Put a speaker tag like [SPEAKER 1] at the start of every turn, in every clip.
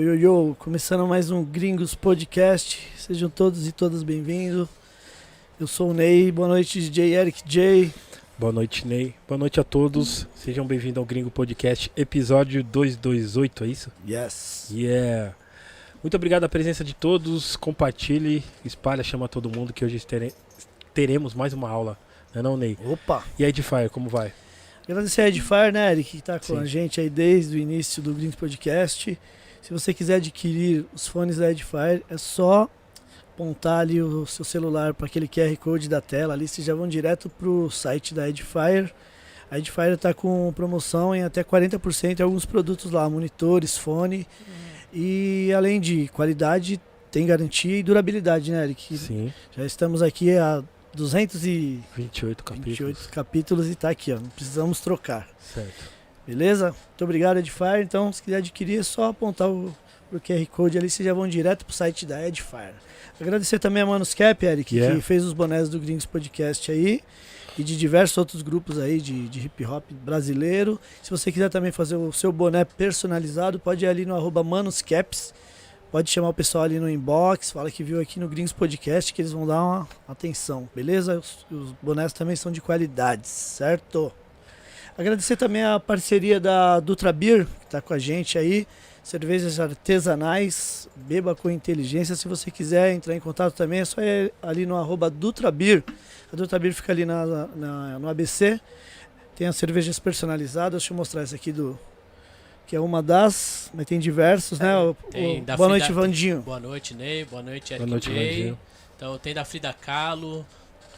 [SPEAKER 1] Yo, yo, yo, começando mais um Gringos Podcast. Sejam todos e todas bem-vindos. Eu sou o Ney, boa noite, DJ Eric J.
[SPEAKER 2] Boa noite, Ney. Boa noite a todos. Sejam bem-vindos ao Gringo Podcast, episódio 228, é isso?
[SPEAKER 1] Yes.
[SPEAKER 2] Yeah. Muito obrigado a presença de todos. Compartilhe, espalha, chama todo mundo que hoje tere- teremos mais uma aula. Não é não, Ney?
[SPEAKER 1] Opa!
[SPEAKER 2] E aí, Edifier, como vai?
[SPEAKER 1] Agradecer a Edifier, né, Eric, que tá com
[SPEAKER 2] Sim.
[SPEAKER 1] a gente aí desde o início do Gringos Podcast. Se você quiser adquirir os fones da Edifier, é só apontar ali o seu celular para aquele QR Code da tela ali, vocês já vão direto pro site da Edifier. A Edifier está com promoção em até 40% em alguns produtos lá, monitores, fone. E além de qualidade, tem garantia e durabilidade, né, Eric?
[SPEAKER 2] Sim,
[SPEAKER 1] Já estamos aqui há 228
[SPEAKER 2] 28 capítulos.
[SPEAKER 1] capítulos e tá aqui, ó. Não precisamos trocar.
[SPEAKER 2] Certo.
[SPEAKER 1] Beleza? Muito obrigado, Edifier. Então, se quiser adquirir, é só apontar o, o QR Code ali, vocês já vão direto pro site da Edifier. Agradecer também a Manuscap, Eric,
[SPEAKER 2] Yeah.
[SPEAKER 1] que fez os bonés do Gringos Podcast aí. E de diversos outros grupos aí de, de hip hop brasileiro. Se você quiser também fazer o seu boné personalizado, pode ir ali no arroba Manuscaps. Pode chamar o pessoal ali no inbox, fala que viu aqui no Gringos Podcast, que eles vão dar uma atenção, beleza? Os, os bonés também são de qualidade, certo? Agradecer também a parceria da Dutra Beer, que está com a gente aí. Cervejas artesanais, beba com inteligência. Se você quiser entrar em contato também, é só ir ali no arroba Dutra Beer. A Dutra Beer fica ali na, na- no ABC. Tem as cervejas personalizadas. Deixa eu mostrar essa aqui do. Que é uma das, mas tem diversos, né? O-
[SPEAKER 3] Tem
[SPEAKER 1] o-
[SPEAKER 3] da
[SPEAKER 1] boa
[SPEAKER 3] Frida-
[SPEAKER 1] noite, Vandinho.
[SPEAKER 3] Boa noite, Ney. Boa noite, Eric
[SPEAKER 2] Boa noite.
[SPEAKER 3] Então tem da Frida Kahlo.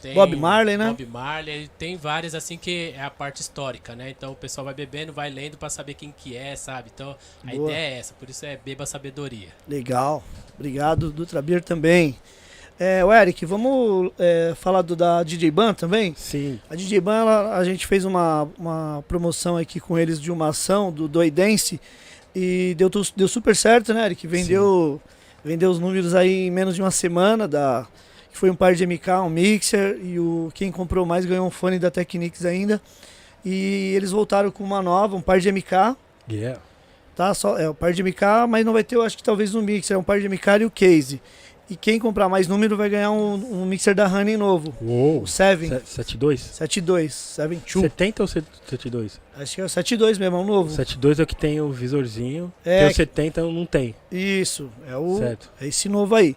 [SPEAKER 3] Tem
[SPEAKER 1] Bob Marley, né?
[SPEAKER 3] Bob Marley. Tem várias assim que é a parte histórica, né? Então o pessoal vai bebendo, vai lendo pra saber quem que é, sabe? Então a
[SPEAKER 1] Boa.
[SPEAKER 3] ideia é essa, por isso é beba sabedoria.
[SPEAKER 1] Legal. Obrigado, Dutra Beer também. É, o Eric, vamos é, falar do, da DJ Ban também?
[SPEAKER 2] Sim,
[SPEAKER 1] A DJ Ban, ela- a gente fez uma, uma promoção aqui com eles de uma ação do Doidense e deu, deu super certo, né, Eric? Vendeu, vendeu os números aí em menos de uma semana, da, que foi um par de MK, um mixer, e o, quem comprou mais ganhou um fone da Technics ainda. E eles voltaram com uma nova, um par de MK,
[SPEAKER 2] yeah.
[SPEAKER 1] tá? Só, é o par de MK, mas não vai ter, eu acho que talvez um mixer, é um par de MK e o case. E quem comprar mais número vai ganhar um, um mixer da Honey novo,
[SPEAKER 2] Uou.
[SPEAKER 1] o 7,
[SPEAKER 2] 72?
[SPEAKER 1] 72, 72.
[SPEAKER 2] 70 ou 72?
[SPEAKER 1] Acho que é o 72 mesmo, é um novo.
[SPEAKER 2] 72 é o que tem o visorzinho.
[SPEAKER 1] É,
[SPEAKER 2] Tem o 70 não tem.
[SPEAKER 1] Isso, é o
[SPEAKER 2] Certo.
[SPEAKER 1] é esse novo aí.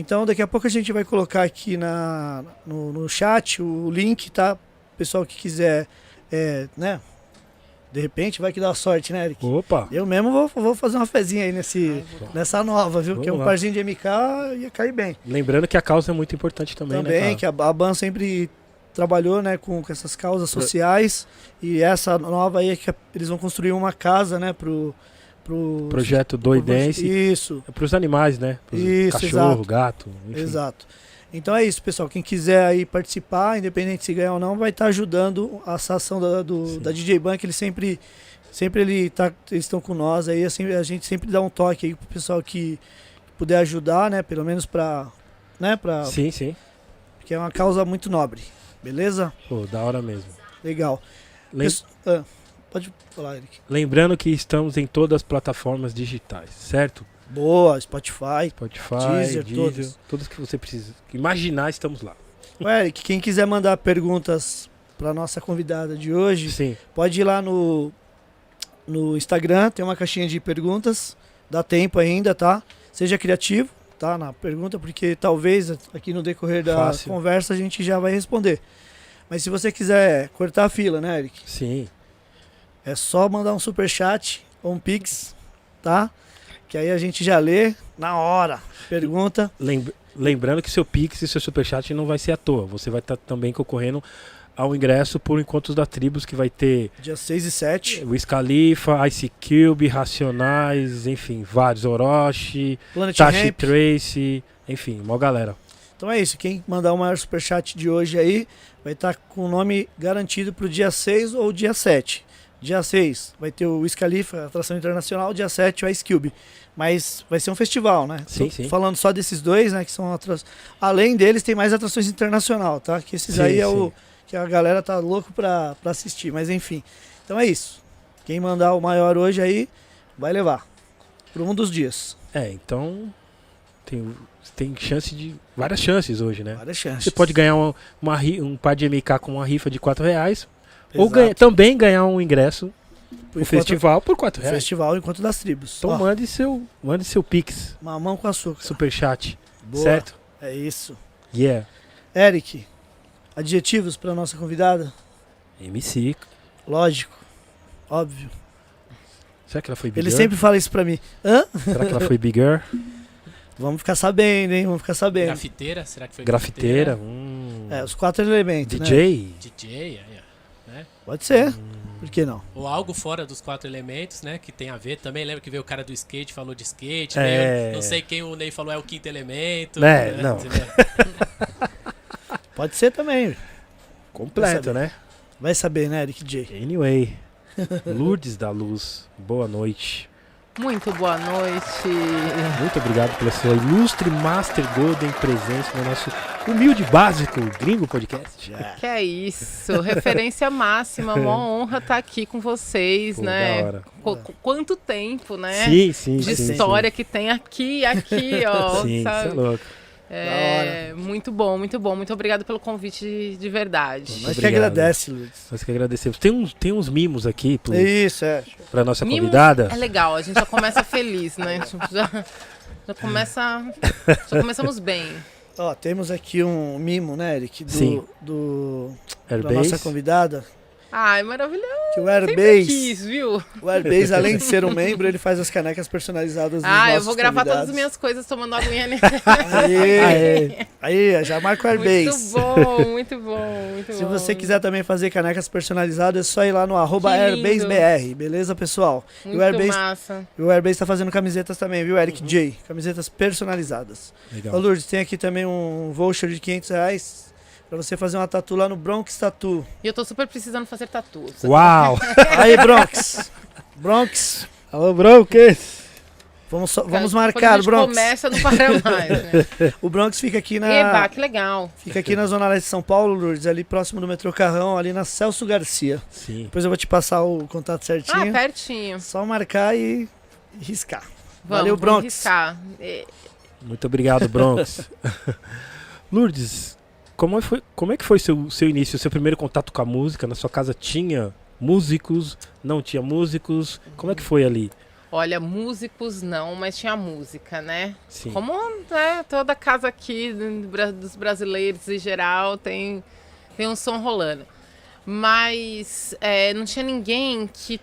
[SPEAKER 1] Então daqui a pouco a gente vai colocar aqui na, no, no chat o link, tá? Pessoal que quiser, é, né? De repente vai que dá sorte, né, Eric?
[SPEAKER 2] Opa!
[SPEAKER 1] Eu mesmo vou, vou fazer uma fezinha aí nesse, nessa nova, viu?
[SPEAKER 2] Vamos
[SPEAKER 1] que um
[SPEAKER 2] lá.
[SPEAKER 1] parzinho de MK ia cair bem.
[SPEAKER 2] Lembrando que a causa é muito importante também,
[SPEAKER 1] Também,
[SPEAKER 2] né?
[SPEAKER 1] que a, a Ban sempre trabalhou né, com, com essas causas sociais. E essa nova aí é que eles vão construir uma casa, né, pro. Pro
[SPEAKER 2] Projeto Doidense.
[SPEAKER 1] Isso,
[SPEAKER 2] É pros animais, né? Pros
[SPEAKER 1] Isso,
[SPEAKER 2] cachorro,
[SPEAKER 1] exato.
[SPEAKER 2] gato, enfim.
[SPEAKER 1] exato. Então é isso, pessoal. Quem quiser aí participar, independente se ganhar ou não, vai estar ajudando essa ação da, do, da DJ Ban, que ele sempre. Sempre ele tá, eles estão com nós aí, assim, a gente sempre dá um toque aí pro pessoal que puder ajudar, né? Pelo menos pra. Né, pra,
[SPEAKER 2] Sim, sim.
[SPEAKER 1] porque é uma causa muito nobre. Beleza?
[SPEAKER 2] Pô, da hora mesmo.
[SPEAKER 1] Legal.
[SPEAKER 2] Lem-
[SPEAKER 1] Pesso- ah, pode falar, Eric.
[SPEAKER 2] Lembrando que estamos em todas as plataformas digitais, certo?
[SPEAKER 1] Boa, Spotify.
[SPEAKER 2] Spotify,
[SPEAKER 1] Deezer,
[SPEAKER 2] Deezer,
[SPEAKER 1] todas.
[SPEAKER 2] todas que você precisa imaginar, estamos lá.
[SPEAKER 1] O Eric, quem quiser mandar perguntas para nossa convidada de hoje,
[SPEAKER 2] Sim,
[SPEAKER 1] pode ir lá no, no Instagram, tem uma caixinha de perguntas. Dá tempo ainda, tá? Seja criativo, tá? Na pergunta, porque talvez aqui no decorrer da
[SPEAKER 2] Fácil.
[SPEAKER 1] conversa a gente já vai responder. Mas se você quiser cortar a fila, né, Eric?
[SPEAKER 2] sim.
[SPEAKER 1] É só mandar um super chat ou um pix, tá? Que aí a gente já lê na hora. Pergunta.
[SPEAKER 2] Lem- Lembrando que seu Pix e seu Superchat não vai ser à toa. Você vai estar também concorrendo ao ingresso por Encontros da Tribos, que vai ter
[SPEAKER 1] Dia 6 e 7.
[SPEAKER 2] Wiz Khalifa, Ice Cube, Racionais, enfim, vários, Orochi,
[SPEAKER 1] Planet
[SPEAKER 2] Tashi
[SPEAKER 1] Ramp.
[SPEAKER 2] Trace, enfim, mó galera.
[SPEAKER 1] Então é isso. Quem mandar o maior superchat de hoje aí vai estar com o nome garantido pro dia 6 ou dia 7. Dia 6 vai ter o Wiz Khalifa, atração internacional. Dia 7 o Ice Cube. Mas vai ser um festival, né?
[SPEAKER 2] Sim,
[SPEAKER 1] Tô
[SPEAKER 2] sim.
[SPEAKER 1] Falando só desses dois, né? Que são atrações. Além deles, tem mais atrações internacional, tá? Que esses
[SPEAKER 2] Sim,
[SPEAKER 1] aí é
[SPEAKER 2] sim.
[SPEAKER 1] o que a galera tá louco pra, pra assistir. Mas enfim. Então é isso. Quem mandar o maior hoje aí, vai levar. Por um dos dias.
[SPEAKER 2] É, então tem, tem chance de. várias chances hoje, né?
[SPEAKER 1] Várias chances.
[SPEAKER 2] Você pode ganhar uma, uma um par de MK com uma rifa de 4 reais. Ou ganha- também ganhar um ingresso
[SPEAKER 1] Pro
[SPEAKER 2] no festival por 4
[SPEAKER 1] o
[SPEAKER 2] reais.
[SPEAKER 1] Festival Encontro das Tribos.
[SPEAKER 2] Então
[SPEAKER 1] Ó,
[SPEAKER 2] mande seu, mande seu Pix,
[SPEAKER 1] mamão com açúcar.
[SPEAKER 2] superchat.
[SPEAKER 1] Boa.
[SPEAKER 2] Certo?
[SPEAKER 1] É isso.
[SPEAKER 2] Yeah.
[SPEAKER 1] Eric, adjetivos para nossa convidada?
[SPEAKER 2] MC.
[SPEAKER 1] Lógico. Óbvio.
[SPEAKER 2] Será que ela foi bigger?
[SPEAKER 1] Ele sempre fala isso pra mim. Hã?
[SPEAKER 2] Será que ela foi bigger?
[SPEAKER 1] Vamos ficar sabendo, hein? Vamos ficar sabendo.
[SPEAKER 3] Grafiteira, será que foi
[SPEAKER 2] Grafiteira? Hum.
[SPEAKER 1] É, os quatro elementos, né?
[SPEAKER 2] DJ?
[SPEAKER 3] DJ, aí, ó, né?
[SPEAKER 1] Pode ser. Por que não?
[SPEAKER 3] Ou algo fora dos quatro elementos, né? Que tem a ver. Também lembra que veio o cara do skate, falou de skate.
[SPEAKER 2] É.
[SPEAKER 3] veio- não sei quem o Ney falou é o quinto elemento.
[SPEAKER 2] É,
[SPEAKER 3] né?
[SPEAKER 2] não.
[SPEAKER 1] Pode ser também.
[SPEAKER 2] Completo, né?
[SPEAKER 1] Vai saber, né, Eric J?
[SPEAKER 2] Anyway. Lourdes da Luz, boa noite.
[SPEAKER 4] Muito boa noite.
[SPEAKER 2] Muito obrigado pela sua ilustre Master Golden presença no nosso humilde básico gringo podcast.
[SPEAKER 4] Que é isso, referência máxima, uma honra estar aqui com vocês,
[SPEAKER 2] Pô,
[SPEAKER 4] né? Qu- qu- quanto tempo, né?
[SPEAKER 2] Sim, sim,
[SPEAKER 4] De
[SPEAKER 2] sim,
[SPEAKER 4] história que tem aqui, aqui, ó.
[SPEAKER 2] Sim, sim
[SPEAKER 4] sabe?
[SPEAKER 2] você é louco.
[SPEAKER 4] É, muito bom, muito bom. Muito obrigado pelo convite de, de verdade.
[SPEAKER 1] Nós que agradece, Luiz.
[SPEAKER 2] Nós que agradecemos. Tem uns, tem uns mimos aqui pro,
[SPEAKER 1] Isso, é.
[SPEAKER 2] pra nossa
[SPEAKER 4] Mimo
[SPEAKER 2] convidada.
[SPEAKER 4] É legal, a gente já começa feliz, né? Já, já começa. Já começamos bem.
[SPEAKER 1] Ó, temos aqui um mimo, né, Eric? Do,
[SPEAKER 2] Sim.
[SPEAKER 1] do, da nossa convidada.
[SPEAKER 4] Ai, maravilhoso.
[SPEAKER 1] Que o Airbase,
[SPEAKER 4] quis, viu?
[SPEAKER 1] o Airbase, além de ser um membro, ele faz as canecas personalizadas
[SPEAKER 4] Ah, eu vou gravar todas as minhas coisas tomando aguinha ali.
[SPEAKER 1] Aê,
[SPEAKER 2] Aê.
[SPEAKER 1] aí, já marca o
[SPEAKER 4] Muito
[SPEAKER 1] Airbase.
[SPEAKER 4] bom, muito bom, muito
[SPEAKER 1] Se
[SPEAKER 4] bom.
[SPEAKER 1] você quiser também fazer canecas personalizadas, é só ir lá no arroba. AirbaseBR, beleza, pessoal? E
[SPEAKER 4] Muito
[SPEAKER 1] o Airbase,
[SPEAKER 4] massa.
[SPEAKER 1] e o Airbase tá fazendo camisetas também, viu, Eric J? Camisetas personalizadas. Ô,
[SPEAKER 2] Legal.
[SPEAKER 1] Lourdes, tem aqui também um voucher de 500 reais pra você fazer uma tatu lá no Bronx Tattoo.
[SPEAKER 4] E eu tô super precisando fazer tatu.
[SPEAKER 2] Uau!
[SPEAKER 1] Aí, Bronx! Bronx,
[SPEAKER 2] Alô, Broncos!
[SPEAKER 1] vamos, só- vamos marcar, Bronx.
[SPEAKER 4] começa, não para mais, né?
[SPEAKER 1] O Bronx fica aqui na...
[SPEAKER 4] Eba, que legal.
[SPEAKER 1] Fica aqui na Zona Leste de São Paulo, Lourdes, ali próximo do metrô Carrão, ali na Celso Garcia.
[SPEAKER 2] Sim.
[SPEAKER 1] Depois eu vou te passar o contato
[SPEAKER 4] Ah,
[SPEAKER 1] certinho.
[SPEAKER 4] pertinho.
[SPEAKER 1] Só marcar e riscar.
[SPEAKER 4] Vamos,
[SPEAKER 1] Valeu,
[SPEAKER 4] vamos
[SPEAKER 1] Bronx.
[SPEAKER 4] riscar. É,
[SPEAKER 2] Muito obrigado, Bronx. Lourdes, como foi, como é que foi seu, seu início, seu primeiro contato com a música? Na sua casa tinha músicos? Não tinha músicos? Como é que foi ali?
[SPEAKER 4] Olha, músicos não, mas tinha música, né?
[SPEAKER 2] Sim.
[SPEAKER 4] Como né, toda casa aqui dos brasileiros em geral tem, tem um som rolando. Mas é, não tinha ninguém que,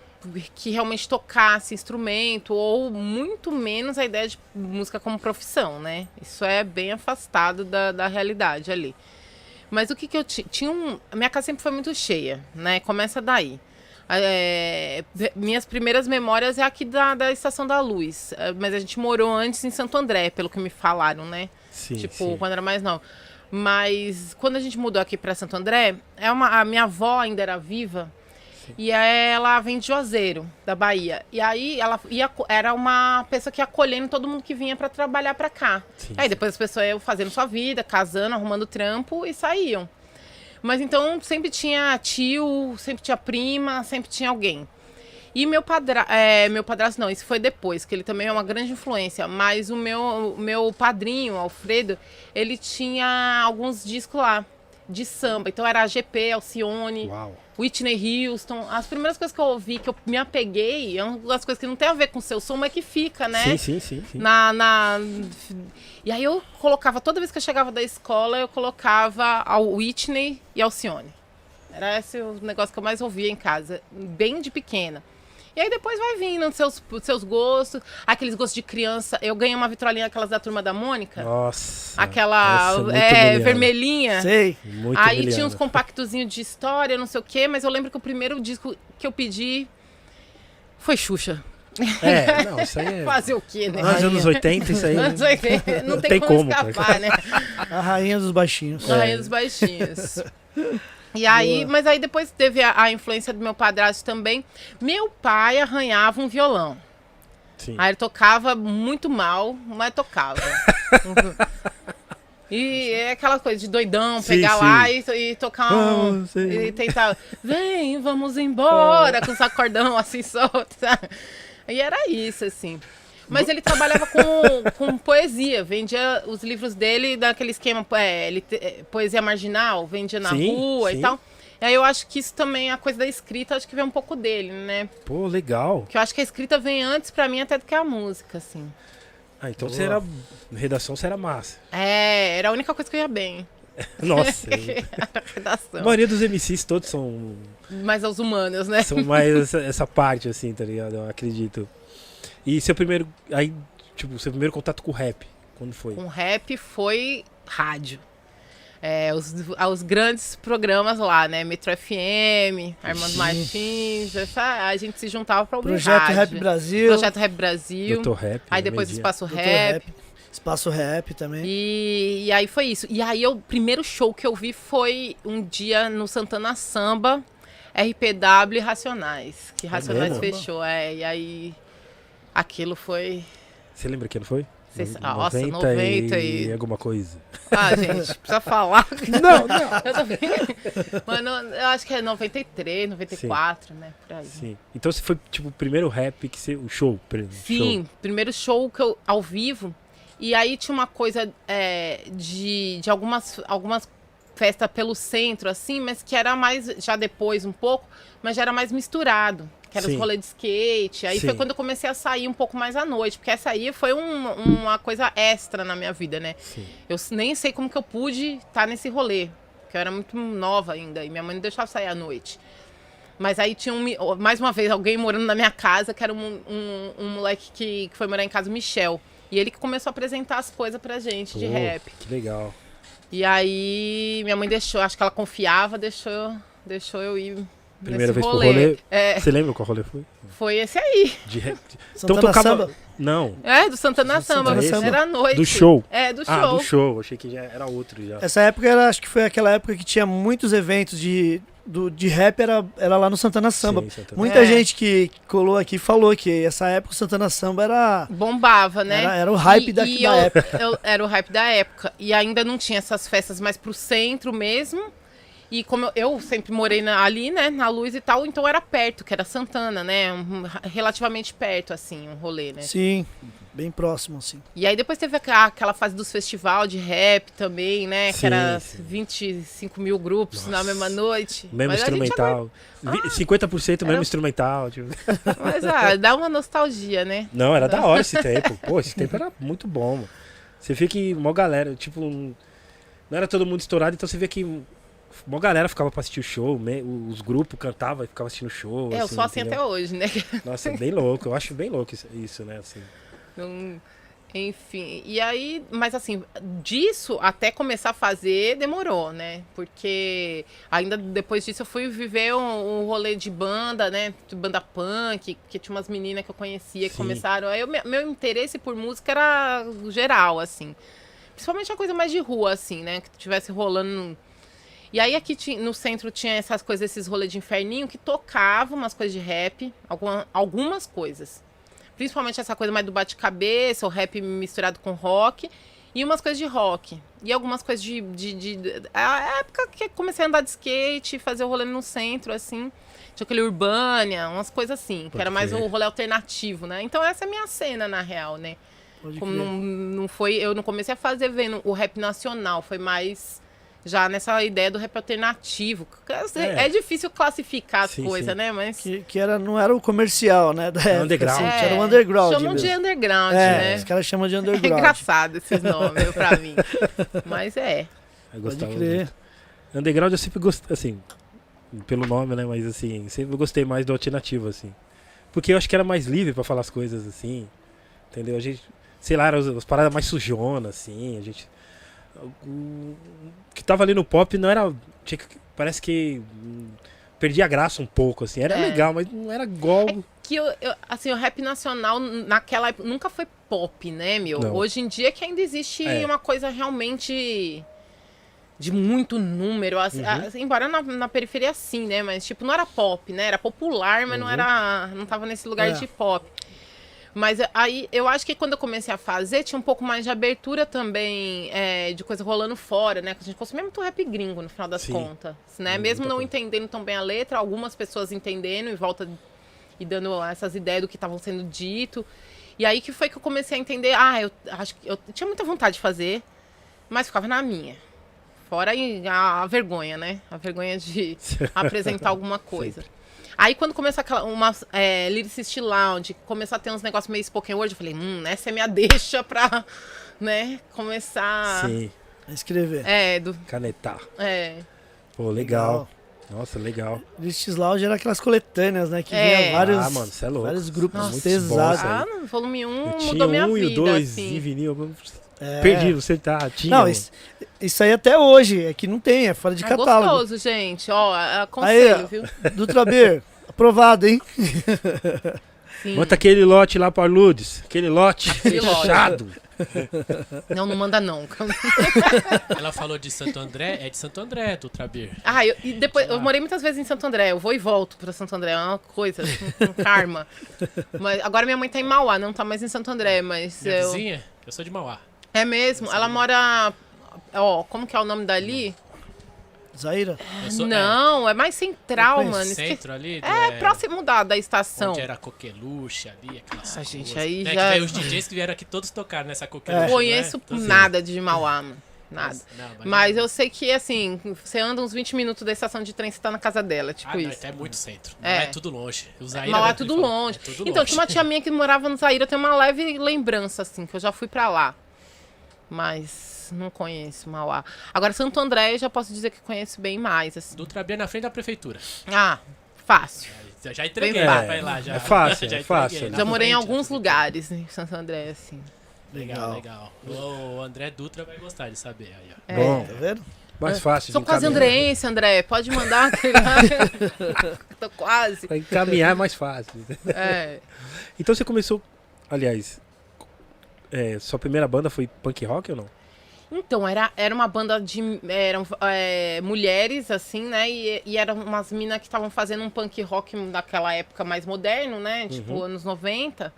[SPEAKER 4] que realmente tocasse instrumento, ou muito menos a ideia de música como profissão, né? Isso é bem afastado da, da realidade ali. Mas o que, que eu tinha? Tinha um. Minha casa sempre foi muito cheia, né? Começa daí. É, minhas primeiras memórias é aqui da, da Estação da Luz. É, Mas a gente morou antes em Santo André, pelo que me falaram, né?
[SPEAKER 2] Sim,
[SPEAKER 4] tipo,
[SPEAKER 2] sim.
[SPEAKER 4] quando era mais nova. Mas quando a gente mudou aqui para Santo André, é uma, a minha avó ainda era viva. E ela vem de Juazeiro, da Bahia. E aí ela ia, era uma pessoa que ia acolhendo todo mundo que vinha para trabalhar para cá.
[SPEAKER 2] Sim,
[SPEAKER 4] Aí depois as pessoas iam fazendo sua vida, casando, arrumando trampo e saíam. Mas então sempre tinha tio, sempre tinha prima, sempre tinha alguém. E meu padrasto, é, meu padrasto não, isso foi depois, que ele também é uma grande influência, mas o meu, meu padrinho, Alfredo, ele tinha alguns discos lá de samba. Então era GP, Alcione,
[SPEAKER 2] Uau.
[SPEAKER 4] Whitney Houston. As primeiras coisas que eu ouvi, que eu me apeguei, é uma das coisas que não tem a ver com o seu som, mas que fica, né?
[SPEAKER 2] Sim, sim, sim. sim.
[SPEAKER 4] na, na- E aí eu colocava, toda vez que eu chegava da escola, eu colocava a Whitney e Alcione. Era esse o negócio que eu mais ouvia em casa, bem de pequena. E aí depois vai vindo seus, seus gostos, aqueles gostos de criança. Eu ganhei uma vitrolinha aquelas da turma da Mônica.
[SPEAKER 2] Nossa.
[SPEAKER 4] aquela
[SPEAKER 2] é
[SPEAKER 4] é, vermelhinha.
[SPEAKER 1] Sei.
[SPEAKER 2] Muito
[SPEAKER 4] Aí
[SPEAKER 2] Emiliana.
[SPEAKER 4] tinha uns compactozinhos de história, não sei o quê, mas eu lembro que o primeiro disco que eu pedi foi Xuxa.
[SPEAKER 2] É, não, isso aí é.
[SPEAKER 4] Fazer o quê, né?
[SPEAKER 2] Nos anos 80, isso aí.
[SPEAKER 4] Anos 80, não tem,
[SPEAKER 2] tem
[SPEAKER 4] como,
[SPEAKER 2] como,
[SPEAKER 4] escapar, né?
[SPEAKER 1] A rainha dos baixinhos.
[SPEAKER 4] A
[SPEAKER 2] É.
[SPEAKER 4] Rainha dos Baixinhos. E aí,
[SPEAKER 1] Boa.
[SPEAKER 4] mas aí depois teve a, a influência do meu padrasto também. Meu pai arranhava um violão.
[SPEAKER 2] Sim.
[SPEAKER 4] Aí ele tocava muito mal, mas tocava. e é aquela coisa de doidão,
[SPEAKER 2] Sim,
[SPEAKER 4] pegar
[SPEAKER 2] sim.
[SPEAKER 4] lá e, e tocar um.
[SPEAKER 2] Sei.
[SPEAKER 4] e tentar. Vem, vamos embora, com os acordão assim solto, sabe? E era isso, assim. Mas ele trabalhava com, com poesia, vendia os livros dele daquele esquema é, ele, é, poesia marginal, vendia na
[SPEAKER 2] Sim,
[SPEAKER 4] rua
[SPEAKER 2] sim.
[SPEAKER 4] e tal. E aí eu acho que isso também, a coisa da escrita, acho que vem um pouco dele, né?
[SPEAKER 2] Pô, legal.
[SPEAKER 4] Porque eu acho que a escrita vem antes pra mim até do que a música, assim.
[SPEAKER 2] Ah, então
[SPEAKER 1] Boa.
[SPEAKER 2] você era. Redação você era massa.
[SPEAKER 4] É, era a única coisa que eu ia bem.
[SPEAKER 2] Nossa.
[SPEAKER 4] a redação.
[SPEAKER 2] a maioria dos MCs todos são,
[SPEAKER 4] Mas aos humanos, né?
[SPEAKER 2] são mais essa, essa parte, assim, tá ligado? Eu acredito. E seu primeiro. Aí, tipo, seu primeiro contato com o rap, quando foi?
[SPEAKER 4] Com rap foi rádio. É, os, os grandes programas lá, né? Metro FM, Armando
[SPEAKER 1] Sim.
[SPEAKER 4] Martins, essa, a gente se juntava pra ouvir
[SPEAKER 1] Projeto
[SPEAKER 4] rádio.
[SPEAKER 1] Rap Brasil.
[SPEAKER 4] Projeto Rap Brasil.
[SPEAKER 2] Doutor Rap.
[SPEAKER 4] aí depois. Espaço
[SPEAKER 1] Doutor
[SPEAKER 4] Rap.
[SPEAKER 1] Espaço Rap também.
[SPEAKER 4] E, e aí foi isso. E aí o primeiro show que eu vi foi um dia no Santana Samba, RPW e Racionais. Que Racionais
[SPEAKER 2] mesmo?
[SPEAKER 4] fechou, é. E aí aquilo foi.
[SPEAKER 2] Você lembra que ano foi?
[SPEAKER 4] Cês- nossa,
[SPEAKER 2] 90
[SPEAKER 4] 90
[SPEAKER 2] e...
[SPEAKER 4] e-
[SPEAKER 2] alguma coisa.
[SPEAKER 4] Ah, gente, precisa falar.
[SPEAKER 2] Não, não.
[SPEAKER 4] Eu também. Mano, eu acho que é 93, 94, né? Por aí.
[SPEAKER 2] Sim. Então você foi, tipo, o primeiro rap que você. O show. por exemplo,
[SPEAKER 4] Sim,
[SPEAKER 2] show.
[SPEAKER 4] primeiro show que eu, ao vivo. E aí tinha uma coisa é, de, de algumas, algumas festas pelo centro, assim, mas que era mais, já depois um pouco, mas já era mais misturado. Que era
[SPEAKER 2] Sim.
[SPEAKER 4] os rolês de skate. Aí foi
[SPEAKER 2] Sim.
[SPEAKER 4] quando eu comecei a sair um pouco mais à noite, porque essa aí foi um- uma coisa extra na minha vida, né?
[SPEAKER 2] Sim.
[SPEAKER 4] Eu nem sei como que eu pude estar nesse rolê, porque eu era muito nova ainda e minha mãe não deixava sair à noite. Mas aí tinha um, mais uma vez alguém morando na minha casa, que era um, um, um moleque que, que foi morar em casa, o Michel. E ele que começou a apresentar as coisas pra gente de rap.
[SPEAKER 2] Que legal.
[SPEAKER 4] E aí minha mãe deixou, acho que ela confiava, deixou, deixou eu ir.
[SPEAKER 2] Primeira vez pro rolê.
[SPEAKER 4] É,
[SPEAKER 2] Você lembra qual rolê foi?
[SPEAKER 4] foi esse aí.
[SPEAKER 2] De rap.
[SPEAKER 1] Santana
[SPEAKER 2] então tocava.
[SPEAKER 1] Samba.
[SPEAKER 2] Não.
[SPEAKER 4] É, do Santana
[SPEAKER 1] Do
[SPEAKER 4] Samba.
[SPEAKER 1] Santana
[SPEAKER 2] Samba.
[SPEAKER 4] Era à noite.
[SPEAKER 2] Do show.
[SPEAKER 4] É, do show.
[SPEAKER 2] Ah, do show. Achei que já era outro já.
[SPEAKER 1] Essa época era, acho que foi aquela época que tinha muitos eventos de, do, de rap, era, era lá no Santana Samba.
[SPEAKER 2] Sim, Santana.
[SPEAKER 1] Muita
[SPEAKER 4] É.
[SPEAKER 1] gente que colou aqui falou que essa época o Santana Samba era,
[SPEAKER 4] Bombava, né?
[SPEAKER 1] era, era o hype
[SPEAKER 4] E-
[SPEAKER 1] da,
[SPEAKER 4] e
[SPEAKER 1] da
[SPEAKER 4] eu-
[SPEAKER 1] época.
[SPEAKER 4] eu- era o hype da época. E ainda não tinha essas festas mais pro centro mesmo. E como eu, eu sempre morei na- ali, né, na luz e tal, então era perto, que era Santana, né? um- relativamente perto, assim, um rolê, né?
[SPEAKER 1] Sim, bem próximo, assim.
[SPEAKER 4] E aí depois teve aquela, aquela fase dos festival de rap também, né?
[SPEAKER 2] Sim,
[SPEAKER 4] que era
[SPEAKER 2] sim.
[SPEAKER 4] 25 mil grupos na
[SPEAKER 2] Nossa.
[SPEAKER 4] mesma noite.
[SPEAKER 2] Mesmo
[SPEAKER 4] Mas
[SPEAKER 2] instrumental. Vi- 50% mesmo
[SPEAKER 4] Era-
[SPEAKER 2] instrumental. Tipo.
[SPEAKER 4] agora- Mas ah, dá uma nostalgia, né?
[SPEAKER 2] Não, era da hora esse tempo. Pô, esse tempo era muito bom, mano. Você vê que uma galera, tipo, não era todo mundo estourado, então você vê que uma galera ficava pra assistir o show, os grupos cantavam e ficavam assistindo o show.
[SPEAKER 4] É, eu sou assim
[SPEAKER 2] entendeu?
[SPEAKER 4] até hoje, né?
[SPEAKER 2] Nossa, bem louco. Eu acho bem louco isso, né? Assim.
[SPEAKER 4] Não- Enfim, e aí, mas assim, disso até começar a fazer demorou, né? Porque ainda depois disso eu fui viver um, um rolê de banda, né? De banda punk, que tinha umas meninas que eu conhecia que
[SPEAKER 2] Sim.
[SPEAKER 4] começaram. Aí eu- meu, meu interesse por música era geral, assim. Principalmente a coisa mais de rua, assim, né? Que tivesse rolando. E aí aqui no centro tinha essas coisas, esses rolês de inferninho que tocavam umas coisas de rap, alguma- algumas coisas. Principalmente essa coisa mais do bate-cabeça, o rap misturado com rock. E umas coisas de rock. E algumas coisas de. de, de- a época que comecei a andar de skate, fazer o rolê no centro, assim. Tinha aquele Urbânia, umas coisas assim. que
[SPEAKER 2] Pode
[SPEAKER 4] era mais o rolê alternativo, né? Então essa é a minha cena, na real, né?
[SPEAKER 1] Pode
[SPEAKER 4] Como não, não foi. Eu não comecei a fazer vendo o rap nacional, foi mais já nessa ideia do rap alternativo. É,
[SPEAKER 2] É.
[SPEAKER 4] difícil classificar as coisas, né? Mas.
[SPEAKER 1] Que, que era, não era o comercial, né? Da época,
[SPEAKER 2] underground.
[SPEAKER 1] assim, era o
[SPEAKER 4] É,
[SPEAKER 1] underground.
[SPEAKER 4] Chamam de
[SPEAKER 1] mesmo.
[SPEAKER 4] underground,
[SPEAKER 1] é,
[SPEAKER 4] né?
[SPEAKER 1] os caras chamam de
[SPEAKER 4] É
[SPEAKER 1] underground.
[SPEAKER 4] engraçado esses nomes viu, pra mim. Mas é.
[SPEAKER 2] Eu
[SPEAKER 1] Pode
[SPEAKER 2] gostava
[SPEAKER 1] crer.
[SPEAKER 2] muito. Underground eu sempre gostei, assim, pelo nome, né? Mas assim, sempre gostei mais do alternativo, assim. Porque eu acho que era mais livre pra falar as coisas, assim. Entendeu? A gente, sei lá, eram as, as paradas mais sujonas, assim. A gente. O que tava ali no pop não era. tinha parece que. hum, perdia a graça um pouco, assim. Era
[SPEAKER 4] É.
[SPEAKER 2] legal, mas não era igual.
[SPEAKER 4] Que eu, eu- assim, o rap nacional naquela época nunca foi pop, né, meu?
[SPEAKER 2] Não.
[SPEAKER 4] Hoje em dia que ainda existe
[SPEAKER 2] É.
[SPEAKER 4] uma coisa realmente de muito número, assim,
[SPEAKER 2] Uhum.
[SPEAKER 4] assim, embora na, na periferia sim, né? Mas tipo, não era pop, né? Era popular, mas não
[SPEAKER 2] Uhum.
[SPEAKER 4] era. não tava nesse lugar
[SPEAKER 1] É.
[SPEAKER 4] de pop. Mas aí eu acho que quando eu comecei a fazer, tinha um pouco mais de abertura também é, de coisa rolando fora, né? Que a gente consumia muito rap gringo no final das
[SPEAKER 2] Sim.
[SPEAKER 4] contas. Né?
[SPEAKER 2] Muita
[SPEAKER 4] Mesmo não
[SPEAKER 2] coisa.
[SPEAKER 4] entendendo tão bem a letra, algumas pessoas entendendo e volta e dando essas ideias do que estavam sendo dito. E aí que foi que eu comecei a entender, ah, eu acho que eu tinha muita vontade de fazer, mas ficava na minha. Fora aí a, a vergonha, né? A vergonha de apresentar alguma coisa. Aí quando começou aquela, uma é, Lyricist Lounge, começou a ter uns negócios meio spoken word, eu falei, hum, essa é minha deixa pra, né, começar...
[SPEAKER 2] Sim,
[SPEAKER 1] Escrever.
[SPEAKER 4] É, do,
[SPEAKER 2] canetar.
[SPEAKER 4] é,
[SPEAKER 2] Pô, legal. Nossa, legal.
[SPEAKER 1] Listes Lounge era aquelas coletâneas, né? Que
[SPEAKER 4] É.
[SPEAKER 1] vinha vários,
[SPEAKER 2] Ah, mano, é louco.
[SPEAKER 1] vários grupos
[SPEAKER 4] Nossa,
[SPEAKER 2] muito
[SPEAKER 1] pesados.
[SPEAKER 4] ah, volume 1
[SPEAKER 2] Eu tinha
[SPEAKER 4] mudou minha
[SPEAKER 2] um e o
[SPEAKER 4] vida,
[SPEAKER 2] dois
[SPEAKER 4] assim.
[SPEAKER 2] em vinil.
[SPEAKER 1] É.
[SPEAKER 2] Perdi, você tá. Tinha.
[SPEAKER 1] Não, isso, isso aí até hoje, é que não tem, é fora de
[SPEAKER 4] É
[SPEAKER 1] catálogo.
[SPEAKER 4] gostoso, gente. Ó, aconselho,
[SPEAKER 1] Aí,
[SPEAKER 4] viu?
[SPEAKER 1] Dutra Beer, aprovado, hein?
[SPEAKER 4] Sim.
[SPEAKER 2] Manda aquele lote lá para Lourdes. Aquele lote
[SPEAKER 4] Aquele lote.
[SPEAKER 2] fechado.
[SPEAKER 4] Não, não manda não.
[SPEAKER 3] Ela falou de Santo André, é de Santo André, do Trabir.
[SPEAKER 4] Ah, eu, e depois, eu morei muitas vezes em Santo André. Eu vou e volto pra Santo André. É uma coisa, um, um karma. Mas agora minha mãe tá em Mauá, não tá mais em Santo André, mas
[SPEAKER 3] Minha
[SPEAKER 4] eu...
[SPEAKER 3] vizinha, eu sou de Mauá.
[SPEAKER 4] É mesmo? Ela mora... Ó, como que é o nome dali?
[SPEAKER 1] Zaira?
[SPEAKER 3] Sou,
[SPEAKER 4] não, é, mais central, mano.
[SPEAKER 3] é,
[SPEAKER 4] Esque-
[SPEAKER 3] centro ali. do-
[SPEAKER 4] É, próximo da, da estação.
[SPEAKER 3] Onde era a coqueluche ali, aquelas
[SPEAKER 4] Ah, gente,
[SPEAKER 3] coisas.
[SPEAKER 4] aí
[SPEAKER 3] né,
[SPEAKER 4] já-
[SPEAKER 3] que os DJs que vieram aqui todos tocaram nessa coqueluche.
[SPEAKER 1] É.
[SPEAKER 3] né?
[SPEAKER 4] Conheço
[SPEAKER 3] assim,
[SPEAKER 4] nada de Mauá, mano. Nada.
[SPEAKER 3] não,
[SPEAKER 4] Mas
[SPEAKER 3] não.
[SPEAKER 4] eu sei que, assim, você anda uns 20 minutos da estação de trem, você tá na casa dela, tipo
[SPEAKER 3] Ah, não,
[SPEAKER 4] isso.
[SPEAKER 3] então é muito centro.
[SPEAKER 4] É.
[SPEAKER 3] Não é tudo longe. O Zaira
[SPEAKER 4] Mauá é
[SPEAKER 3] mesmo,
[SPEAKER 4] tudo
[SPEAKER 3] falou,
[SPEAKER 4] longe.
[SPEAKER 3] é tudo
[SPEAKER 4] então,
[SPEAKER 3] longe.
[SPEAKER 4] tinha uma tia minha que morava no Zaira, eu tenho uma leve lembrança, assim, que eu já fui pra lá. Mas não conheço Mauá. Agora, Santo André, eu já posso dizer que conheço bem mais, assim.
[SPEAKER 3] Do Trabir na frente da prefeitura.
[SPEAKER 4] Ah, fácil.
[SPEAKER 3] Já, já entreguei, vai lá. Já,
[SPEAKER 2] É fácil,
[SPEAKER 3] já
[SPEAKER 2] é fácil.
[SPEAKER 3] na
[SPEAKER 4] Já morei em
[SPEAKER 3] frente da
[SPEAKER 4] alguns lugares em Santo André, assim.
[SPEAKER 3] Legal, legal. O André Dutra vai gostar de saber. Aí, ó.
[SPEAKER 4] É.
[SPEAKER 2] Bom,
[SPEAKER 1] Tá vendo?
[SPEAKER 2] mais fácil
[SPEAKER 4] Sou quase
[SPEAKER 2] encaminhar.
[SPEAKER 4] andreense, André. Pode mandar. Tô quase.
[SPEAKER 2] Pra encaminhar é mais fácil.
[SPEAKER 4] É.
[SPEAKER 2] Então você começou. Aliás, é, sua primeira banda foi punk rock ou não?
[SPEAKER 4] Então, era, era uma banda de. Eram é, mulheres, assim, né? E, e eram umas minas que estavam fazendo um punk rock daquela época mais moderno, né? Tipo, anos 90.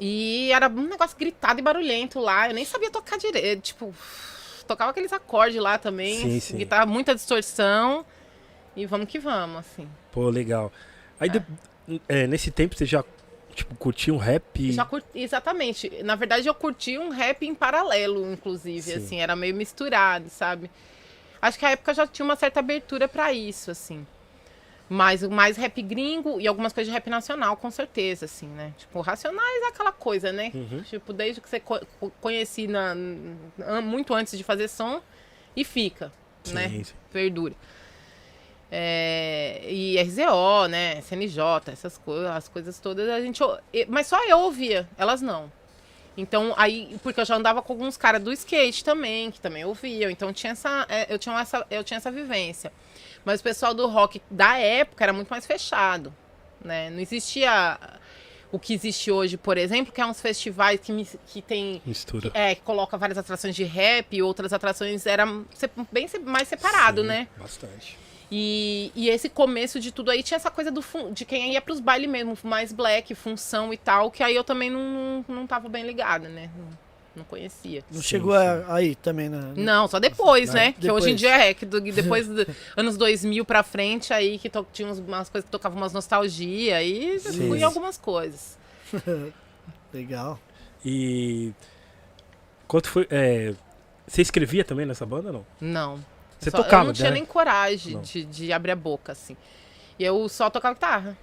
[SPEAKER 4] E era um negócio gritado e barulhento lá. Eu nem sabia tocar direito. Tipo, tocava aqueles acordes lá também.
[SPEAKER 2] Sim, sim.
[SPEAKER 4] Guitarra, muita distorção. E vamos que vamos, assim.
[SPEAKER 2] Pô, legal. Aí de- é, nesse tempo você já tipo, curtia um rap?
[SPEAKER 4] Já curti, exatamente. Na verdade, eu curti um rap em paralelo, inclusive,
[SPEAKER 2] Sim.
[SPEAKER 4] assim, era meio misturado, sabe? Acho que a época já tinha uma certa abertura pra isso, assim. Mas mais rap gringo e algumas coisas de rap nacional, com certeza, assim, né? Tipo, Racionais é aquela coisa, né?
[SPEAKER 2] Uhum.
[SPEAKER 4] Tipo, desde que você co conheci na, muito antes de fazer som e fica, né?
[SPEAKER 2] Sim, sim.
[SPEAKER 4] Perdura. É, e RZO, né? CNJ, essas coisas, as coisas todas, a gente. Mas só eu ouvia, elas não. Então, aí, porque eu já andava com alguns caras do skate também, que também ouviam. Então tinha essa, é, eu, tinha essa, eu tinha essa vivência. Mas o pessoal do rock da época era muito mais fechado. Né? Não existia o que existe hoje, por exemplo, que é uns festivais que, mis- que tem
[SPEAKER 2] Mistura.
[SPEAKER 4] é, que coloca várias atrações de rap e outras atrações eram se- bem mais separado,
[SPEAKER 2] Sim,
[SPEAKER 4] né?
[SPEAKER 2] Bastante.
[SPEAKER 4] E, e esse começo de tudo aí tinha essa coisa do de quem ia pros bailes mesmo, mais black, função e tal, que aí eu também não, não, não tava bem ligada, né? Não, não conhecia.
[SPEAKER 1] Não
[SPEAKER 2] Sim,
[SPEAKER 1] chegou
[SPEAKER 2] sim.
[SPEAKER 1] aí também, né?
[SPEAKER 4] Não, só depois, né? Que hoje em
[SPEAKER 1] depois.
[SPEAKER 4] dia é, que do- depois dos anos 2000 pra frente, aí que to- tinha umas coisas que tocavam umas nostalgia,
[SPEAKER 2] Sim.
[SPEAKER 4] fui em algumas coisas.
[SPEAKER 1] Legal.
[SPEAKER 2] E. Quanto foi. é, Você escrevia também nessa banda ou não?
[SPEAKER 4] Não.
[SPEAKER 2] Você
[SPEAKER 4] Só-
[SPEAKER 2] tocava,
[SPEAKER 4] Eu não tinha
[SPEAKER 2] né?
[SPEAKER 4] nem coragem de, de abrir a boca, assim. E eu só tocava guitarra.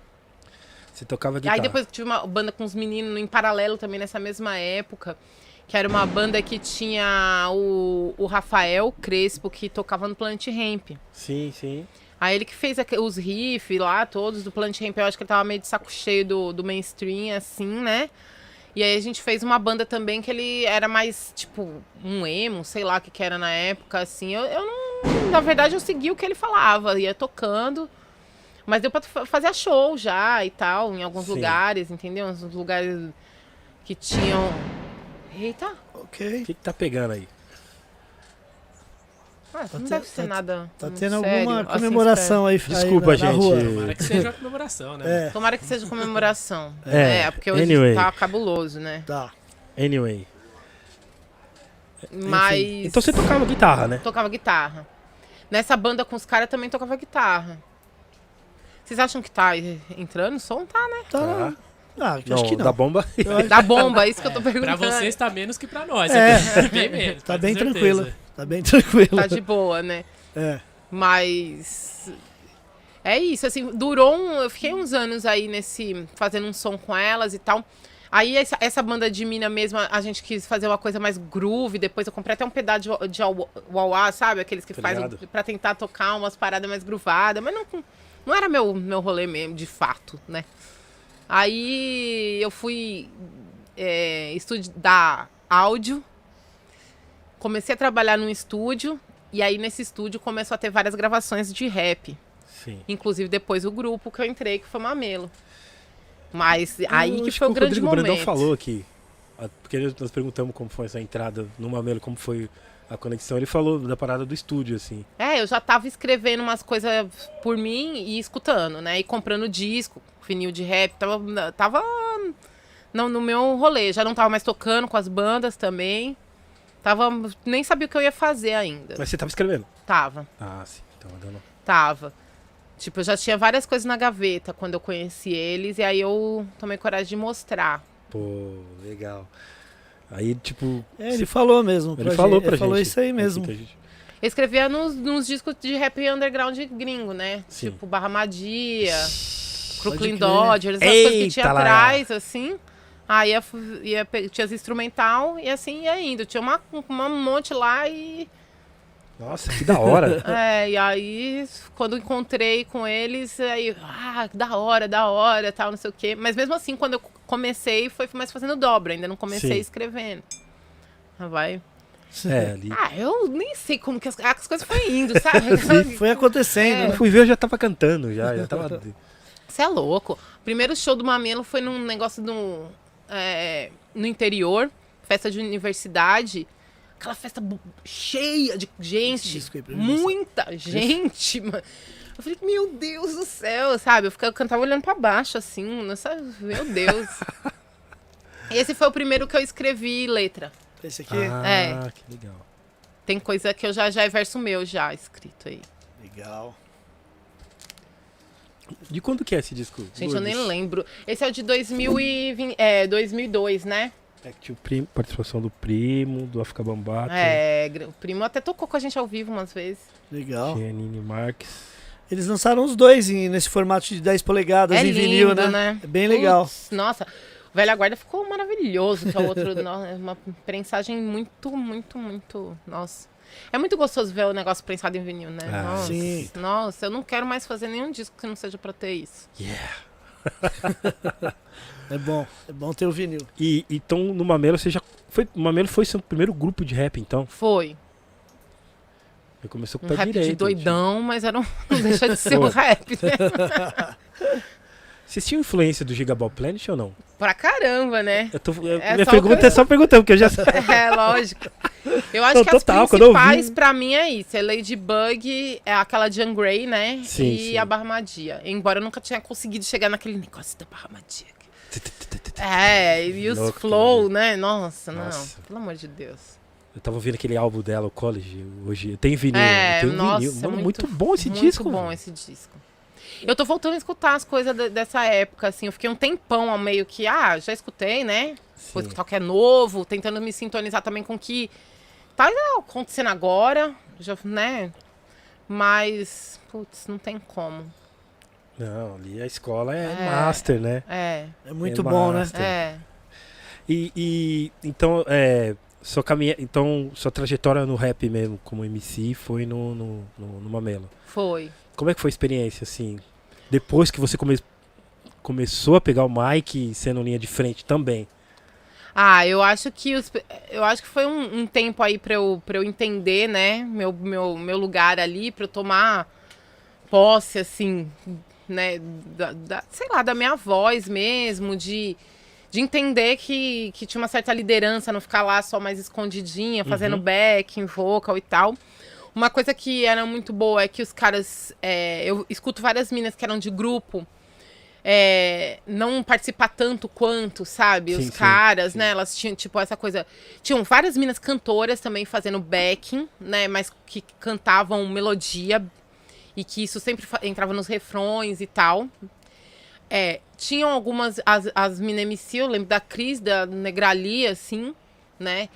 [SPEAKER 2] Você tocava guitarra.
[SPEAKER 4] Aí depois tive uma banda com os meninos em paralelo também nessa mesma época. Que era uma banda que tinha o, o Rafael Crespo, que tocava no Planet Ramp.
[SPEAKER 2] Sim, sim.
[SPEAKER 4] Aí ele que fez os riffs lá, todos do Planet Ramp. Eu acho que ele tava meio de saco cheio do, do mainstream, assim, né? E aí a gente fez uma banda também que ele era mais, tipo, um emo, sei lá o que que era na época, assim. Eu, eu não... Na verdade, eu segui o que ele falava, ia tocando. Mas deu pra fa- fazer show já e tal, em alguns
[SPEAKER 2] Sim.
[SPEAKER 4] lugares, entendeu? Uns lugares que tinham... Eita!
[SPEAKER 1] Ok.
[SPEAKER 2] O que, que tá pegando aí?
[SPEAKER 4] Ah,
[SPEAKER 1] Tá
[SPEAKER 4] não
[SPEAKER 1] te-
[SPEAKER 4] deve ser
[SPEAKER 1] tá-
[SPEAKER 4] nada
[SPEAKER 1] Tá
[SPEAKER 4] muito
[SPEAKER 1] tendo
[SPEAKER 4] sério,
[SPEAKER 1] alguma
[SPEAKER 4] assim,
[SPEAKER 1] comemoração aí, aí
[SPEAKER 2] Desculpa,
[SPEAKER 1] na, na
[SPEAKER 2] gente.
[SPEAKER 1] rua.
[SPEAKER 3] Tomara que seja uma comemoração, né?
[SPEAKER 1] É.
[SPEAKER 4] Tomara que seja comemoração.
[SPEAKER 2] É,
[SPEAKER 4] É, porque hoje
[SPEAKER 2] anyway.
[SPEAKER 4] tá cabuloso, né?
[SPEAKER 1] tá.
[SPEAKER 2] Anyway.
[SPEAKER 4] Mas.
[SPEAKER 2] Enfim. Então você tocava guitarra, né?
[SPEAKER 4] Tocava guitarra. Nessa banda com os caras também tocava guitarra. Vocês acham que tá entrando o som? Tá, né?
[SPEAKER 1] Tá.
[SPEAKER 2] Tá.
[SPEAKER 1] Ah, acho que não.
[SPEAKER 2] da bomba.
[SPEAKER 4] Da bomba, é isso que eu tô
[SPEAKER 3] Pra
[SPEAKER 4] perguntando.
[SPEAKER 3] você está menos que pra nós.
[SPEAKER 1] É.
[SPEAKER 3] É. Bem menos.
[SPEAKER 1] Tá bem tranquila. Tá bem tranquila.
[SPEAKER 4] Tá de boa, né?
[SPEAKER 1] É.
[SPEAKER 4] Mas é isso, assim, durou um, eu fiquei uns anos aí nesse fazendo um som com elas e tal. Aí essa, essa banda de mina mesmo, a gente quis fazer uma coisa mais groove, depois eu comprei até um pedaço de, de wah sabe? Aqueles que
[SPEAKER 2] Tá
[SPEAKER 4] fazem pra tentar tocar umas paradas mais groovadas, mas não, não era meu, meu rolê mesmo, de fato, né? Aí eu fui é, estudar áudio, comecei a trabalhar num estúdio, e aí nesse estúdio começou a ter várias gravações de rap.
[SPEAKER 2] Sim.
[SPEAKER 4] Inclusive depois o grupo que eu entrei, que foi Mamelo. Mas aí
[SPEAKER 2] Eu
[SPEAKER 4] que foi o
[SPEAKER 2] que
[SPEAKER 4] grande
[SPEAKER 2] Rodrigo
[SPEAKER 4] momento.
[SPEAKER 2] Brandão falou aqui. Porque nós perguntamos como foi essa entrada no Mamelo, como foi a conexão. Ele falou da parada do estúdio, assim.
[SPEAKER 4] É, eu já tava escrevendo umas coisas por mim e escutando, né? E comprando disco, vinil de rap. Tava, tava no, no meu rolê. Já não tava mais tocando com as bandas também. Tava. Nem sabia o que eu ia fazer ainda.
[SPEAKER 2] Mas você tava escrevendo?
[SPEAKER 4] Tava,
[SPEAKER 2] Ah, sim. Tava dando.
[SPEAKER 4] tava. Tipo, eu já tinha várias coisas na gaveta quando eu conheci eles. E aí eu tomei coragem de mostrar.
[SPEAKER 2] Pô, legal. Aí, tipo.
[SPEAKER 1] É, ele falou mesmo.
[SPEAKER 2] ele
[SPEAKER 1] pra
[SPEAKER 2] falou
[SPEAKER 1] gente,
[SPEAKER 2] pra
[SPEAKER 1] ele
[SPEAKER 2] gente.
[SPEAKER 1] falou isso aí mesmo.
[SPEAKER 4] Eu escrevia nos, nos discos de rap underground gringo, né?
[SPEAKER 2] Sim.
[SPEAKER 4] Tipo Barra Madia, Crooklyn. Dodgers, essas coisas que tinha
[SPEAKER 2] lá.
[SPEAKER 4] atrás, assim. Aí ia, ia, tinha as instrumental e assim ia indo. Tinha uma, uma monte lá e.
[SPEAKER 2] Nossa, que da hora.
[SPEAKER 4] É, e aí, quando encontrei com eles, aí, ah, da hora, da hora, tal, não sei o quê. Mas mesmo assim, quando eu comecei, foi mais fazendo dobra, ainda não comecei
[SPEAKER 2] Sim.
[SPEAKER 4] escrevendo. Ah, vai.
[SPEAKER 2] é, ali.
[SPEAKER 4] Ah, eu nem sei como que as, as coisas foram indo, sabe?
[SPEAKER 1] Foi acontecendo.
[SPEAKER 4] É.
[SPEAKER 2] Eu fui ver, eu já tava cantando, já. já tava...
[SPEAKER 4] Você é louco. Primeiro show do Mamelo foi num negócio no, é, no interior, festa de universidade. Aquela festa cheia de gente.
[SPEAKER 1] mim,
[SPEAKER 4] muita gente, mano. Eu falei, meu Deus do céu, sabe? Eu, ficava, eu cantava olhando pra baixo, assim, não sabe? Meu Deus. Esse foi o primeiro que eu escrevi letra.
[SPEAKER 1] Esse aqui?
[SPEAKER 2] Ah, que legal.
[SPEAKER 4] Tem coisa que eu já, já é verso meu já escrito aí.
[SPEAKER 1] Legal.
[SPEAKER 2] De quando que é esse disco?
[SPEAKER 4] Gente, eu nem
[SPEAKER 2] Lourdes?
[SPEAKER 4] lembro. Esse é o de 2020, é, 2002, né?
[SPEAKER 2] É que tinha o primo, participação do primo, do África Bambata,
[SPEAKER 4] É, o primo até tocou com a gente ao vivo umas vezes.
[SPEAKER 1] Legal.
[SPEAKER 2] tinha Nini Marques.
[SPEAKER 1] Eles lançaram os dois em- nesse formato de 10 polegadas
[SPEAKER 4] é
[SPEAKER 1] em
[SPEAKER 4] lindo,
[SPEAKER 1] vinil, né?
[SPEAKER 4] né?
[SPEAKER 1] É bem legal.
[SPEAKER 4] Putz, nossa, o Velha Guarda ficou maravilhoso, que é o outro, é uma prensagem muito, muito, muito, nossa. É muito gostoso ver o negócio prensado em vinil, né?
[SPEAKER 2] Ah,
[SPEAKER 4] nossa,
[SPEAKER 1] sim.
[SPEAKER 4] nossa, eu não quero mais fazer nenhum disco que não seja pra ter isso.
[SPEAKER 2] Yeah.
[SPEAKER 1] É bom. É bom ter o vinil.
[SPEAKER 2] E então no Mamelo você já foi, o Mamelo foi seu primeiro grupo de rap então?
[SPEAKER 4] Foi.
[SPEAKER 2] Você começou com
[SPEAKER 4] Um
[SPEAKER 2] o pé
[SPEAKER 4] rap
[SPEAKER 2] direito.
[SPEAKER 4] de doidão, mas era um, não deixa de ser um rap, né?
[SPEAKER 2] tipo. Vocês tinham influência do Gigaball Planet ou não?
[SPEAKER 4] Pra caramba, né?
[SPEAKER 2] Eu tô, eu-
[SPEAKER 4] É
[SPEAKER 2] minha pergunta
[SPEAKER 4] que-
[SPEAKER 2] é só perguntando, porque eu já sei.
[SPEAKER 4] É, lógico. Eu acho
[SPEAKER 2] Não,
[SPEAKER 4] que
[SPEAKER 2] total,
[SPEAKER 4] as
[SPEAKER 2] eu
[SPEAKER 4] principais pra mim é isso. É Ladybug, é aquela Jean Grey, né?
[SPEAKER 2] Sim,
[SPEAKER 4] e
[SPEAKER 2] sim.
[SPEAKER 4] a Barmadia. Embora eu nunca tinha conseguido chegar naquele negócio da Barmadia. É, e os
[SPEAKER 2] Louco,
[SPEAKER 4] flow, né? Nossa,
[SPEAKER 2] Nossa.
[SPEAKER 4] não. Pelo amor de Deus.
[SPEAKER 2] Eu tava ouvindo aquele álbum dela, o College, hoje. Tem vinil,
[SPEAKER 4] É,
[SPEAKER 2] tem um
[SPEAKER 4] nossa,
[SPEAKER 2] vinil. Mano,
[SPEAKER 4] muito-
[SPEAKER 2] muito, bom esse
[SPEAKER 4] Muito
[SPEAKER 2] disco.
[SPEAKER 4] bom
[SPEAKER 2] mano.
[SPEAKER 4] esse disco. Eu tô voltando a escutar as coisas de- dessa época, assim. Eu fiquei um tempão ao meio que, ah, já escutei, né? Vou
[SPEAKER 2] Sim.
[SPEAKER 4] escutar o que é novo, tentando me sintonizar também com o que tá acontecendo agora, já, né? Mas, putz, não tem como.
[SPEAKER 2] Não, ali a escola é,
[SPEAKER 4] É.
[SPEAKER 2] master, né?
[SPEAKER 4] É,
[SPEAKER 1] É muito
[SPEAKER 2] É
[SPEAKER 1] bom, né?
[SPEAKER 2] massa. Tem.
[SPEAKER 4] é.
[SPEAKER 2] E, e, então, é, sua caminha, então, sua trajetória no rap mesmo, como MC, foi no, no, no, no Mamelo.
[SPEAKER 4] Foi.
[SPEAKER 2] Como é que foi a experiência, assim? Depois que você come, começou a pegar o mic sendo linha de frente também.
[SPEAKER 4] Ah, eu acho que os, eu acho que foi um, um tempo aí pra eu, pra eu entender, né, meu, meu, meu lugar ali, pra eu tomar posse, assim, né, da, da- sei lá, da minha voz mesmo, de, de entender que, que tinha uma certa liderança, não ficar lá só mais escondidinha, fazendo
[SPEAKER 2] Uhum.
[SPEAKER 4] backing, vocal e tal. Uma coisa que era muito boa é que os caras. é, eu escuto várias minas que eram de grupo. é, não participar tanto quanto, sabe?
[SPEAKER 2] Sim,
[SPEAKER 4] Os caras,
[SPEAKER 2] sim.
[SPEAKER 4] né? Elas tinham, tipo, essa coisa. Tinham várias minas cantoras também fazendo backing, né? Mas que cantavam melodia e que isso sempre entrava nos refrões e tal. É, tinham algumas, as, as Minemisi, eu lembro da Cris, da Negrali, assim, né?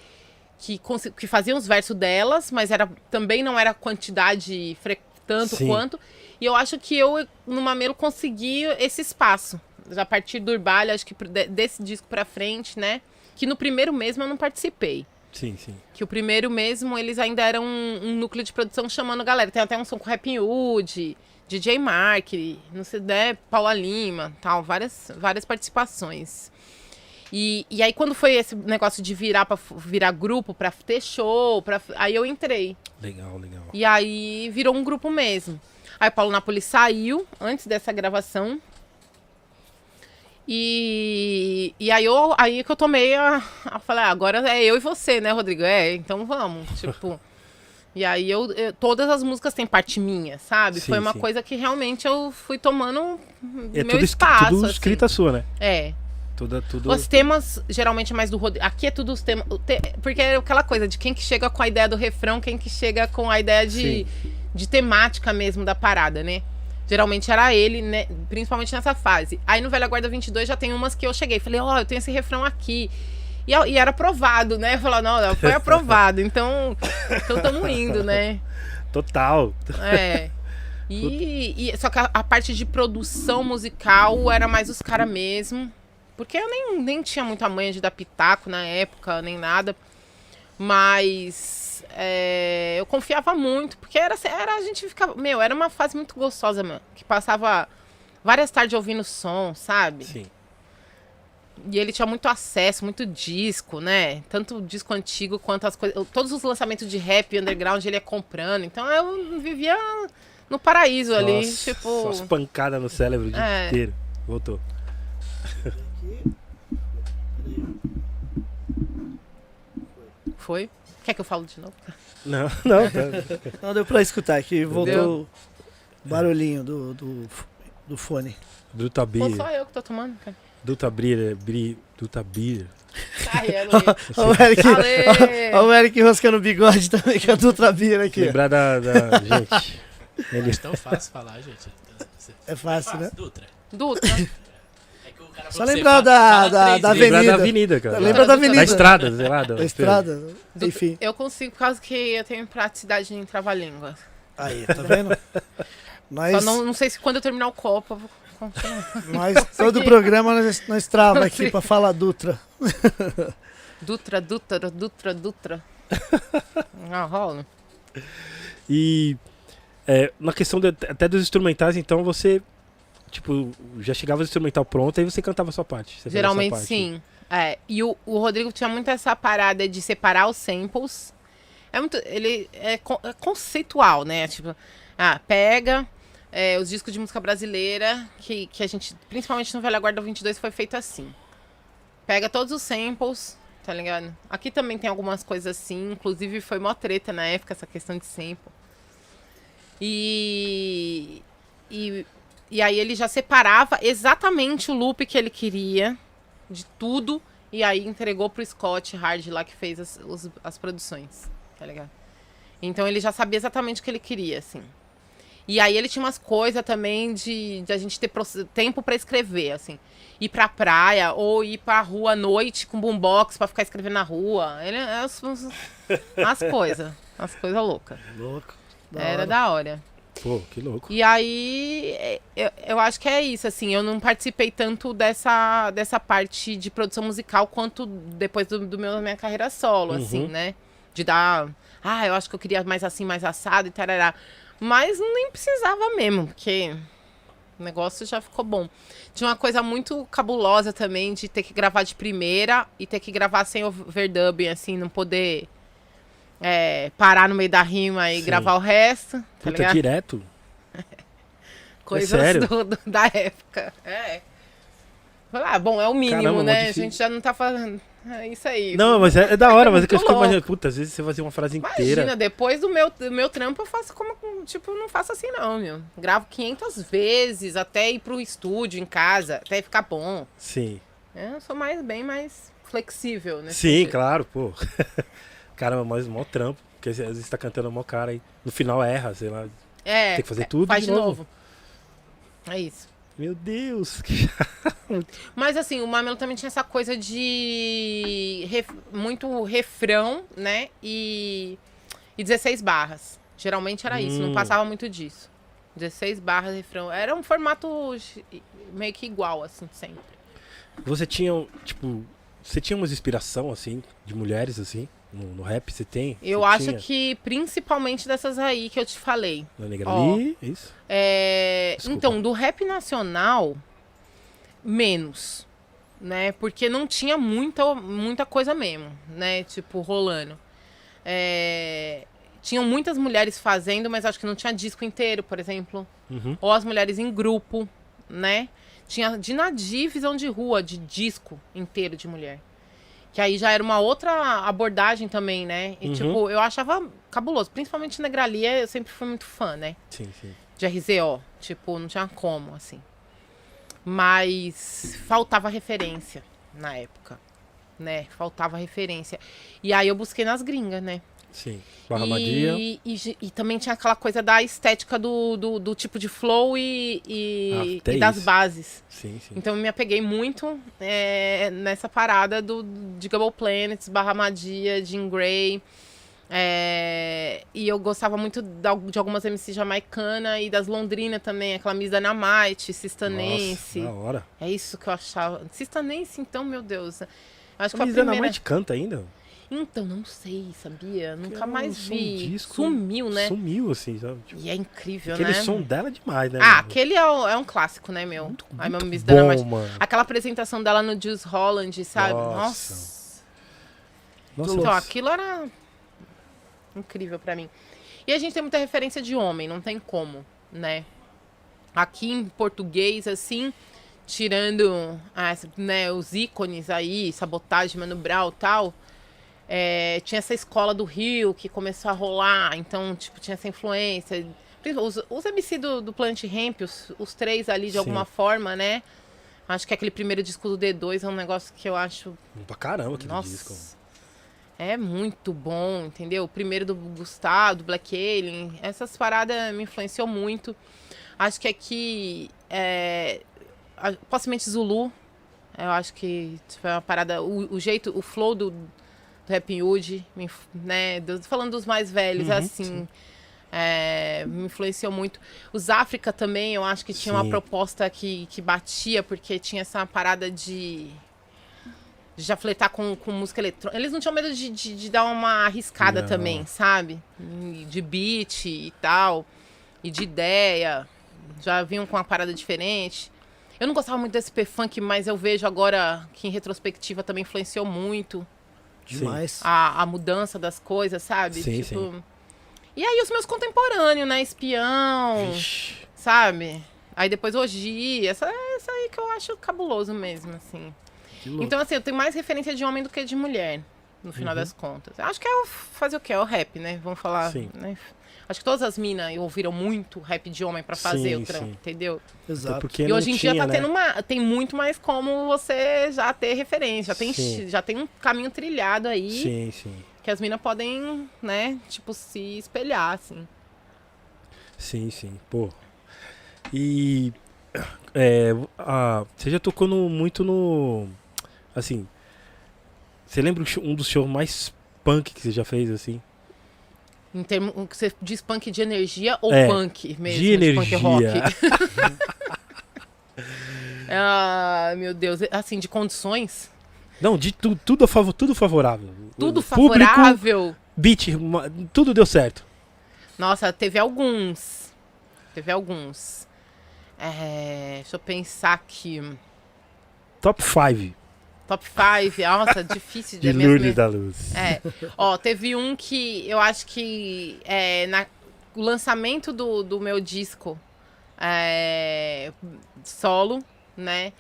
[SPEAKER 4] Que, que faziam os versos delas, mas era, também não era quantidade tanto
[SPEAKER 2] Sim.
[SPEAKER 4] quanto. E eu acho que eu, no Mamelo, consegui esse espaço. A partir do Urbalha, acho que desse disco pra frente, né? Que no primeiro mesmo eu não participei.
[SPEAKER 2] Sim, sim.
[SPEAKER 4] Que o primeiro mesmo, eles ainda eram um, um núcleo de produção chamando galera. Tem até um som com Rap Hood, DJ Mark, não sei, né, Paula Lima, tal, várias, várias participações. E, e aí quando foi esse negócio de virar para virar grupo, pra ter show, pra, aí eu entrei.
[SPEAKER 2] Legal, legal.
[SPEAKER 4] E aí virou um grupo mesmo. Aí Paulo Napoli saiu antes dessa gravação. E, e aí, eu, aí que eu tomei a. Eu falei, ah, agora é eu e você, né, Rodrigo? É, então vamos. Tipo. E aí eu, eu- Todas as músicas têm parte minha, sabe?
[SPEAKER 2] Sim,
[SPEAKER 4] Foi uma
[SPEAKER 2] sim.
[SPEAKER 4] coisa que realmente eu fui tomando
[SPEAKER 2] É
[SPEAKER 4] meu
[SPEAKER 2] tudo, es-
[SPEAKER 4] espaço.
[SPEAKER 2] tudo
[SPEAKER 4] assim.
[SPEAKER 2] escrita sua, né?
[SPEAKER 4] É.
[SPEAKER 2] Tudo, tudo...
[SPEAKER 4] Os temas, geralmente, mais do Rodrigo. Aqui é tudo os temas. te- Porque é aquela coisa de quem que chega com a ideia do refrão, quem que chega com a ideia de, de temática mesmo da parada, né? Geralmente era ele, né? Principalmente nessa fase. Aí no Velha Guarda 22 já tem umas que eu cheguei. Falei, ó, eu tenho esse refrão aqui. E, e era aprovado, né? Falar, não, não, foi aprovado. Então, então tamo indo, né?
[SPEAKER 2] Total.
[SPEAKER 4] É. E, e- só que a, a parte de produção musical era mais os caras mesmo. Porque eu nem, nem tinha muita manha de dar pitaco na época, nem nada. Mas é, eu confiava muito, porque era, era a gente ficava. Meu, era uma fase muito gostosa, mano. Que passava várias tardes ouvindo som, sabe?
[SPEAKER 2] Sim.
[SPEAKER 4] E ele tinha muito acesso, muito disco, né? Tanto disco antigo quanto as coisas. Todos os lançamentos de rap underground ele ia comprando. Então eu vivia no paraíso ali.
[SPEAKER 2] Nossa,
[SPEAKER 4] Tipo.
[SPEAKER 2] Só as pancadas no cérebro o dia
[SPEAKER 4] É.
[SPEAKER 2] inteiro. Voltou.
[SPEAKER 4] Foi? Quer que eu falo de novo?
[SPEAKER 2] Não, não. tá.
[SPEAKER 1] Não deu pra escutar aqui, voltou o barulhinho do, do, do fone.
[SPEAKER 2] Duta
[SPEAKER 4] Pô,
[SPEAKER 2] Bir.
[SPEAKER 4] só eu que tô tomando, cara.
[SPEAKER 2] Duta Bir. Bri, Duta Bir.
[SPEAKER 4] Ai, é,
[SPEAKER 1] Olha o Eric,
[SPEAKER 4] Ale!
[SPEAKER 1] olha o Eric roscando o bigode também, com a Dutra Bira aqui.
[SPEAKER 2] Lembrar da, da- Gente. Ele...
[SPEAKER 3] É tão fácil falar, gente. Você-
[SPEAKER 1] É fácil, né?
[SPEAKER 3] Dutra.
[SPEAKER 4] Dutra.
[SPEAKER 3] É que o cara
[SPEAKER 1] Só lembrar da- da- da
[SPEAKER 3] vezes.
[SPEAKER 2] Lembrar da
[SPEAKER 1] avenida.
[SPEAKER 2] avenida, cara.
[SPEAKER 1] Lembra da avenida?
[SPEAKER 2] Da estrada, sei lá. Da,
[SPEAKER 1] Da estrada,
[SPEAKER 4] Dutra.
[SPEAKER 1] enfim.
[SPEAKER 4] Eu consigo por causa que eu tenho praticidade em trava-língua.
[SPEAKER 1] Aí, tá vendo?
[SPEAKER 4] Só
[SPEAKER 1] Nós,
[SPEAKER 4] não, não sei se quando eu terminar o copo eu vou continuar.
[SPEAKER 1] nós todo o programa nós, nós trava aqui pra falar Dutra.
[SPEAKER 4] Dutra, Dutra, Dutra, Dutra. Ah, rola.
[SPEAKER 2] E é, na questão de- até dos instrumentais, então você tipo já chegava o instrumental pronto aí você cantava a sua parte. a sua
[SPEAKER 4] Geralmente
[SPEAKER 2] parte.
[SPEAKER 4] sim. É, e o, o Rodrigo tinha muito essa parada de separar os samples. É muito. Ele é, con- é conceitual, né? Tipo, ah, pega é, os discos de música brasileira, que, que a gente, principalmente no Velha Guarda 22, foi feito assim. Pega todos os samples, tá ligado? Aqui também tem algumas coisas assim, inclusive foi mó treta na época essa questão de sample. E. E, e aí ele já separava exatamente o loop que ele queria de tudo. E aí entregou pro Scott Hard lá que fez as, os- as produções. Tá ligado? Então ele já sabia exatamente o que ele queria, assim. E aí ele tinha umas coisas também de, de a gente ter tempo pra escrever, assim. Ir pra praia ou ir pra rua à noite com boombox pra ficar escrevendo na rua. Ele, é as, as, as coisas. As coisas loucas.
[SPEAKER 1] Louco. da
[SPEAKER 4] Era
[SPEAKER 1] hora.
[SPEAKER 4] da hora.
[SPEAKER 2] Pô, que louco.
[SPEAKER 4] E aí, é, eu, eu acho que é isso, assim, eu não participei tanto dessa, dessa parte de produção musical quanto depois do, do meu, da minha carreira solo, assim,
[SPEAKER 2] Uhum.
[SPEAKER 4] né? De dar, ah, eu acho que eu queria mais assim, mais assado e tarará. Mas nem precisava mesmo, porque o negócio já ficou bom. Tinha uma coisa muito cabulosa também de ter que gravar de primeira e ter que gravar sem overdub, assim, não poder é, parar no meio da rima e
[SPEAKER 2] Sim.
[SPEAKER 4] gravar o resto, tá
[SPEAKER 2] Puta,
[SPEAKER 4] ligado?
[SPEAKER 2] direto?
[SPEAKER 4] coisas
[SPEAKER 2] sério?
[SPEAKER 4] do- do- da época. É. Ah, bom, é o mínimo,
[SPEAKER 2] Caramba, mó
[SPEAKER 4] né? A gente já não tá fazendo. É isso aí.
[SPEAKER 2] Não, mas é, é da hora, mas é que eu fico imaginando, puta, às vezes você fazia uma frase
[SPEAKER 4] Imagina,
[SPEAKER 2] inteira.
[SPEAKER 4] depois do meu, do meu trampo eu faço como. Tipo, não faço assim, não, meu. Gravo 500 vezes até ir pro estúdio em casa, até ficar bom.
[SPEAKER 2] Sim.
[SPEAKER 4] Eu sou mais, bem mais flexível, né?
[SPEAKER 2] Sim, claro, pô. Caramba, mas mó trampo. Porque às vezes tá cantando mó cara aí. No final erra, sei lá.
[SPEAKER 4] É.
[SPEAKER 2] Tem que fazer
[SPEAKER 4] é,
[SPEAKER 2] tudo
[SPEAKER 4] Faz
[SPEAKER 2] de novo.
[SPEAKER 4] novo. É isso.
[SPEAKER 2] Meu Deus. que-
[SPEAKER 4] Mas assim, o Mamelo também tinha essa coisa de ref- muito refrão, né? E, e 16 barras. Geralmente era isso, não
[SPEAKER 2] Hum.
[SPEAKER 4] passava muito disso. 16 barras, refrão. Era um formato meio que igual, assim, sempre.
[SPEAKER 2] Você tinha, tipo, você tinha umas inspiração, assim, de mulheres, assim, no, no rap? Você tem?
[SPEAKER 4] Eu
[SPEAKER 2] Você
[SPEAKER 4] acho
[SPEAKER 2] tinha?
[SPEAKER 4] que principalmente dessas aí que eu te falei.
[SPEAKER 2] Na Negra
[SPEAKER 4] Ó.
[SPEAKER 2] Lee, isso?
[SPEAKER 4] É, então, do rap nacional, menos. Né? Porque não tinha muita, muita coisa mesmo, né? Tipo, rolando. É, Tinham muitas mulheres fazendo, mas acho que não tinha disco inteiro, por exemplo.
[SPEAKER 2] Uhum.
[SPEAKER 4] Ou as mulheres em grupo, né? Tinha de Nadir visão de rua, de disco inteiro de mulher. Que aí já era uma outra abordagem também, né? E,
[SPEAKER 2] Uhum.
[SPEAKER 4] tipo, eu achava cabuloso. Principalmente Negralia, eu sempre fui muito fã, né?
[SPEAKER 2] Sim, sim.
[SPEAKER 4] de RZO. Tipo, não tinha como, assim. Mas faltava referência na época, né? Faltava referência. E aí eu busquei nas gringas, né?
[SPEAKER 2] Sim. Barra Madia.
[SPEAKER 4] E, e, e também tinha aquela coisa da estética do, do, do tipo de flow e, e,
[SPEAKER 2] Ah,
[SPEAKER 4] e das bases.
[SPEAKER 2] Sim, sim.
[SPEAKER 4] Então eu me apeguei muito é, nessa parada do de Gable Planets, Barra Madia, Jean Grey. É, e eu gostava muito de algumas MC jamaicana e das Londrina também, aquela Miss Dynamite, Sistanense.
[SPEAKER 2] Nossa, hora.
[SPEAKER 4] É isso que eu achava. Sistanense, então, meu Deus. Eu Acho que
[SPEAKER 2] A
[SPEAKER 4] foi a
[SPEAKER 2] Miss
[SPEAKER 4] primeira.
[SPEAKER 2] Dynamite canta ainda?
[SPEAKER 4] Então, não sei, sabia? Nunca
[SPEAKER 2] ela
[SPEAKER 4] mais
[SPEAKER 2] um
[SPEAKER 4] vi.
[SPEAKER 2] disco-
[SPEAKER 4] Sumiu, né?
[SPEAKER 2] Sumiu, assim, sabe? Tipo,
[SPEAKER 4] E é incrível,
[SPEAKER 2] aquele
[SPEAKER 4] né?
[SPEAKER 2] som dela é demais, né?
[SPEAKER 4] Ah, aquele é, o- é um clássico, né, meu? Ai, meu Miss
[SPEAKER 2] Bom,
[SPEAKER 4] Dynamite.
[SPEAKER 2] mano.
[SPEAKER 4] Aquela apresentação dela no Juice Holland, sabe?
[SPEAKER 2] Nossa.
[SPEAKER 4] Nossa. Então, aquilo era incrível pra mim. E a gente tem muita referência de homem, não tem como, né? Aqui em português, assim, tirando as, né, os ícones aí, sabotagem, Mano Brown e tal, é, tinha essa escola do Rio que começou a rolar, então, tipo, tinha essa influência. Os, os MC do, do Planet Ramp, os, os três ali, de
[SPEAKER 2] Sim.
[SPEAKER 4] alguma forma, né? Acho que aquele primeiro disco do D2 é um negócio que eu acho
[SPEAKER 2] Pra caramba aquele
[SPEAKER 4] nossa.
[SPEAKER 2] disco.
[SPEAKER 4] É muito bom, entendeu? O primeiro do Gustavo, do Black Alien, essas paradas me influenciou muito. Acho que aqui, é, possivelmente Zulu, eu acho que tipo, é uma parada, o, o jeito, o flow do, do Rap Hood, né? do- falando dos mais velhos,
[SPEAKER 2] Uhum,
[SPEAKER 4] assim, é, me influenciou muito. Os África também, eu acho que tinha uma
[SPEAKER 2] Sim.
[SPEAKER 4] proposta que, que batia, porque tinha essa parada de de já fletar com, com música eletrônica. Eles não tinham medo de, de, de dar uma arriscada
[SPEAKER 2] Não.
[SPEAKER 4] também, sabe? De beat e tal, e de ideia. Já vinham com uma parada diferente. Eu não gostava muito desse P-Funk, mas eu vejo agora que em retrospectiva também influenciou muito
[SPEAKER 1] Demais.
[SPEAKER 4] a, a mudança das coisas, sabe?
[SPEAKER 2] Sim, sim.
[SPEAKER 4] E aí os meus contemporâneos, né? Espião,
[SPEAKER 2] Vixe.
[SPEAKER 4] sabe? Aí depois hoje, essa, essa aí que eu acho cabuloso mesmo, assim.
[SPEAKER 2] Que louco.
[SPEAKER 4] Então, assim, eu tenho mais referência de homem do que de mulher, no final das contas. Acho que é o fazer o quê? É o rap, né? Vamos falar.
[SPEAKER 2] Sim.
[SPEAKER 4] né? Acho que todas as minas ouviram muito rap de homem pra fazer
[SPEAKER 2] Sim,
[SPEAKER 4] o trampo, entendeu?
[SPEAKER 1] Exato.
[SPEAKER 2] porque
[SPEAKER 4] e hoje em dia
[SPEAKER 2] tinha,
[SPEAKER 4] tá
[SPEAKER 2] né?
[SPEAKER 4] tendo uma. Tem muito mais como você já ter referência. Já tem,
[SPEAKER 2] Sim.
[SPEAKER 4] já tem um caminho trilhado aí
[SPEAKER 2] Sim, sim.
[SPEAKER 4] que as minas podem, né, tipo, se espelhar, assim.
[SPEAKER 2] Sim, sim. Pô. E. É, a, você já tocou no- muito no. Assim. Você lembra um dos shows mais punk que você já fez, assim?
[SPEAKER 4] Em termos. Você diz punk de energia ou
[SPEAKER 2] É,
[SPEAKER 4] punk mesmo?
[SPEAKER 2] de energia.
[SPEAKER 4] punk rock? ah, meu Deus. Assim, de condições.
[SPEAKER 2] Não, de tu, tudo, favor, tudo favorável.
[SPEAKER 4] Tudo
[SPEAKER 2] O Público,
[SPEAKER 4] favorável.
[SPEAKER 2] beat, tudo deu certo.
[SPEAKER 4] Nossa, teve alguns. Teve alguns. É, deixa eu pensar aqui.
[SPEAKER 2] Top 5
[SPEAKER 4] Top 5. Nossa, difícil de
[SPEAKER 2] Lourdes
[SPEAKER 4] minhas-
[SPEAKER 2] da Luz.
[SPEAKER 4] É. Ó, teve um que eu acho que é, na, o lançamento do, do meu disco é, solo, né?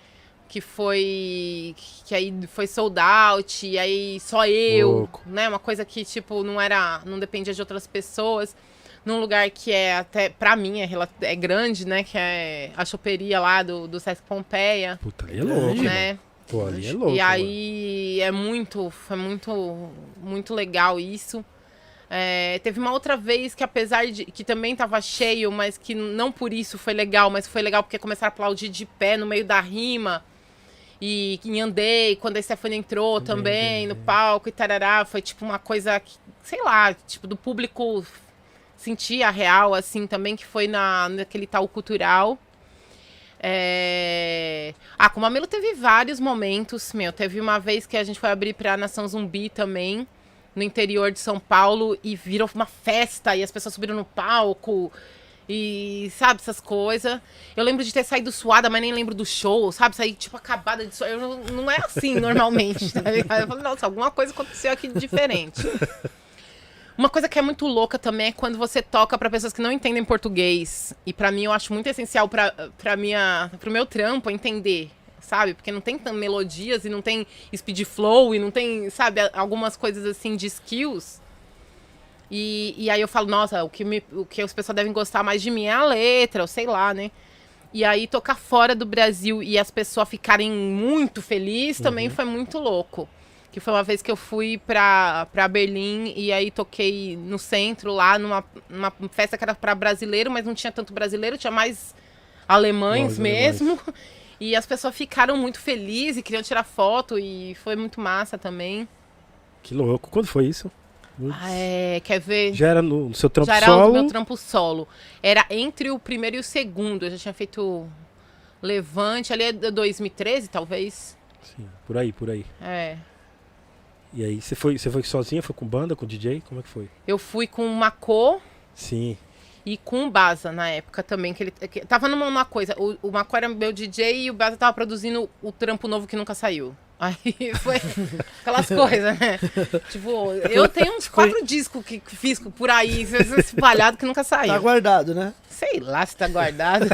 [SPEAKER 4] Que foi. Que aí foi sold out, e aí só eu,
[SPEAKER 2] Louco.
[SPEAKER 4] né? Uma coisa que, tipo, não era. não dependia de outras pessoas. Num lugar que é até, pra mim, é, é grande, né? Que é a choperia lá do, do Sesc Pompeia,
[SPEAKER 2] Puta, ali é louco, né?
[SPEAKER 4] né?
[SPEAKER 2] Pô, ali é louco.
[SPEAKER 4] e
[SPEAKER 2] mano.
[SPEAKER 4] aí é muito, foi muito, muito legal isso. É, teve uma outra vez que, apesar de que também tava cheio, mas que não por isso foi legal, mas foi legal porque começaram a aplaudir de pé no meio da rima. E em Andei, quando a Stephanie entrou também no palco e tarará, foi tipo uma coisa, que, sei lá, tipo, do público sentir a real, assim, também, que foi na, naquele tal cultural. É... Ah, com o Mamelo teve vários momentos, meu. Teve uma vez que a gente foi abrir pra Nação Zumbi também, no interior de São Paulo, e virou uma festa, e as pessoas subiram no palco, e sabe, essas coisas. Eu lembro de ter saído suada, mas nem lembro do show, sabe? Saí, tipo, acabada de suar. Não, não é assim normalmente, tá ligado? Eu falei, nossa, alguma coisa aconteceu aqui diferente. Uma coisa que é muito louca também é quando você toca pra pessoas que não entendem português. E pra mim eu acho muito essencial pra minha, pro meu trampo entender, sabe? Porque não tem tão melodias e não tem speed flow e não tem, sabe, algumas coisas assim de skills. E, e aí eu falo, nossa, o que, me, o que as pessoas devem gostar mais de mim é a letra, ou sei lá, né? E aí tocar fora do Brasil e as pessoas ficarem muito felizes também foi muito louco. Que foi uma vez que eu fui pra, pra Berlim e aí toquei no centro lá, numa, numa festa que era pra brasileiro, mas não tinha tanto brasileiro, tinha mais alemães
[SPEAKER 2] Os alemães.
[SPEAKER 4] mesmo. E as pessoas ficaram muito felizes e queriam tirar foto e foi muito massa também.
[SPEAKER 2] Que louco. Quando foi isso?
[SPEAKER 4] Ah, é, quer ver?
[SPEAKER 2] Já era no, no seu trampo
[SPEAKER 4] Já era
[SPEAKER 2] solo?
[SPEAKER 4] o meu trampo solo. Era entre o primeiro e o segundo. Eu já tinha feito Levante, ali é de 2013, talvez.
[SPEAKER 2] Sim, por aí, por aí.
[SPEAKER 4] É.
[SPEAKER 2] E aí, você foi, você foi sozinha? Foi com banda, com DJ? Como é que foi?
[SPEAKER 4] Eu fui com o Macô
[SPEAKER 2] Sim.
[SPEAKER 4] e com o Baza na época também. Que ele que, tava numa uma coisa. O, o Macô era meu DJ e o Baza tava produzindo o trampo novo que nunca saiu. Aí foi aquelas coisas, né? Tipo, eu tenho uns quatro discos que, que fiz por aí, espalhado, que nunca saiu.
[SPEAKER 1] Tá guardado, né?
[SPEAKER 4] Sei lá se tá guardado.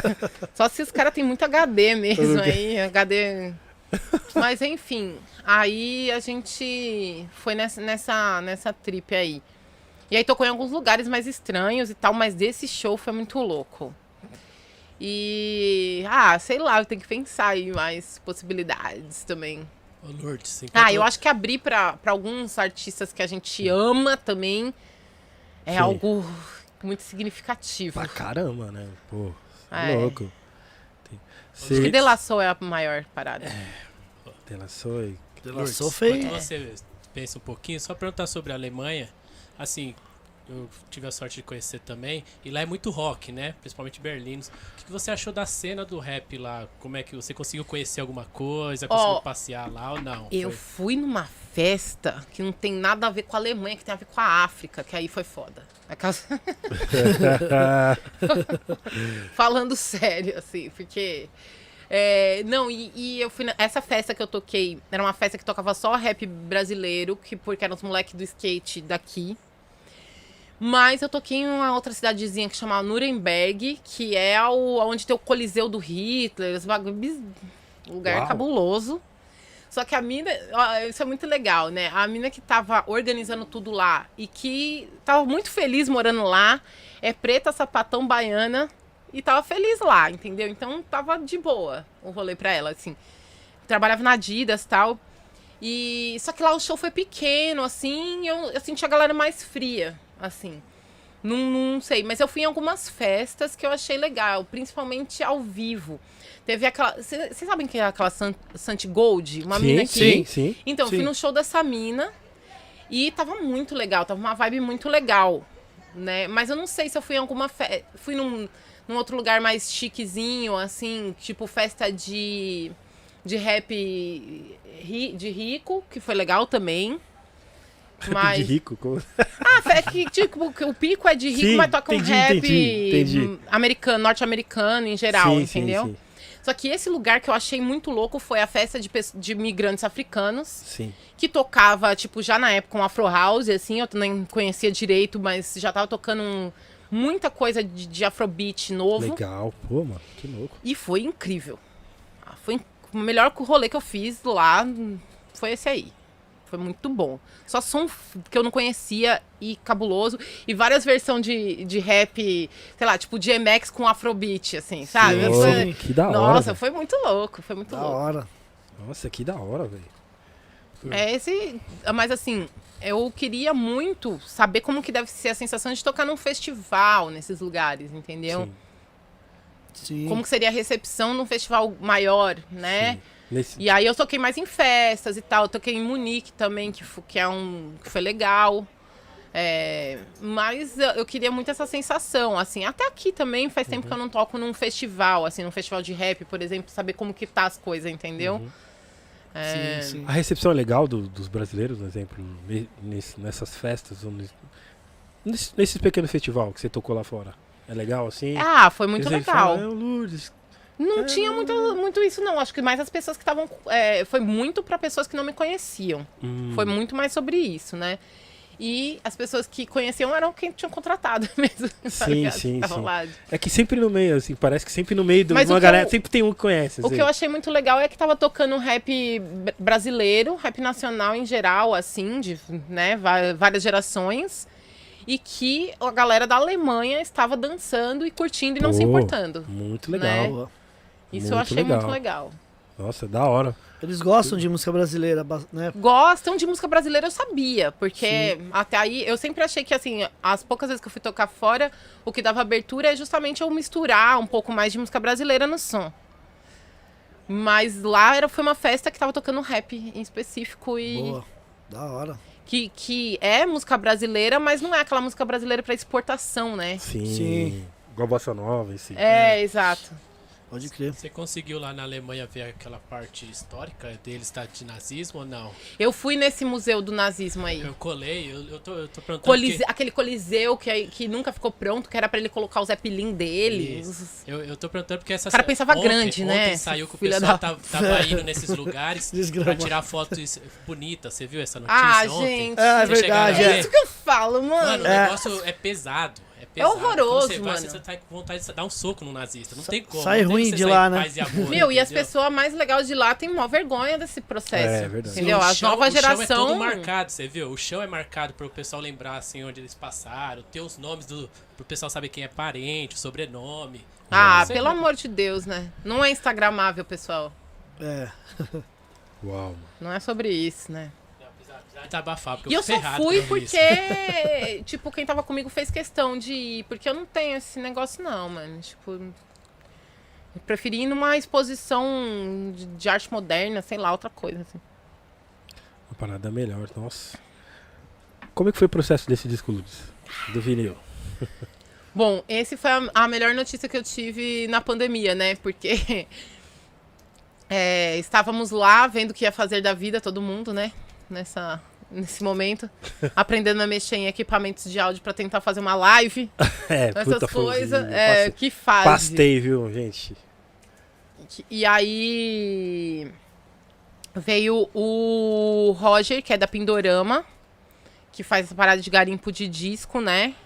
[SPEAKER 4] Só se os caras têm muito HD mesmo aí, HD. Mas enfim, aí a gente foi nessa, nessa, nessa trip aí. E aí tocou em alguns lugares mais estranhos e tal, mas desse show foi muito louco. E. Ah, sei lá, tenho que pensar aí mais possibilidades também.
[SPEAKER 3] Ô, Lourdes,
[SPEAKER 4] Ah, eu acho que abrir pra pra alguns artistas que a gente ama também é
[SPEAKER 2] Sim.
[SPEAKER 4] algo muito significativo.
[SPEAKER 2] Pra caramba, né? Pô,
[SPEAKER 4] É.
[SPEAKER 2] louco. Tem-
[SPEAKER 4] Acho que. Delaçou é a maior parada.
[SPEAKER 2] Delaçou e...
[SPEAKER 1] Delaçou fez.
[SPEAKER 3] Quando você pensa um pouquinho, só perguntar sobre a Alemanha, assim, eu tive a sorte de conhecer também, e lá é muito rock, né? Principalmente Berlim. O que, você achou da cena do rap lá? Como é que você conseguiu conhecer alguma coisa? Conseguiu
[SPEAKER 4] Ó,
[SPEAKER 3] passear lá ou não?
[SPEAKER 4] Eu
[SPEAKER 3] Foi-
[SPEAKER 4] fui numa festa que não tem nada a ver com a Alemanha, que tem a ver com a África, que aí foi foda. Aquelas- Falando sério, assim, porque. É, não, e, e eu fui. na- essa festa que eu toquei era uma festa que tocava só rap brasileiro, que, porque eram os moleques do skate daqui. Mas eu toquei em uma outra cidadezinha que chama Nuremberg, que é o, onde tem o Coliseu do Hitler, os bagulho, lugar
[SPEAKER 2] Uau.
[SPEAKER 4] cabuloso. Só que a mina, isso é muito legal, né? A mina que tava organizando tudo lá e que tava muito feliz morando lá, é preta, sapatão, baiana e tava feliz lá, entendeu? Então tava de boa o rolê pra ela, assim. Trabalhava na Adidas e tal. E só que lá o show foi pequeno, assim, eu, eu senti a galera mais fria, assim. Não, não sei, mas eu fui em algumas festas que eu achei legal, principalmente ao vivo. Teve aquela. Vocês sabem que é aquela San- Santi Gold? Uma
[SPEAKER 2] sim,
[SPEAKER 4] mina que.
[SPEAKER 2] sim, sim.
[SPEAKER 4] Então, eu fui
[SPEAKER 1] Sim.
[SPEAKER 4] no show dessa mina e tava muito legal, tava uma vibe muito legal, né? Mas eu não sei se eu fui em alguma festa. Fui num, num outro lugar mais chiquezinho, assim, tipo festa de. de rap ri- de rico, que foi legal também. Mas.
[SPEAKER 2] De rico. como-
[SPEAKER 4] Ah, é que tipo, o pico é de rico,
[SPEAKER 2] Sim,
[SPEAKER 4] mas toca um
[SPEAKER 2] entendi,
[SPEAKER 4] rap
[SPEAKER 2] entendi, entendi.
[SPEAKER 4] americano, norte-americano em geral,
[SPEAKER 2] Sim,
[SPEAKER 4] entendeu?
[SPEAKER 2] sim.
[SPEAKER 4] Só que esse lugar que eu achei muito louco foi a festa de, de migrantes africanos,
[SPEAKER 2] Sim.
[SPEAKER 4] que tocava, tipo, já na época um Afro House, assim, eu nem conhecia direito, mas já tava tocando um- muita coisa de, de Afrobeat novo.
[SPEAKER 2] Legal. Pô, mano, que louco.
[SPEAKER 4] E foi incrível. Ah, Foi o melhor rolê que eu fiz lá foi esse aí. Foi muito bom. Só som que eu não conhecia e cabuloso. E várias versões de, de rap, sei lá, tipo DMX com Afrobeat, assim, sabe?
[SPEAKER 2] Sim,
[SPEAKER 4] Foi-
[SPEAKER 2] que da hora.
[SPEAKER 4] Nossa,
[SPEAKER 2] velho.
[SPEAKER 4] foi muito louco, foi muito
[SPEAKER 1] Da
[SPEAKER 4] louco.
[SPEAKER 1] hora.
[SPEAKER 2] Nossa, que da hora, velho.
[SPEAKER 4] É esse. Mas assim, eu queria muito saber como que deve ser a sensação de tocar num festival nesses lugares, entendeu?
[SPEAKER 2] Sim,
[SPEAKER 1] Sim.
[SPEAKER 4] Como que seria a recepção num festival maior, né?
[SPEAKER 2] sim. Nesse,
[SPEAKER 4] E aí eu toquei mais em festas e tal. Eu toquei em Munique também, que, que é um. que foi legal. É, mas eu, queria muito essa sensação, assim. Até aqui também faz tempo que eu não toco num festival, assim, num festival de rap, por exemplo, saber como que tá as coisas, entendeu?
[SPEAKER 2] Uhum.
[SPEAKER 4] É,
[SPEAKER 1] Sim, sim.
[SPEAKER 2] A recepção é legal do- dos brasileiros, por exemplo, ne- nesse- nessas festas, nesse, nesse, pequeno festival que você tocou lá fora. É legal assim?
[SPEAKER 4] Ah, foi muito
[SPEAKER 2] Eles
[SPEAKER 4] legal.
[SPEAKER 2] falam, "É o Lourdes.
[SPEAKER 4] Não
[SPEAKER 2] É,
[SPEAKER 4] tinha muito, muito isso, não. Acho que mais as pessoas que estavam. é, foi muito pra pessoas que não me conheciam.
[SPEAKER 2] Hum,
[SPEAKER 4] Foi muito mais sobre isso, né? E as pessoas que conheciam eram quem tinham contratado mesmo. tá
[SPEAKER 2] Sim,
[SPEAKER 4] ligado?
[SPEAKER 2] sim, sim.
[SPEAKER 4] lá.
[SPEAKER 2] É que sempre no meio, assim, parece que sempre no meio de
[SPEAKER 4] Mas o
[SPEAKER 2] uma
[SPEAKER 4] que
[SPEAKER 2] galera,
[SPEAKER 4] eu-
[SPEAKER 2] sempre tem um que conhece.
[SPEAKER 4] O
[SPEAKER 2] assim.
[SPEAKER 4] que eu achei muito legal é que tava tocando rap br- brasileiro, rap nacional em geral, assim, de né, várias gerações. E que a galera da Alemanha estava dançando e curtindo e não se importando.
[SPEAKER 2] Muito
[SPEAKER 4] né?
[SPEAKER 2] legal.
[SPEAKER 1] Boa.
[SPEAKER 4] Isso eu
[SPEAKER 2] muito
[SPEAKER 4] achei
[SPEAKER 2] legal.
[SPEAKER 4] muito legal.
[SPEAKER 2] Nossa, da hora.
[SPEAKER 1] Eles gostam de música brasileira, né?
[SPEAKER 4] Gostam de música brasileira, eu sabia. Porque até aí eu sempre achei que, assim, as poucas vezes que eu fui tocar fora, o que dava abertura é justamente eu misturar um pouco mais de música brasileira no som. Mas lá era, foi uma festa que tava tocando rap em específico e.
[SPEAKER 1] Boa. Da hora.
[SPEAKER 4] Que, que é música brasileira, mas não é aquela música brasileira para exportação, né?
[SPEAKER 2] Sim.
[SPEAKER 1] Sim.
[SPEAKER 2] Igual Bossa Nova, esse.
[SPEAKER 4] É, exato.
[SPEAKER 1] Pode crer.
[SPEAKER 3] Você conseguiu lá na Alemanha ver aquela parte histórica deles tá, de nazismo ou não?
[SPEAKER 4] Eu fui nesse museu do nazismo aí.
[SPEAKER 3] Eu colei, eu, eu, tô, eu tô perguntando.
[SPEAKER 4] Colise-
[SPEAKER 3] porque-
[SPEAKER 4] Aquele coliseu que, que nunca ficou pronto, que era pra ele colocar o Zeppelin dele.
[SPEAKER 3] Isso. Eu, eu tô perguntando porque essa
[SPEAKER 4] O cara pensava
[SPEAKER 3] ontem-
[SPEAKER 4] grande, né?
[SPEAKER 3] Ontem saiu que o
[SPEAKER 4] Filha
[SPEAKER 3] pessoal
[SPEAKER 4] da-
[SPEAKER 3] tava, tava indo nesses lugares pra
[SPEAKER 1] Desgramado.
[SPEAKER 3] tirar fotos bonitas. Você viu essa notícia
[SPEAKER 4] Ah,
[SPEAKER 3] ontem?
[SPEAKER 4] gente.
[SPEAKER 1] É, é verdade. É.
[SPEAKER 3] ver?
[SPEAKER 4] Isso que eu falo, mano.
[SPEAKER 3] Mano, o
[SPEAKER 1] É.
[SPEAKER 3] negócio é pesado. É, pesado.
[SPEAKER 4] horroroso,
[SPEAKER 3] Quando você vai,
[SPEAKER 4] mano.
[SPEAKER 3] você tá com vontade de dar um soco no nazista. Não
[SPEAKER 1] Sa-
[SPEAKER 3] tem como.
[SPEAKER 1] sai ruim de lá, né?
[SPEAKER 3] e amor,
[SPEAKER 4] Meu, e as pessoas mais legais de lá têm mó vergonha desse processo.
[SPEAKER 2] É, verdade.
[SPEAKER 4] Entendeu?
[SPEAKER 3] o
[SPEAKER 4] A
[SPEAKER 3] chão-
[SPEAKER 4] nova
[SPEAKER 3] O chão é
[SPEAKER 4] geração.
[SPEAKER 3] todo marcado, você viu? O chão é marcado pro pessoal lembrar assim onde eles passaram, ter os nomes do. pro pessoal saber quem é parente, o sobrenome.
[SPEAKER 4] Ah, pelo amor de Deus, né? Não é instagramável, pessoal.
[SPEAKER 1] É.
[SPEAKER 2] Uau.
[SPEAKER 4] Não é sobre isso, né?
[SPEAKER 3] Não, apesar- apesar de desabafar, porque
[SPEAKER 4] E eu
[SPEAKER 3] fui
[SPEAKER 4] só fui
[SPEAKER 3] eu
[SPEAKER 4] porque, tipo, quem tava comigo fez questão de ir. Porque eu não tenho esse negócio, não, mano. Tipo. Eu preferi ir numa exposição de, de arte moderna, sei lá, outra coisa. Assim.
[SPEAKER 2] Uma parada melhor, nossa. Como é que foi o processo desse disco, Lourdes? Do vinil?
[SPEAKER 4] Bom, esse foi a, a melhor notícia que eu tive na pandemia, né? Porque é, estávamos lá vendo o que ia fazer da vida, todo mundo, né? Nessa, nesse momento. aprendendo a mexer em equipamentos de áudio para tentar fazer uma live.
[SPEAKER 2] É,
[SPEAKER 4] Essas coisas. É, que fase.
[SPEAKER 2] Pastei, viu, gente?
[SPEAKER 4] E aí veio o Roger, que é da Pindorama, que faz essa parada de garimpo de disco, né?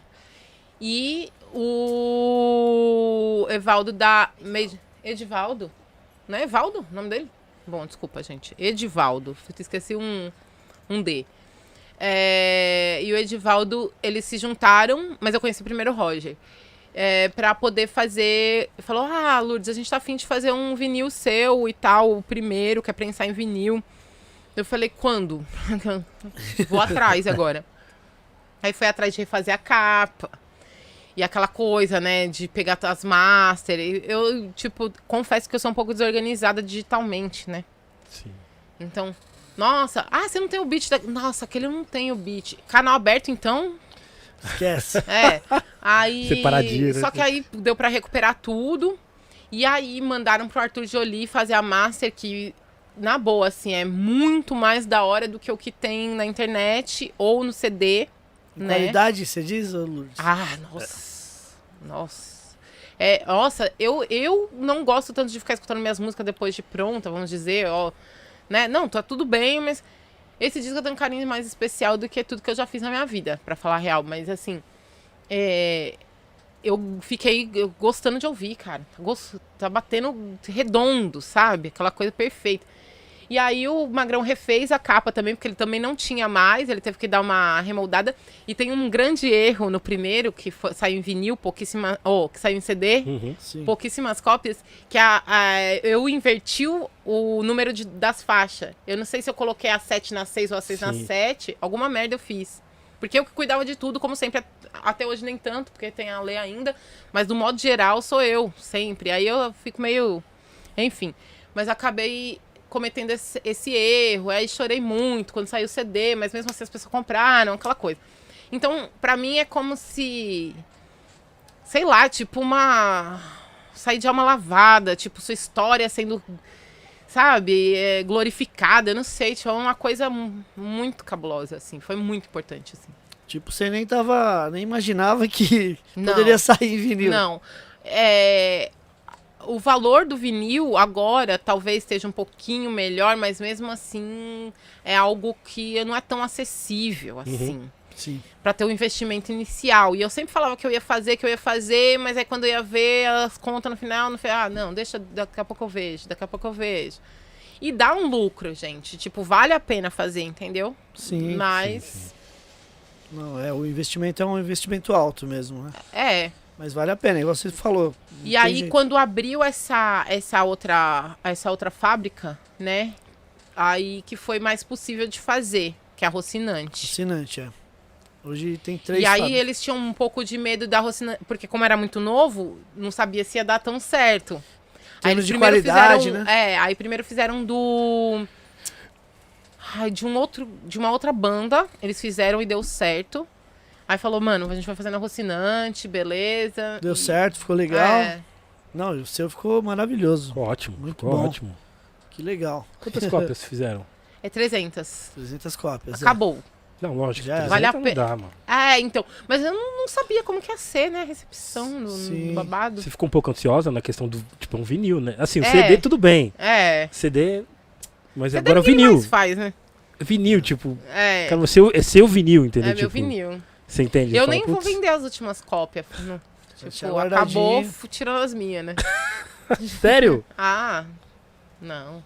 [SPEAKER 4] E o Evaldo da. Edivaldo? Não é Evaldo o nome dele? Bom, desculpa, gente. Edivaldo. Esqueci um, um D. É, e o Edivaldo, eles se juntaram, mas eu conheci primeiro o Roger. É, pra poder fazer. Falou: Ah, Lourdes, a gente tá afim de fazer um vinil seu e tal, o primeiro, que é prensar em vinil. Eu falei: Quando? Vou atrás agora. Aí foi atrás de refazer a capa. E aquela coisa, né, de pegar as master. Eu, tipo, confesso que eu sou um pouco desorganizada digitalmente, né?
[SPEAKER 2] Sim.
[SPEAKER 4] Então, nossa, ah, você não tem o beat da... Nossa, aquele eu não tem o beat. Canal aberto, então?
[SPEAKER 1] Esquece.
[SPEAKER 4] É. Aí.
[SPEAKER 2] Separadinho, né?
[SPEAKER 4] Só que aí deu pra recuperar tudo. E aí mandaram pro Arthur Jolie fazer a master, que, na boa, assim, é muito mais da hora do que o que tem na internet ou no CD. né?
[SPEAKER 1] Qualidade, você diz, Lourdes?
[SPEAKER 4] Ah, nossa. Nossa. É, nossa, eu, eu não gosto tanto de ficar escutando minhas músicas depois de pronta, vamos dizer, ó. Né? Não, tá tudo bem, mas esse disco eu tenho um carinho mais especial do que tudo que eu já fiz na minha vida, pra falar a real. Mas assim, é, eu fiquei gostando de ouvir, cara. Tá batendo redondo, sabe? Aquela coisa perfeita. E aí o Magrão refez a capa também, porque ele também não tinha mais, ele teve que dar uma remoldada. E tem um grande erro no primeiro, que foi- saiu em vinil, pouquíssima. Ou que saiu em CD,
[SPEAKER 2] Uhum.
[SPEAKER 1] Sim.
[SPEAKER 4] pouquíssimas cópias, que a, a- eu inverti o, número de- das faixas. Eu não sei se eu coloquei a 7 na 6 ou a 6 na
[SPEAKER 2] Sim.
[SPEAKER 4] 7. Alguma merda eu fiz. Porque eu que cuidava de tudo, como sempre. Até hoje nem tanto, porque tem a lei ainda. Mas do modo geral sou eu, sempre. Aí eu fico meio. Enfim. Mas acabei cometendo esse, esse erro. Aí chorei muito quando saiu o CD, mas mesmo assim as pessoas compraram, aquela coisa. Então, pra mim é como se. Sei lá, tipo uma. Sair de alma lavada, tipo, sua história sendo. Sabe, é, glorificada, eu não sei, tipo, é uma coisa mu- muito cabulosa, assim, foi muito importante, assim.
[SPEAKER 1] Tipo, você nem tava. nem imaginava que
[SPEAKER 4] Não.
[SPEAKER 1] poderia sair em vinil.
[SPEAKER 4] Não. É, o valor do vinil agora talvez esteja um pouquinho melhor, mas mesmo assim é algo que não é tão acessível assim.
[SPEAKER 1] Sim.
[SPEAKER 4] Pra ter o investimento inicial. E eu sempre falava que eu ia fazer, que eu ia fazer, mas aí quando eu ia ver as contas no final, não falei, ah, não, deixa, daqui a pouco eu vejo, daqui a pouco eu vejo. E dá um lucro, gente. Tipo, vale a pena fazer, entendeu?
[SPEAKER 1] Sim.
[SPEAKER 4] mas
[SPEAKER 1] Não, é, o investimento é um investimento alto mesmo, né?
[SPEAKER 4] é.
[SPEAKER 1] Mas vale a pena, igual você falou.
[SPEAKER 4] E aí,
[SPEAKER 1] jeito.
[SPEAKER 4] quando abriu essa, essa, outra, essa outra fábrica, né? Aí que foi mais possível de fazer, que é a Rocinante.
[SPEAKER 1] Fascinante, é. Hoje tem três
[SPEAKER 4] E aí
[SPEAKER 1] fábricas.
[SPEAKER 4] eles tinham um pouco de medo da Rocinante, porque como era muito novo, não sabia se ia dar tão certo. Aí eles
[SPEAKER 1] de
[SPEAKER 4] primeiro
[SPEAKER 1] qualidade,
[SPEAKER 4] fizeram,
[SPEAKER 1] né?
[SPEAKER 4] É, aí primeiro fizeram do... Ai, de um outro, de uma outra banda, eles fizeram e deu certo. Aí falou, mano, a gente vai fazer na Rocinante, beleza.
[SPEAKER 1] Deu
[SPEAKER 4] E-
[SPEAKER 1] certo, ficou legal.
[SPEAKER 4] É,
[SPEAKER 1] Não, o seu ficou maravilhoso.
[SPEAKER 2] Ficou ótimo,
[SPEAKER 1] Muito
[SPEAKER 2] ficou
[SPEAKER 1] bom.
[SPEAKER 2] ótimo.
[SPEAKER 1] Que legal.
[SPEAKER 2] Quantas cópias fizeram?
[SPEAKER 4] é 300.
[SPEAKER 1] 300 cópias. é.
[SPEAKER 4] Acabou.
[SPEAKER 2] Não, lógico.
[SPEAKER 1] Já era.
[SPEAKER 2] 300
[SPEAKER 4] Vale a
[SPEAKER 2] não
[SPEAKER 4] pe-
[SPEAKER 2] dá, mano.
[SPEAKER 4] É, então. Mas eu não, não sabia como que ia ser, né? A recepção no
[SPEAKER 1] Sim.
[SPEAKER 4] babado.
[SPEAKER 2] Você ficou um pouco ansiosa na questão do, tipo, um vinil, né? Assim, o
[SPEAKER 4] É.
[SPEAKER 2] CD tudo bem.
[SPEAKER 4] É.
[SPEAKER 2] CD... Mas
[SPEAKER 4] Você
[SPEAKER 2] agora o
[SPEAKER 4] ninguém
[SPEAKER 2] vinil.
[SPEAKER 4] mais faz, né?
[SPEAKER 2] Vinil, tipo...
[SPEAKER 4] É.
[SPEAKER 2] Cara, você, é seu vinil, entendeu?
[SPEAKER 4] é meu
[SPEAKER 2] tipo,
[SPEAKER 4] vinil.
[SPEAKER 2] Você entende?
[SPEAKER 4] Eu
[SPEAKER 2] Fala,
[SPEAKER 4] nem vou
[SPEAKER 2] "Putz,
[SPEAKER 4] vender as últimas cópias. Não.
[SPEAKER 1] Deixa
[SPEAKER 4] Tipo,
[SPEAKER 1] guardadinho.
[SPEAKER 4] acabou fu- tirando as minhas, né?
[SPEAKER 2] Sério?
[SPEAKER 4] Ah, não.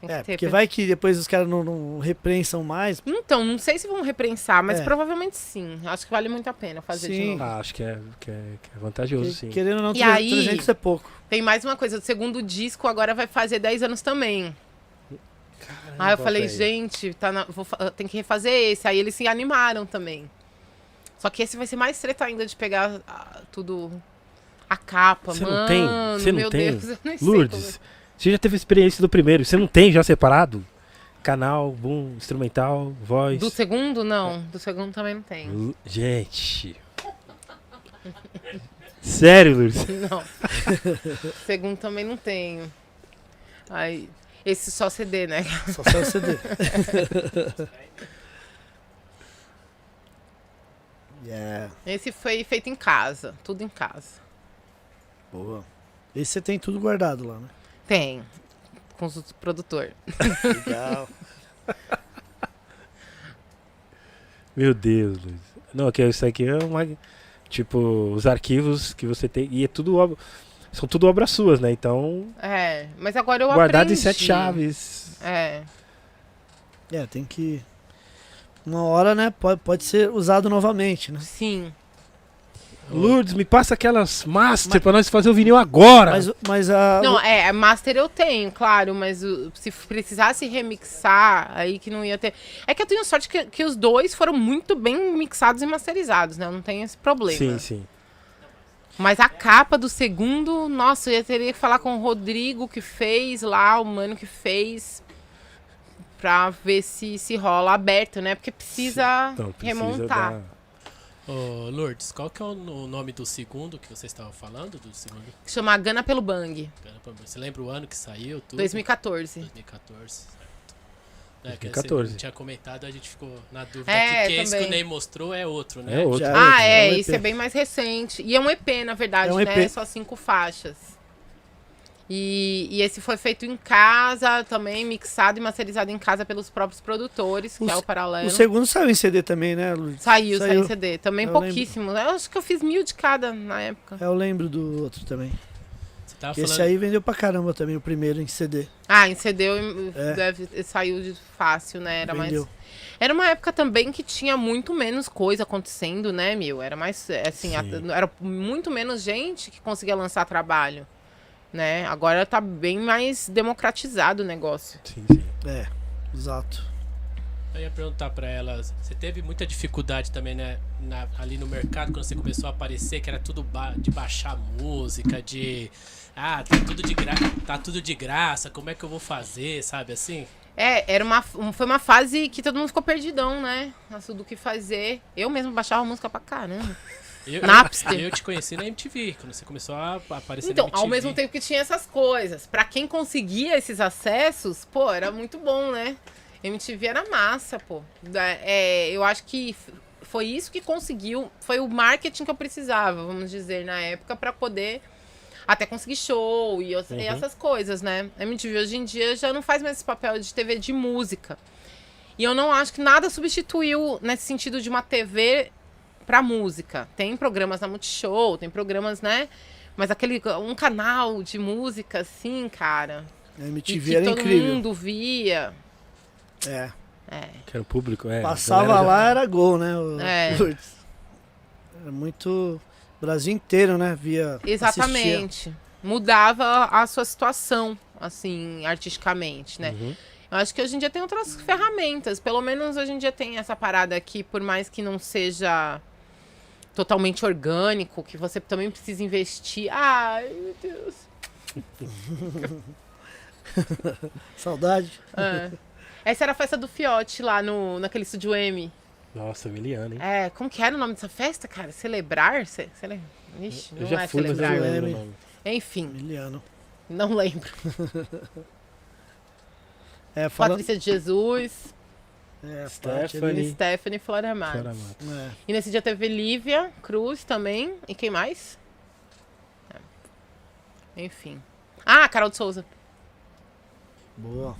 [SPEAKER 4] Tem que
[SPEAKER 1] É,
[SPEAKER 4] ter
[SPEAKER 1] porque vai que depois os caras não, não reprensam mais.
[SPEAKER 4] Então, não sei se vão reprensar, mas
[SPEAKER 1] É.
[SPEAKER 4] provavelmente sim. Acho que vale muito a pena fazer de
[SPEAKER 1] Sim.
[SPEAKER 4] novo.
[SPEAKER 2] Ah, acho que é, que é, que é vantajoso,
[SPEAKER 1] Que-
[SPEAKER 2] sim.
[SPEAKER 1] Querendo ou não,
[SPEAKER 4] E
[SPEAKER 1] 300
[SPEAKER 4] aí-
[SPEAKER 1] 300 é pouco.
[SPEAKER 4] Tem mais uma coisa, o segundo disco agora vai fazer 10 anos também. Aí eu falei,
[SPEAKER 2] velho.
[SPEAKER 4] gente, tá na- vou fa- tem que refazer esse. Aí eles se animaram também. Só que esse vai ser mais treta ainda de pegar ah, tudo. A capa,
[SPEAKER 2] Você não
[SPEAKER 4] mano.
[SPEAKER 2] tem? Você não
[SPEAKER 4] meu
[SPEAKER 2] tem?
[SPEAKER 4] Deus, eu nem sei como
[SPEAKER 2] Lourdes, você já teve experiência do primeiro, você não tem já separado? Canal, boom, instrumental, voz.
[SPEAKER 4] é. Do segundo, não. Do segundo também não tem.
[SPEAKER 2] Lu- Gente. Sério, Lourdes?
[SPEAKER 4] Não. segundo também não tenho. Aí, esse só CD, né?
[SPEAKER 1] Só o CD. Yeah,
[SPEAKER 4] Esse foi feito em casa. Tudo em casa.
[SPEAKER 1] boa. Esse você tem tudo guardado lá, né?
[SPEAKER 4] Tem. Com o produtor.
[SPEAKER 1] Legal.
[SPEAKER 2] Meu Deus, Luiz. Não, que isso aqui é uma. Tipo, os arquivos que você tem. E é tudo. ob- São tudo obras suas, né? Então.
[SPEAKER 4] É, mas agora eu
[SPEAKER 2] guardado em
[SPEAKER 4] aprendi.
[SPEAKER 2] sete chaves.
[SPEAKER 4] É.
[SPEAKER 1] É, tem que. Uma hora, né? Pode, pode ser usado novamente, né?
[SPEAKER 4] Sim.
[SPEAKER 2] Lourdes, me passa aquelas master pra nós fazer o vinil agora.
[SPEAKER 1] Mas, mas a.
[SPEAKER 4] Não, é, master eu tenho, claro, mas o- se precisasse remixar, aí que não ia ter. É que eu tenho sorte que, que os dois foram muito bem mixados e masterizados, né? Eu não tenho esse problema.
[SPEAKER 2] sim, sim.
[SPEAKER 4] Mas a capa do segundo, nossa, eu teria que falar com o Rodrigo que fez lá, o mano que fez, pra ver se, se rola aberto, né? Porque precisa,
[SPEAKER 2] Então, precisa
[SPEAKER 4] remontar.
[SPEAKER 2] dar-
[SPEAKER 3] Ô, Lourdes, qual que é o no- nome do segundo que você estava falando? Do segundo?
[SPEAKER 4] Chama Gana pelo Bang,
[SPEAKER 3] Você lembra o ano que saiu? Tudo?
[SPEAKER 4] 2014.
[SPEAKER 3] 2014, certo. É, que
[SPEAKER 2] 2014.
[SPEAKER 3] Você tinha comentado, a gente ficou na dúvida
[SPEAKER 4] É,
[SPEAKER 3] que, que esse que o Ney mostrou é outro, né?
[SPEAKER 2] É outro.
[SPEAKER 1] Já-
[SPEAKER 4] Ah,
[SPEAKER 1] outro,
[SPEAKER 4] é,
[SPEAKER 1] é um
[SPEAKER 4] esse é bem mais recente. E é um EP, na verdade,
[SPEAKER 1] É um
[SPEAKER 4] né?
[SPEAKER 1] EP.
[SPEAKER 4] É só cinco faixas. E, e esse foi feito em casa, também mixado e masterizado em casa pelos próprios produtores, que
[SPEAKER 1] O
[SPEAKER 4] é o Paralelo.
[SPEAKER 1] O segundo saiu em CD também, né, Luiz?
[SPEAKER 4] Saiu, saiu,
[SPEAKER 1] Saiu.
[SPEAKER 4] em CD. Também
[SPEAKER 1] Eu
[SPEAKER 4] pouquíssimo. Eu acho que eu fiz mil de cada na época.
[SPEAKER 1] É, Eu lembro do outro também.
[SPEAKER 3] Você tava
[SPEAKER 1] Esse
[SPEAKER 3] falando.
[SPEAKER 1] aí vendeu pra caramba também, o primeiro em CD.
[SPEAKER 4] Ah, em CD eu-
[SPEAKER 1] É.
[SPEAKER 4] deve, saiu de fácil, né? Era mais.
[SPEAKER 1] Vendeu.
[SPEAKER 4] Era uma época também que tinha muito menos coisa acontecendo, né, meu? Era mais, assim, a- era muito menos gente que conseguia lançar trabalho, né? Agora tá bem mais democratizado o negócio.
[SPEAKER 2] Sim, sim.
[SPEAKER 1] É, exato.
[SPEAKER 3] Eu ia perguntar pra ela, você teve muita dificuldade também, né, na- ali no mercado, quando você começou a aparecer, que era tudo ba- de baixar música, de. Ah, tá tudo, de gra tá tudo de graça, como é que eu vou fazer, sabe assim?
[SPEAKER 4] É, era uma, um- foi uma fase que todo mundo ficou perdidão, né? Nossa, do que fazer. Eu mesmo baixava música pra caramba.
[SPEAKER 3] Eu,
[SPEAKER 4] Napster.
[SPEAKER 3] eu te conheci na MTV, quando você começou a aparecer
[SPEAKER 4] Então,
[SPEAKER 3] na MTV.
[SPEAKER 4] ao mesmo tempo que tinha essas coisas, pra quem conseguia esses acessos, pô, era muito bom, né? MTV era massa, pô. Da- é, eu acho que foi isso que conseguiu, foi o marketing que eu precisava, vamos dizer, na época, pra poder até conseguir show e, os- e
[SPEAKER 2] Uhum.
[SPEAKER 4] essas coisas, né? A MTV hoje em dia já não faz mais esse papel de TV de música. E eu não acho que nada substituiu nesse sentido de uma TV pra música. Tem programas na Multishow, tem programas, né? Mas aquele um canal de música assim, cara,
[SPEAKER 1] A
[SPEAKER 4] e
[SPEAKER 1] MTV
[SPEAKER 4] que
[SPEAKER 1] era
[SPEAKER 4] todo
[SPEAKER 1] incrível.
[SPEAKER 4] mundo via.
[SPEAKER 1] É.
[SPEAKER 4] É.
[SPEAKER 2] Que era o público, é. a
[SPEAKER 1] Passava
[SPEAKER 2] galera já-
[SPEAKER 1] lá, era gol, né? o-
[SPEAKER 4] É.
[SPEAKER 1] Era muito. O Brasil inteiro, né? Via. assistia.
[SPEAKER 4] Exatamente. Mudava a sua situação, assim, artisticamente, né?
[SPEAKER 2] Uhum.
[SPEAKER 4] Eu acho que hoje em dia tem outras ferramentas. Pelo menos hoje em dia tem essa parada aqui, por mais que não seja totalmente orgânico, que você também precisa investir. Ai, meu Deus.
[SPEAKER 1] Saudade.
[SPEAKER 4] É. Essa era a festa do Fiote lá no, naquele estúdio M.
[SPEAKER 2] Nossa, Miliano, hein?
[SPEAKER 4] É, como que era o nome dessa festa, cara? Celebrar? Ce, cele... Ixi,
[SPEAKER 2] eu
[SPEAKER 4] não
[SPEAKER 2] já
[SPEAKER 4] é
[SPEAKER 2] fui, mas eu
[SPEAKER 4] celebrar.
[SPEAKER 2] não lembro o nome.
[SPEAKER 4] Enfim,
[SPEAKER 1] Miliano.
[SPEAKER 4] não lembro.
[SPEAKER 1] É, fala.
[SPEAKER 4] Patrícia de Jesus,
[SPEAKER 1] É,
[SPEAKER 2] Stephanie.
[SPEAKER 4] Stephanie Flora Matos.
[SPEAKER 2] Mato.
[SPEAKER 1] É.
[SPEAKER 4] E nesse dia teve Lívia Cruz também. E quem mais? É. Enfim. Ah, Carol de Souza.
[SPEAKER 1] Boa.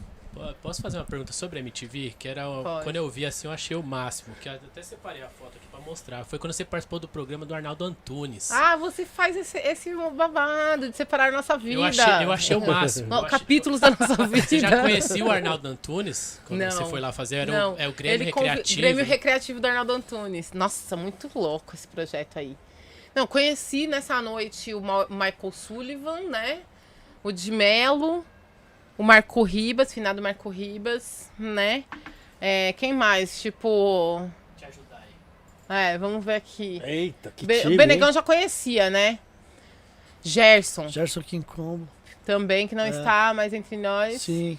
[SPEAKER 3] Posso fazer uma pergunta sobre a MTV? Que era
[SPEAKER 4] Pode.
[SPEAKER 3] quando eu vi assim, eu achei o máximo. Que até separei a foto aqui pra mostrar. Foi quando você participou do programa do Arnaldo Antunes.
[SPEAKER 4] Ah, você faz esse, esse babado de separar a nossa vida.
[SPEAKER 3] eu, achei, eu achei o máximo. Achei-
[SPEAKER 4] capítulos da nossa vida.
[SPEAKER 3] Você já conhecia o Arnaldo Antunes? Quando
[SPEAKER 4] Não.
[SPEAKER 3] você foi lá fazer? Era
[SPEAKER 4] Não,
[SPEAKER 3] o, é o Grêmio
[SPEAKER 4] ele
[SPEAKER 3] Recreativo.
[SPEAKER 4] Grêmio Recreativo do Arnaldo Antunes. Nossa, muito louco esse projeto aí. Não, conheci nessa noite o Michael Sullivan, né? O de Melo, o Marco Ribas, finado Marco Ribas, né? É, quem mais? Tipo.
[SPEAKER 3] Te ajudar aí.
[SPEAKER 4] É, vamos ver aqui.
[SPEAKER 2] Eita, que
[SPEAKER 4] Be-
[SPEAKER 2] time,
[SPEAKER 4] o Benegão
[SPEAKER 2] hein?
[SPEAKER 4] já conhecia, né? Gerson,
[SPEAKER 1] Gerson King Combo.
[SPEAKER 4] também, que não
[SPEAKER 1] É.
[SPEAKER 4] está mais entre nós.
[SPEAKER 1] Sim.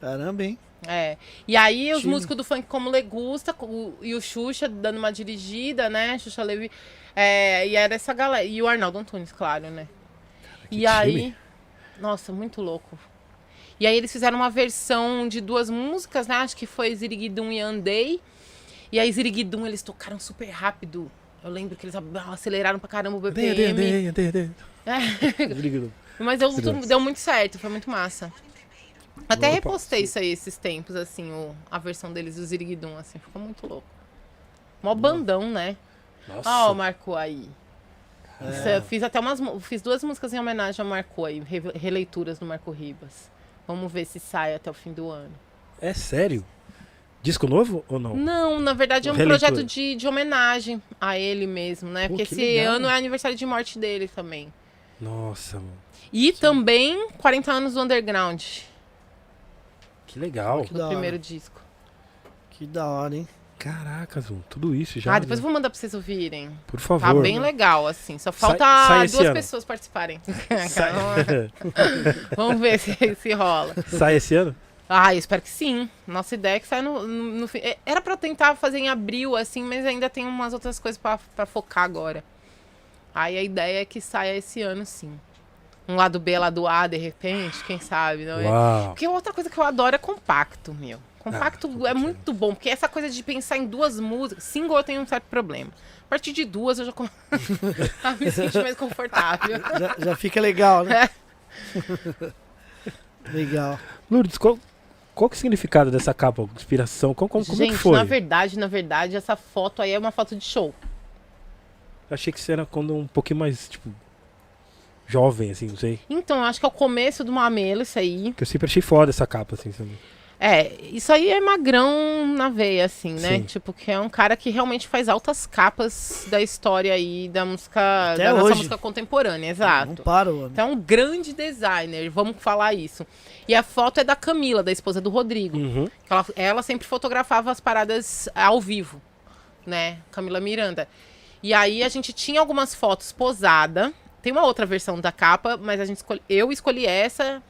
[SPEAKER 1] Caramba, hein?
[SPEAKER 4] É. E aí os
[SPEAKER 1] Time.
[SPEAKER 4] músicos do funk como Legusta o- e o Xuxa dando uma dirigida, né? Xuxa Levi. É, e era essa galera. E o Arnaldo Antunes, claro, né?
[SPEAKER 2] que
[SPEAKER 4] e aí. Nossa, muito louco. E aí eles fizeram uma versão de duas músicas, né? Acho que foi Ziriguidum e Andei. E aí Ziriguidum eles tocaram super rápido. Eu lembro que eles aceleraram pra caramba o BPM.
[SPEAKER 2] andei, andei, andei, andei.
[SPEAKER 4] É. Mas deu, deu muito certo, foi muito massa. Até repostei isso aí esses tempos, assim, o, a versão deles do Ziriguidum, assim, ficou muito louco. Mó bandão, né?
[SPEAKER 2] Nossa.
[SPEAKER 4] Ó, o Marco aí.
[SPEAKER 1] É.
[SPEAKER 4] Fiz até umas. Fiz duas músicas em homenagem ao Marco aí, re- releituras do Marco Ribas. Vamos ver se sai até o fim do ano.
[SPEAKER 2] É sério? Disco novo ou não?
[SPEAKER 4] Não, na verdade é um
[SPEAKER 2] Releitura.
[SPEAKER 4] projeto de, de homenagem a ele mesmo, né?
[SPEAKER 2] Pô,
[SPEAKER 4] Porque
[SPEAKER 2] que
[SPEAKER 4] esse
[SPEAKER 2] legal.
[SPEAKER 4] ano é aniversário de morte dele também.
[SPEAKER 2] Nossa, mano.
[SPEAKER 4] E também 40 anos do Underground,
[SPEAKER 2] Que legal.
[SPEAKER 1] Que
[SPEAKER 4] do
[SPEAKER 1] hora.
[SPEAKER 4] primeiro disco.
[SPEAKER 1] Que da hora, hein?
[SPEAKER 2] Caracas, mano. Tudo isso já.
[SPEAKER 4] ah, depois eu vou mandar pra vocês ouvirem.
[SPEAKER 2] Por favor.
[SPEAKER 4] Tá bem legal, assim. Só falta
[SPEAKER 2] sai esse
[SPEAKER 4] duas
[SPEAKER 2] ano.
[SPEAKER 4] pessoas participarem.
[SPEAKER 2] Sai...
[SPEAKER 4] Vamos ver se, se rola.
[SPEAKER 2] Sai esse ano?
[SPEAKER 4] Ah, eu espero que sim. Nossa ideia é que saia no, no, no fim. É, Era pra eu tentar fazer em abril, assim, mas ainda tem umas outras coisas pra, pra focar agora. Aí a ideia é que saia esse ano, sim. Um lado B, lado A, de repente, quem sabe, não é?
[SPEAKER 2] Uau.
[SPEAKER 4] Porque outra coisa que eu adoro é compacto, meu. Compacto é
[SPEAKER 2] é-
[SPEAKER 4] muito bom, porque essa coisa de pensar em duas músicas, single eu tenho um certo problema. A partir de duas eu já Ah, me sinto mais confortável.
[SPEAKER 1] Já, já fica legal, né?
[SPEAKER 4] É.
[SPEAKER 1] legal.
[SPEAKER 2] Lourdes, qual, qual que é o significado dessa capa? Inspiração? Como, como, como é
[SPEAKER 4] Gente,
[SPEAKER 2] que foi?
[SPEAKER 4] na verdade, na verdade, essa foto aí é uma foto de show.
[SPEAKER 2] Eu achei que isso era quando um pouquinho mais, tipo... jovem, assim, não sei.
[SPEAKER 4] Então, eu acho que é o começo do Mamelo, isso aí.
[SPEAKER 2] Que eu sempre achei foda essa capa, assim, sabe?
[SPEAKER 4] É, isso aí é magrão na veia, assim, né?
[SPEAKER 2] Sim.
[SPEAKER 4] Tipo, que é um cara que realmente faz altas capas da história aí da música,
[SPEAKER 1] Até
[SPEAKER 4] da nossa
[SPEAKER 1] hoje.
[SPEAKER 4] música contemporânea,
[SPEAKER 1] Não
[SPEAKER 4] exato.
[SPEAKER 1] para o homem.
[SPEAKER 4] Então é um grande designer, vamos falar isso. E a foto é da Camila, da esposa do Rodrigo.
[SPEAKER 2] Uhum.
[SPEAKER 4] Ela, ela sempre fotografava as paradas ao vivo, né? Camila Miranda. E aí a gente tinha algumas fotos posada. Tem uma outra versão da capa, mas a gente escolhe, eu escolhi essa.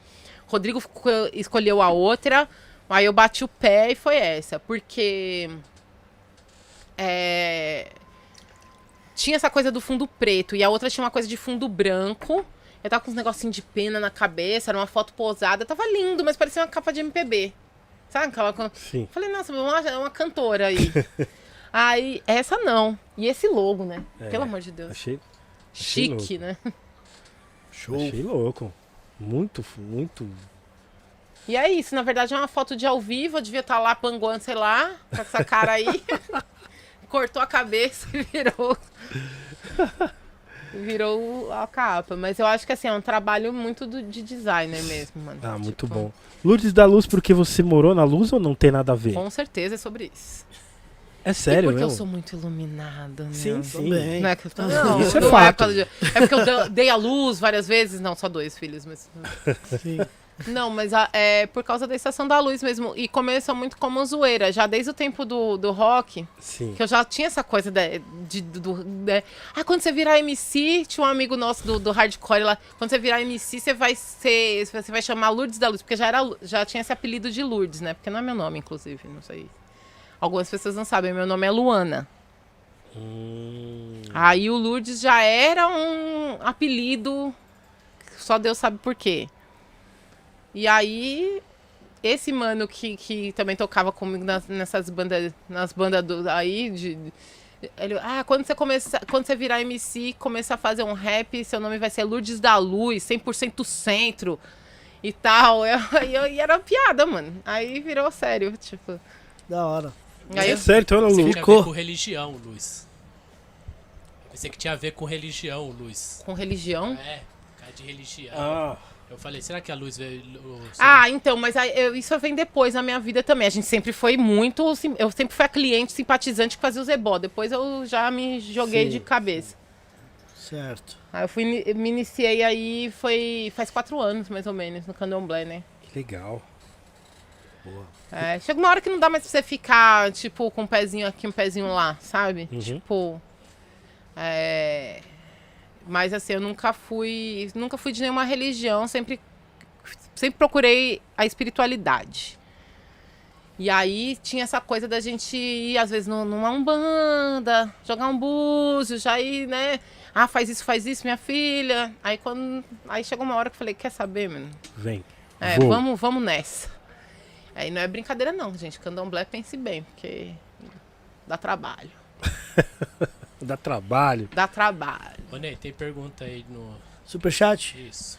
[SPEAKER 4] Rodrigo escolheu a outra. Aí eu bati o pé e foi essa, porque é, tinha essa coisa do fundo preto e a outra tinha uma coisa de fundo branco. Eu tava com uns negocinhos de pena na cabeça, era uma foto posada, tava lindo, mas parecia uma capa de MPB. Sabe aquela
[SPEAKER 2] Sim.
[SPEAKER 4] Falei, nossa, uma, uma cantora aí. aí, essa não. E esse logo, né?
[SPEAKER 2] É,
[SPEAKER 4] Pelo amor de Deus.
[SPEAKER 2] Achei, achei
[SPEAKER 4] Chique, né?
[SPEAKER 1] Show.
[SPEAKER 2] achei louco. Muito, muito.
[SPEAKER 4] E é isso, na verdade é uma foto de ao vivo, eu devia estar lá panguando, sei lá, com essa cara aí. Cortou a cabeça e virou. virou a capa. Mas eu acho que assim, é um trabalho muito do- de designer mesmo, mano.
[SPEAKER 2] Ah, muito
[SPEAKER 4] Tipo,
[SPEAKER 2] bom. Lourdes da Luz, porque você morou na luz ou não tem nada a ver?
[SPEAKER 4] Com certeza é sobre isso.
[SPEAKER 2] É sério
[SPEAKER 4] e porque eu sou muito iluminada, né?
[SPEAKER 2] Sim, sim.
[SPEAKER 1] Também.
[SPEAKER 4] Não é, que eu tô... Não,
[SPEAKER 2] isso é
[SPEAKER 4] não
[SPEAKER 2] fato.
[SPEAKER 4] de- É porque eu dei- dei a luz várias vezes, não, só dois filhos, mas.
[SPEAKER 1] Sim.
[SPEAKER 4] Não, mas a- é por causa da estação da luz mesmo. E começou muito como zoeira. Já desde o tempo do, do rock,
[SPEAKER 2] Sim.
[SPEAKER 4] que eu já tinha essa coisa de, de- do. de- ah, quando você virar MC, tinha um amigo nosso do, do hardcore lá. Quando você virar MC, você vai ser. Você vai chamar Lourdes da Luz, porque já, era, já tinha esse apelido de Lourdes, né? Porque não é meu nome, inclusive, não sei. Algumas pessoas não sabem, meu nome é Luana.
[SPEAKER 2] Hum,
[SPEAKER 4] Aí o Lourdes já era um apelido, só Deus sabe por quê. E aí, esse mano que, que também tocava comigo nas, nessas bandas, nas bandas do, aí, de, ele, ah, quando você começar, quando você virar MC, começar a fazer um rap, seu nome vai ser Lourdes da Luz, 100% centro e tal. Eu, eu, e era uma piada, mano. Aí virou sério, tipo.
[SPEAKER 1] Da hora.
[SPEAKER 4] Aí
[SPEAKER 2] é
[SPEAKER 4] eu,
[SPEAKER 2] sério, então era
[SPEAKER 3] Pensei
[SPEAKER 2] Lu.
[SPEAKER 3] que tinha a
[SPEAKER 1] Ficou.
[SPEAKER 3] ver com religião, Luiz. Pensei que tinha a ver com religião, Luiz.
[SPEAKER 4] com religião.
[SPEAKER 3] É, cara de religião.
[SPEAKER 2] Ah,
[SPEAKER 3] Eu falei, será que a luz veio. o-
[SPEAKER 4] Ah, então, mas aí, eu- isso vem depois na minha vida também. A gente sempre foi muito. Eu sempre fui a cliente simpatizante que fazia os ebó. Depois eu já me joguei
[SPEAKER 2] Sim.
[SPEAKER 4] de cabeça.
[SPEAKER 1] Certo.
[SPEAKER 4] Aí eu fui, me iniciei aí, foi faz quatro anos mais ou menos, no candomblé, né?
[SPEAKER 2] que legal.
[SPEAKER 4] É, chega uma hora que não dá mais pra você ficar, tipo, com um pezinho aqui, um pezinho lá, sabe?
[SPEAKER 2] Uhum.
[SPEAKER 4] Tipo. É. Mas assim, eu nunca fui. Nunca fui de nenhuma religião, sempre, sempre procurei a espiritualidade. E aí tinha essa coisa da gente ir, às vezes, nu- numa umbanda, jogar um búzio, já ir, né? Ah, faz isso, faz isso, minha filha. Aí quando. Aí chegou uma hora que eu falei, quer saber, mano?
[SPEAKER 2] Vem.
[SPEAKER 4] É,
[SPEAKER 2] Vou.
[SPEAKER 4] vamos, vamos nessa. Aí não é brincadeira não, gente. Candomblé pense bem, porque dá trabalho.
[SPEAKER 2] Dá trabalho.
[SPEAKER 4] Dá trabalho.
[SPEAKER 3] Ô, Ney, tem pergunta aí no.
[SPEAKER 1] Superchat?
[SPEAKER 3] Isso.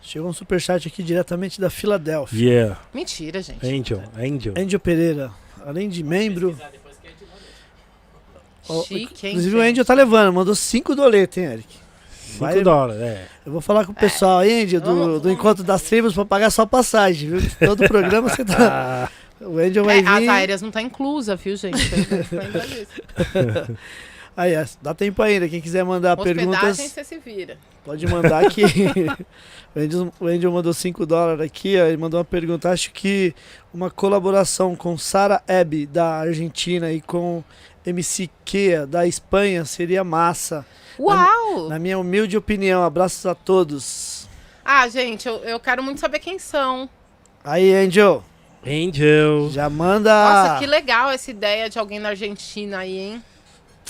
[SPEAKER 1] Chegou um superchat aqui diretamente da Filadélfia.
[SPEAKER 2] Yeah.
[SPEAKER 4] Mentira, gente.
[SPEAKER 2] Angel, Angel.
[SPEAKER 1] Angel Pereira. Além de membro.
[SPEAKER 4] Chique, hein,
[SPEAKER 1] inclusive o? Angel tá levando, mandou 5 doletas, hein, Eric?
[SPEAKER 2] 5
[SPEAKER 1] Vai-
[SPEAKER 2] dólares, é.
[SPEAKER 1] Eu vou falar com o pessoal aí, Angel, do,
[SPEAKER 4] Vamos-
[SPEAKER 1] do Encontro das Tribos pra pagar só passagem, viu? Todo programa você tá.
[SPEAKER 2] Ah,
[SPEAKER 1] O Angel vai
[SPEAKER 4] É, as
[SPEAKER 1] vir.
[SPEAKER 4] aéreas não tá inclusa, viu, gente? Isso.
[SPEAKER 1] Aí, é, dá tempo ainda. Quem quiser mandar
[SPEAKER 4] Hospedagem,
[SPEAKER 1] perguntas,
[SPEAKER 4] você se vira.
[SPEAKER 1] pode mandar aqui. o, Angel, mandou 5 dólares aqui, ó, ele mandou uma pergunta. Acho que uma colaboração com Sara Ebb, da Argentina, e com MC Kea, da Espanha, seria massa.
[SPEAKER 4] Uau!
[SPEAKER 1] Na minha humilde opinião, abraços a todos.
[SPEAKER 4] Ah, gente, eu, eu quero muito saber quem são.
[SPEAKER 1] Aí, Angel,
[SPEAKER 2] Angel.
[SPEAKER 1] já manda.
[SPEAKER 4] Nossa, que legal essa ideia de alguém na Argentina aí, hein?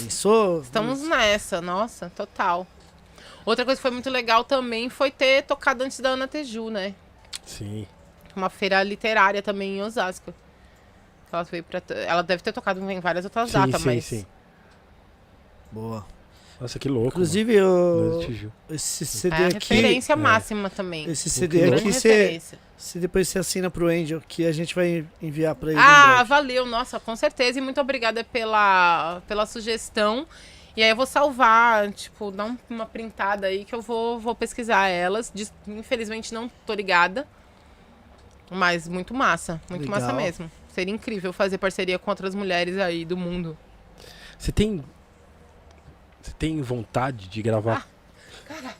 [SPEAKER 1] Pensou?
[SPEAKER 4] Estamos nessa, nossa, total. Outra coisa que foi muito legal também foi ter tocado antes da Ana Teju, né?
[SPEAKER 2] Sim.
[SPEAKER 4] Uma feira literária também em Osasco. Ela, veio pra, ela deve ter tocado em várias outras
[SPEAKER 2] Sim,
[SPEAKER 4] datas,
[SPEAKER 2] sim,
[SPEAKER 4] mas.
[SPEAKER 2] sim.
[SPEAKER 1] Boa.
[SPEAKER 2] Nossa, que louco.
[SPEAKER 1] Inclusive,
[SPEAKER 2] mano.
[SPEAKER 1] o, esse
[SPEAKER 4] É
[SPEAKER 1] CD
[SPEAKER 4] a
[SPEAKER 1] aqui.
[SPEAKER 4] referência
[SPEAKER 2] é.
[SPEAKER 4] máxima também.
[SPEAKER 1] Esse CD aqui, você,
[SPEAKER 4] referência.
[SPEAKER 1] você depois você assina pro Angel, que a gente vai enviar pra ele.
[SPEAKER 4] Ah, valeu, nossa, com certeza. E muito obrigada pela, pela sugestão. E aí eu vou salvar, tipo, dar um- uma printada aí que eu vou, vou pesquisar elas. Diz- Infelizmente não tô ligada. Mas muito massa. Muito
[SPEAKER 1] Legal.
[SPEAKER 4] massa mesmo. Seria incrível fazer parceria com outras mulheres aí do mundo.
[SPEAKER 2] Você tem. Você tem vontade de gravar?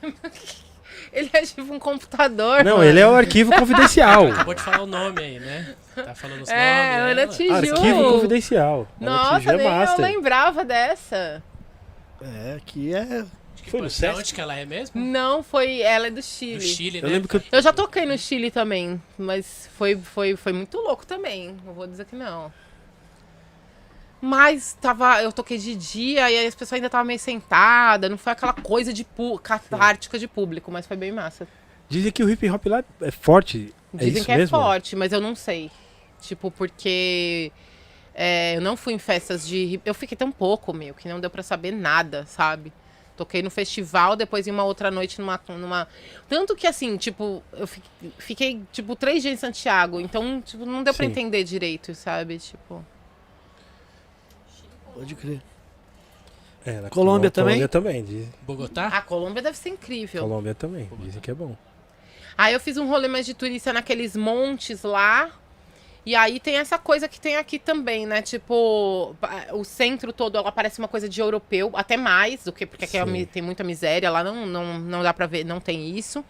[SPEAKER 4] Ele é tipo um computador.
[SPEAKER 2] Não,
[SPEAKER 4] mano.
[SPEAKER 2] ele é o arquivo confidencial.
[SPEAKER 3] Acabou de falar o nome aí, né? Tá falando os
[SPEAKER 4] É,
[SPEAKER 3] nomes.
[SPEAKER 4] Ana
[SPEAKER 3] ela.
[SPEAKER 4] Tiju.
[SPEAKER 2] arquivo confidencial.
[SPEAKER 4] Nossa,
[SPEAKER 2] é
[SPEAKER 4] nem eu lembrava dessa.
[SPEAKER 1] É, aqui é.
[SPEAKER 3] Acho que
[SPEAKER 2] Foi no
[SPEAKER 3] de
[SPEAKER 2] Sesc?
[SPEAKER 3] onde que ela é mesmo?
[SPEAKER 4] Não, foi. Ela é do Chile.
[SPEAKER 3] Do Chile,
[SPEAKER 2] Eu
[SPEAKER 3] né?
[SPEAKER 2] lembro que eu
[SPEAKER 4] Eu já toquei no Chile também, mas foi, foi, foi muito louco também. Não vou dizer que não. Mas tava, eu toquei de dia e aí as pessoas ainda estavam meio sentadas. Não foi aquela coisa de catártica de público, mas foi bem massa.
[SPEAKER 2] Dizem que o hip hop lá é forte. é
[SPEAKER 4] Dizem que é
[SPEAKER 2] mesmo?
[SPEAKER 4] forte, mas eu não sei. Tipo, porque é, eu não fui em festas de. hip- Eu fiquei tão pouco, meu, que não deu pra saber nada, sabe? Toquei no festival, depois em uma outra noite numa. numa... Tanto que assim, tipo, eu fi- fiquei, tipo, três dias em Santiago. Então, tipo, não deu pra
[SPEAKER 2] Sim.
[SPEAKER 4] entender direito, sabe? Tipo.
[SPEAKER 1] Pode crer.
[SPEAKER 2] É, na
[SPEAKER 1] Colômbia também?
[SPEAKER 2] Colômbia também. Diz...
[SPEAKER 3] Bogotá?
[SPEAKER 4] A Colômbia deve ser incrível.
[SPEAKER 2] Colômbia também. Dizem que é bom.
[SPEAKER 4] Aí eu fiz um rolê mais de turista naqueles montes lá. E aí tem essa coisa que tem aqui também, né? Tipo, o centro todo, ela parece uma coisa de europeu, até mais do que porque aqui é
[SPEAKER 2] Sim.
[SPEAKER 4] tem muita miséria, lá não, não, não dá pra ver, não tem isso,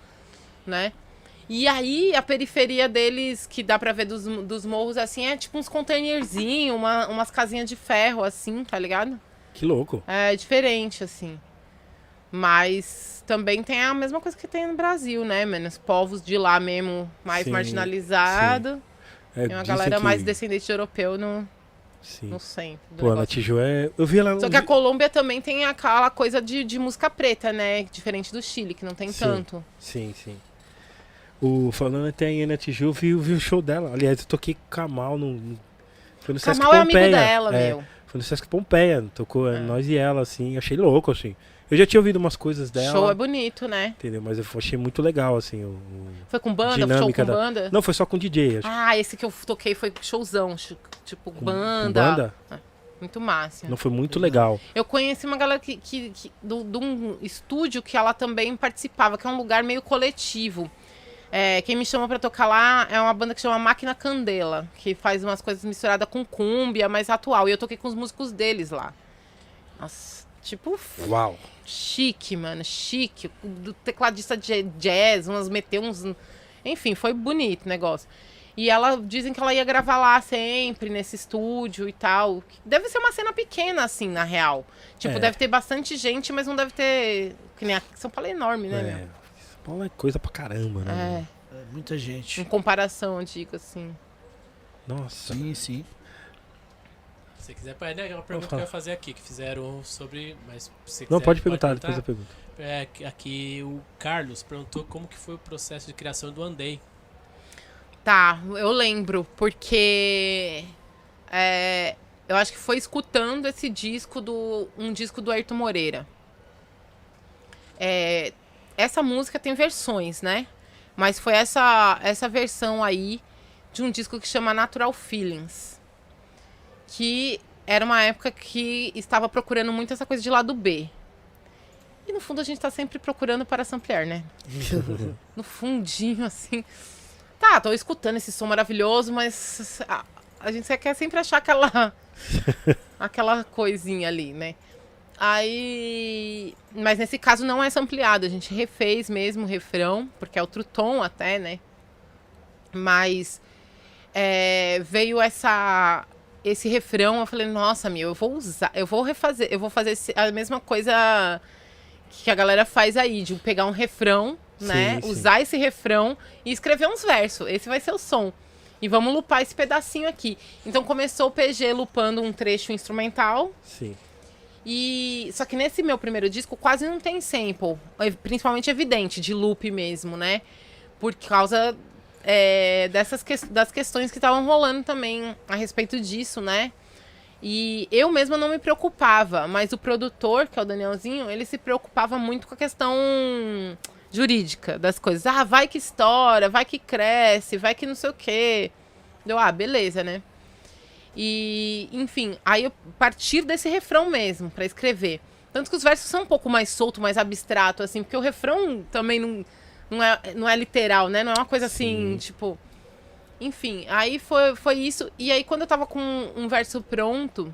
[SPEAKER 4] né? E aí a periferia deles, que dá pra ver dos, dos morros, assim, é tipo uns containerzinhos, uma, umas casinhas de ferro, assim, tá ligado?
[SPEAKER 2] Que louco.
[SPEAKER 4] É diferente, assim. Mas também tem a mesma coisa que tem no Brasil, né, mano? Os povos de lá mesmo, mais
[SPEAKER 2] Sim,
[SPEAKER 4] marginalizados.
[SPEAKER 2] É,
[SPEAKER 4] Tem uma galera
[SPEAKER 2] que-
[SPEAKER 4] mais descendente de europeu no,
[SPEAKER 2] Sim.
[SPEAKER 4] no centro.
[SPEAKER 2] Pô,
[SPEAKER 4] negócio.
[SPEAKER 2] Tijo é. Eu vi ela.
[SPEAKER 4] Só que a Colômbia também tem aquela coisa de, de música preta, né? Diferente do Chile, que não tem
[SPEAKER 2] Sim.
[SPEAKER 4] tanto.
[SPEAKER 2] Sim, sim. O, falando até em Ana Tijo, eu vi, vi o show dela. Aliás, eu toquei com Kamal no. Foi no Sesc
[SPEAKER 4] Kamal é amigo
[SPEAKER 2] Pompeia.
[SPEAKER 4] dela,
[SPEAKER 2] é,
[SPEAKER 4] meu.
[SPEAKER 2] Foi no Sesc Pompeia. Tocou
[SPEAKER 4] É.
[SPEAKER 2] nós e ela, assim. Achei louco, assim. Eu já tinha ouvido umas coisas dela.
[SPEAKER 4] Show é bonito, né?
[SPEAKER 2] Entendeu? Mas eu achei muito legal, assim. O, o-
[SPEAKER 4] Foi com banda, show com
[SPEAKER 2] da-
[SPEAKER 4] banda?
[SPEAKER 2] Não, foi só com DJ, acho.
[SPEAKER 4] Ah, esse que eu toquei foi showzão. Tipo,
[SPEAKER 2] Com- com
[SPEAKER 4] banda.
[SPEAKER 2] banda?
[SPEAKER 4] Muito massa.
[SPEAKER 2] Não foi muito legal.
[SPEAKER 4] Eu conheci uma galera que, que, que- do, de um estúdio que ela também participava, que é um lugar meio coletivo. É, quem me chama pra tocar lá é uma banda que chama Máquina Candela, que faz umas coisas misturadas com cúmbia, mais atual. E eu toquei com os músicos deles lá. Nossa, tipo,
[SPEAKER 2] Uau.
[SPEAKER 4] chique, mano, chique. Do tecladista de jazz, umas meteu uns. Enfim, foi bonito o negócio. E ela dizem que ela ia gravar lá sempre, nesse estúdio e tal. Deve ser uma cena pequena, assim, na real. Tipo,
[SPEAKER 2] É.
[SPEAKER 4] deve ter bastante gente, mas não deve ter. Que nem a... São Paulo é enorme, né,
[SPEAKER 2] É.
[SPEAKER 4] meu?
[SPEAKER 2] Paulo é coisa pra caramba, né?
[SPEAKER 4] É,
[SPEAKER 1] É, muita gente.
[SPEAKER 4] em comparação, eu digo assim.
[SPEAKER 2] Nossa.
[SPEAKER 1] Sim, sim.
[SPEAKER 3] Se você quiser, é né, é uma pergunta que eu ia fazer aqui, que fizeram sobre. Mas se
[SPEAKER 2] Não,
[SPEAKER 3] quiser,
[SPEAKER 2] pode perguntar, depois eu pergunto.
[SPEAKER 3] É, que- aqui o Carlos perguntou como que foi o processo de criação do Andei.
[SPEAKER 4] Tá, eu lembro, porque é, eu acho que foi escutando esse disco do. um disco do Ayrton Moreira. É, essa música tem versões, né? Mas foi essa, essa versão aí de um disco que chama Natural Feelings. Que era uma época que estava procurando muito essa coisa de lado B. E no fundo a gente tá sempre procurando para samplear, né? no fundinho, assim. Tá, tô escutando esse som maravilhoso, mas a, a gente quer sempre achar aquela. aquela coisinha ali, né? Aí. Mas nesse caso não é sampleado, a gente refez mesmo o refrão, porque é outro tom até, né? Mas é, veio essa esse refrão, eu falei, nossa, meu, eu vou usar, eu vou refazer, eu vou fazer a mesma coisa que a galera faz aí, de pegar um refrão, né?
[SPEAKER 2] Sim, sim.
[SPEAKER 4] Usar esse refrão e escrever uns versos. Esse vai ser o som. E vamos lupar esse pedacinho aqui. Então começou o PG lupando um trecho instrumental.
[SPEAKER 2] Sim.
[SPEAKER 4] E só que nesse meu primeiro disco quase não tem sample, é principalmente evidente de loop mesmo, né? Por causa é, dessas que- das questões que estavam rolando também a respeito disso, né? E eu mesma não me preocupava, mas o produtor, que é o Danielzinho, ele se preocupava muito com a questão jurídica das coisas. Ah, vai que estoura, vai que cresce, vai que não sei o quê. Deu, ah, beleza, né? E, enfim, aí eu partir desse refrão mesmo, pra escrever. Tanto que os versos são um pouco mais solto, mais abstrato, assim, porque o refrão também não, não, é, não é literal, né? Não é uma coisa assim,
[SPEAKER 2] Sim.
[SPEAKER 4] tipo. Enfim, aí foi, foi isso. E aí, quando eu tava com um verso pronto,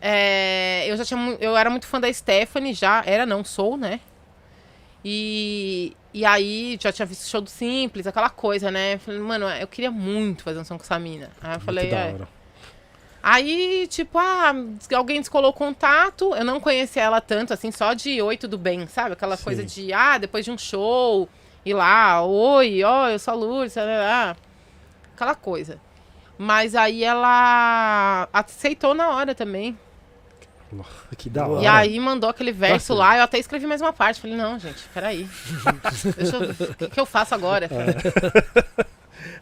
[SPEAKER 4] é, eu já tinha. Eu era muito fã da Stephanie, já. Era, não, sou, né? E, e aí, já tinha visto o show do Simples, aquela coisa, né? Falei, mano, eu queria muito fazer um som com essa mina. Aí eu falei,
[SPEAKER 2] Muito da
[SPEAKER 4] é,
[SPEAKER 2] hora.
[SPEAKER 4] Aí, tipo, ah, alguém descolou o contato. Eu não conhecia ela tanto, assim, só de oi, tudo bem, sabe? Aquela
[SPEAKER 2] Sim.
[SPEAKER 4] coisa de, ah, depois de um show, ir lá, oi, ó, eu sou a Lourdes, lá, aquela coisa. Mas aí ela aceitou na hora também.
[SPEAKER 2] Que da hora.
[SPEAKER 4] E aí mandou aquele verso
[SPEAKER 2] Nossa.
[SPEAKER 4] lá, eu até escrevi mais uma parte. Falei, não, gente, peraí. Deixa eu... O que, que eu faço agora?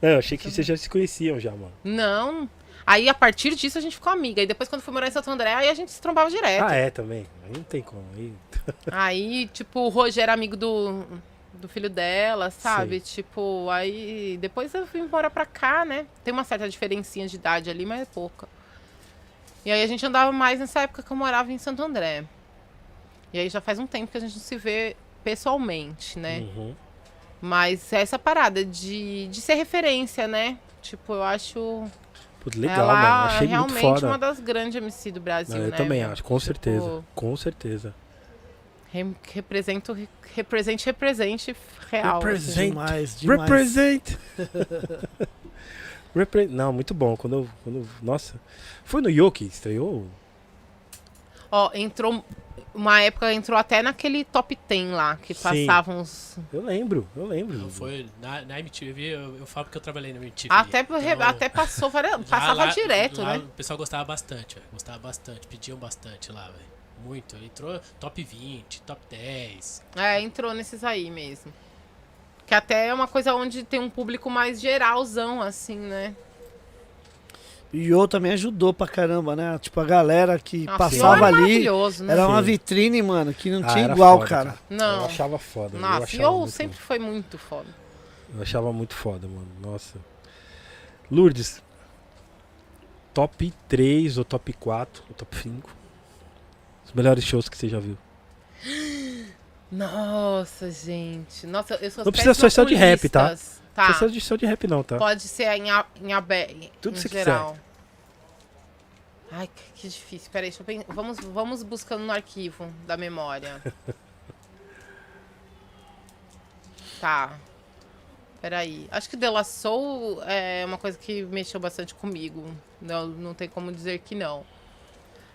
[SPEAKER 2] É, eu achei que vocês já se conheciam já, mano.
[SPEAKER 4] Não. Aí, a partir disso, a gente ficou amiga. E depois, quando fui morar em Santo André, aí a gente se trombava direto.
[SPEAKER 2] Ah, é, também. Aí não tem como. Aí...
[SPEAKER 4] Aí, tipo, o Roger era amigo do, do filho dela, sabe? Tipo, aí. Depois eu vim embora pra cá, né? Tem uma certa diferencinha de idade ali, mas é pouca. E aí a gente andava mais nessa época que eu morava em Santo André. E aí já faz um tempo que a gente não se vê pessoalmente, né?
[SPEAKER 2] Uhum.
[SPEAKER 4] Mas é essa parada de, de ser referência, né? Tipo, eu acho
[SPEAKER 2] Putz, legal,
[SPEAKER 4] ela
[SPEAKER 2] mano. Achei muito
[SPEAKER 4] realmente
[SPEAKER 2] foda.
[SPEAKER 4] uma das grandes MC do Brasil,
[SPEAKER 2] Não, eu
[SPEAKER 4] né?
[SPEAKER 2] também
[SPEAKER 4] velho?
[SPEAKER 2] acho, com certeza.
[SPEAKER 4] Tipo,
[SPEAKER 2] Com certeza.
[SPEAKER 4] Re- represento, represente, represente real. assim.
[SPEAKER 2] Represent.
[SPEAKER 1] Demais, demais.
[SPEAKER 2] Represent! Repre... Não, muito bom. Quando eu, quando eu- Nossa. Foi no Yoki, estreou?
[SPEAKER 4] Ó, entrou. Uma época entrou até naquele top 10 lá, que passavam os.
[SPEAKER 2] Eu lembro, eu lembro.
[SPEAKER 3] Foi na, na MTV, eu, eu falo que eu trabalhei na MTV.
[SPEAKER 4] Até,
[SPEAKER 3] então,
[SPEAKER 4] até passou várias.
[SPEAKER 3] lá-
[SPEAKER 4] Passava
[SPEAKER 3] lá-
[SPEAKER 4] direto,
[SPEAKER 3] lá
[SPEAKER 4] né?
[SPEAKER 3] O pessoal gostava bastante, velho. Gostava bastante, pediam bastante lá, velho. Muito. Entrou top 20, top 10.
[SPEAKER 4] É, entrou nesses aí mesmo. Que até é uma coisa onde tem um público mais geralzão, assim, né?
[SPEAKER 1] E o Yo também ajudou pra caramba, né? Tipo, a galera que
[SPEAKER 4] Nossa,
[SPEAKER 1] passava
[SPEAKER 4] Yo é
[SPEAKER 1] ali.
[SPEAKER 4] maravilhoso, né?
[SPEAKER 1] Era uma vitrine, mano, que não
[SPEAKER 2] Ah,
[SPEAKER 1] tinha
[SPEAKER 2] era
[SPEAKER 1] igual,
[SPEAKER 2] foda,
[SPEAKER 1] cara.
[SPEAKER 2] Eu
[SPEAKER 4] Não.
[SPEAKER 2] achava foda. eu
[SPEAKER 4] Nossa,
[SPEAKER 2] achava
[SPEAKER 4] eu
[SPEAKER 2] muito-
[SPEAKER 4] sempre foi muito foda.
[SPEAKER 2] Eu achava muito foda, mano. Nossa. Lourdes. Top 3 ou top 4 ou top 5? Os melhores shows que você já viu.
[SPEAKER 4] Nossa, gente. Nossa, eu sou
[SPEAKER 2] Não precisa ser só de rap, tá?
[SPEAKER 4] Listas.
[SPEAKER 2] Não
[SPEAKER 4] Tá.
[SPEAKER 2] precisa de show de rap não, tá?
[SPEAKER 4] Pode ser em, a- em aberto.
[SPEAKER 2] Tudo
[SPEAKER 4] em
[SPEAKER 2] você
[SPEAKER 4] geral. Ai, que, difícil. Peraí, deixa eu pensar. Vamos, vamos buscando no arquivo da memória. tá. Peraí. Acho que De La Soul é uma coisa que mexeu bastante comigo. Não, não tem como dizer que não.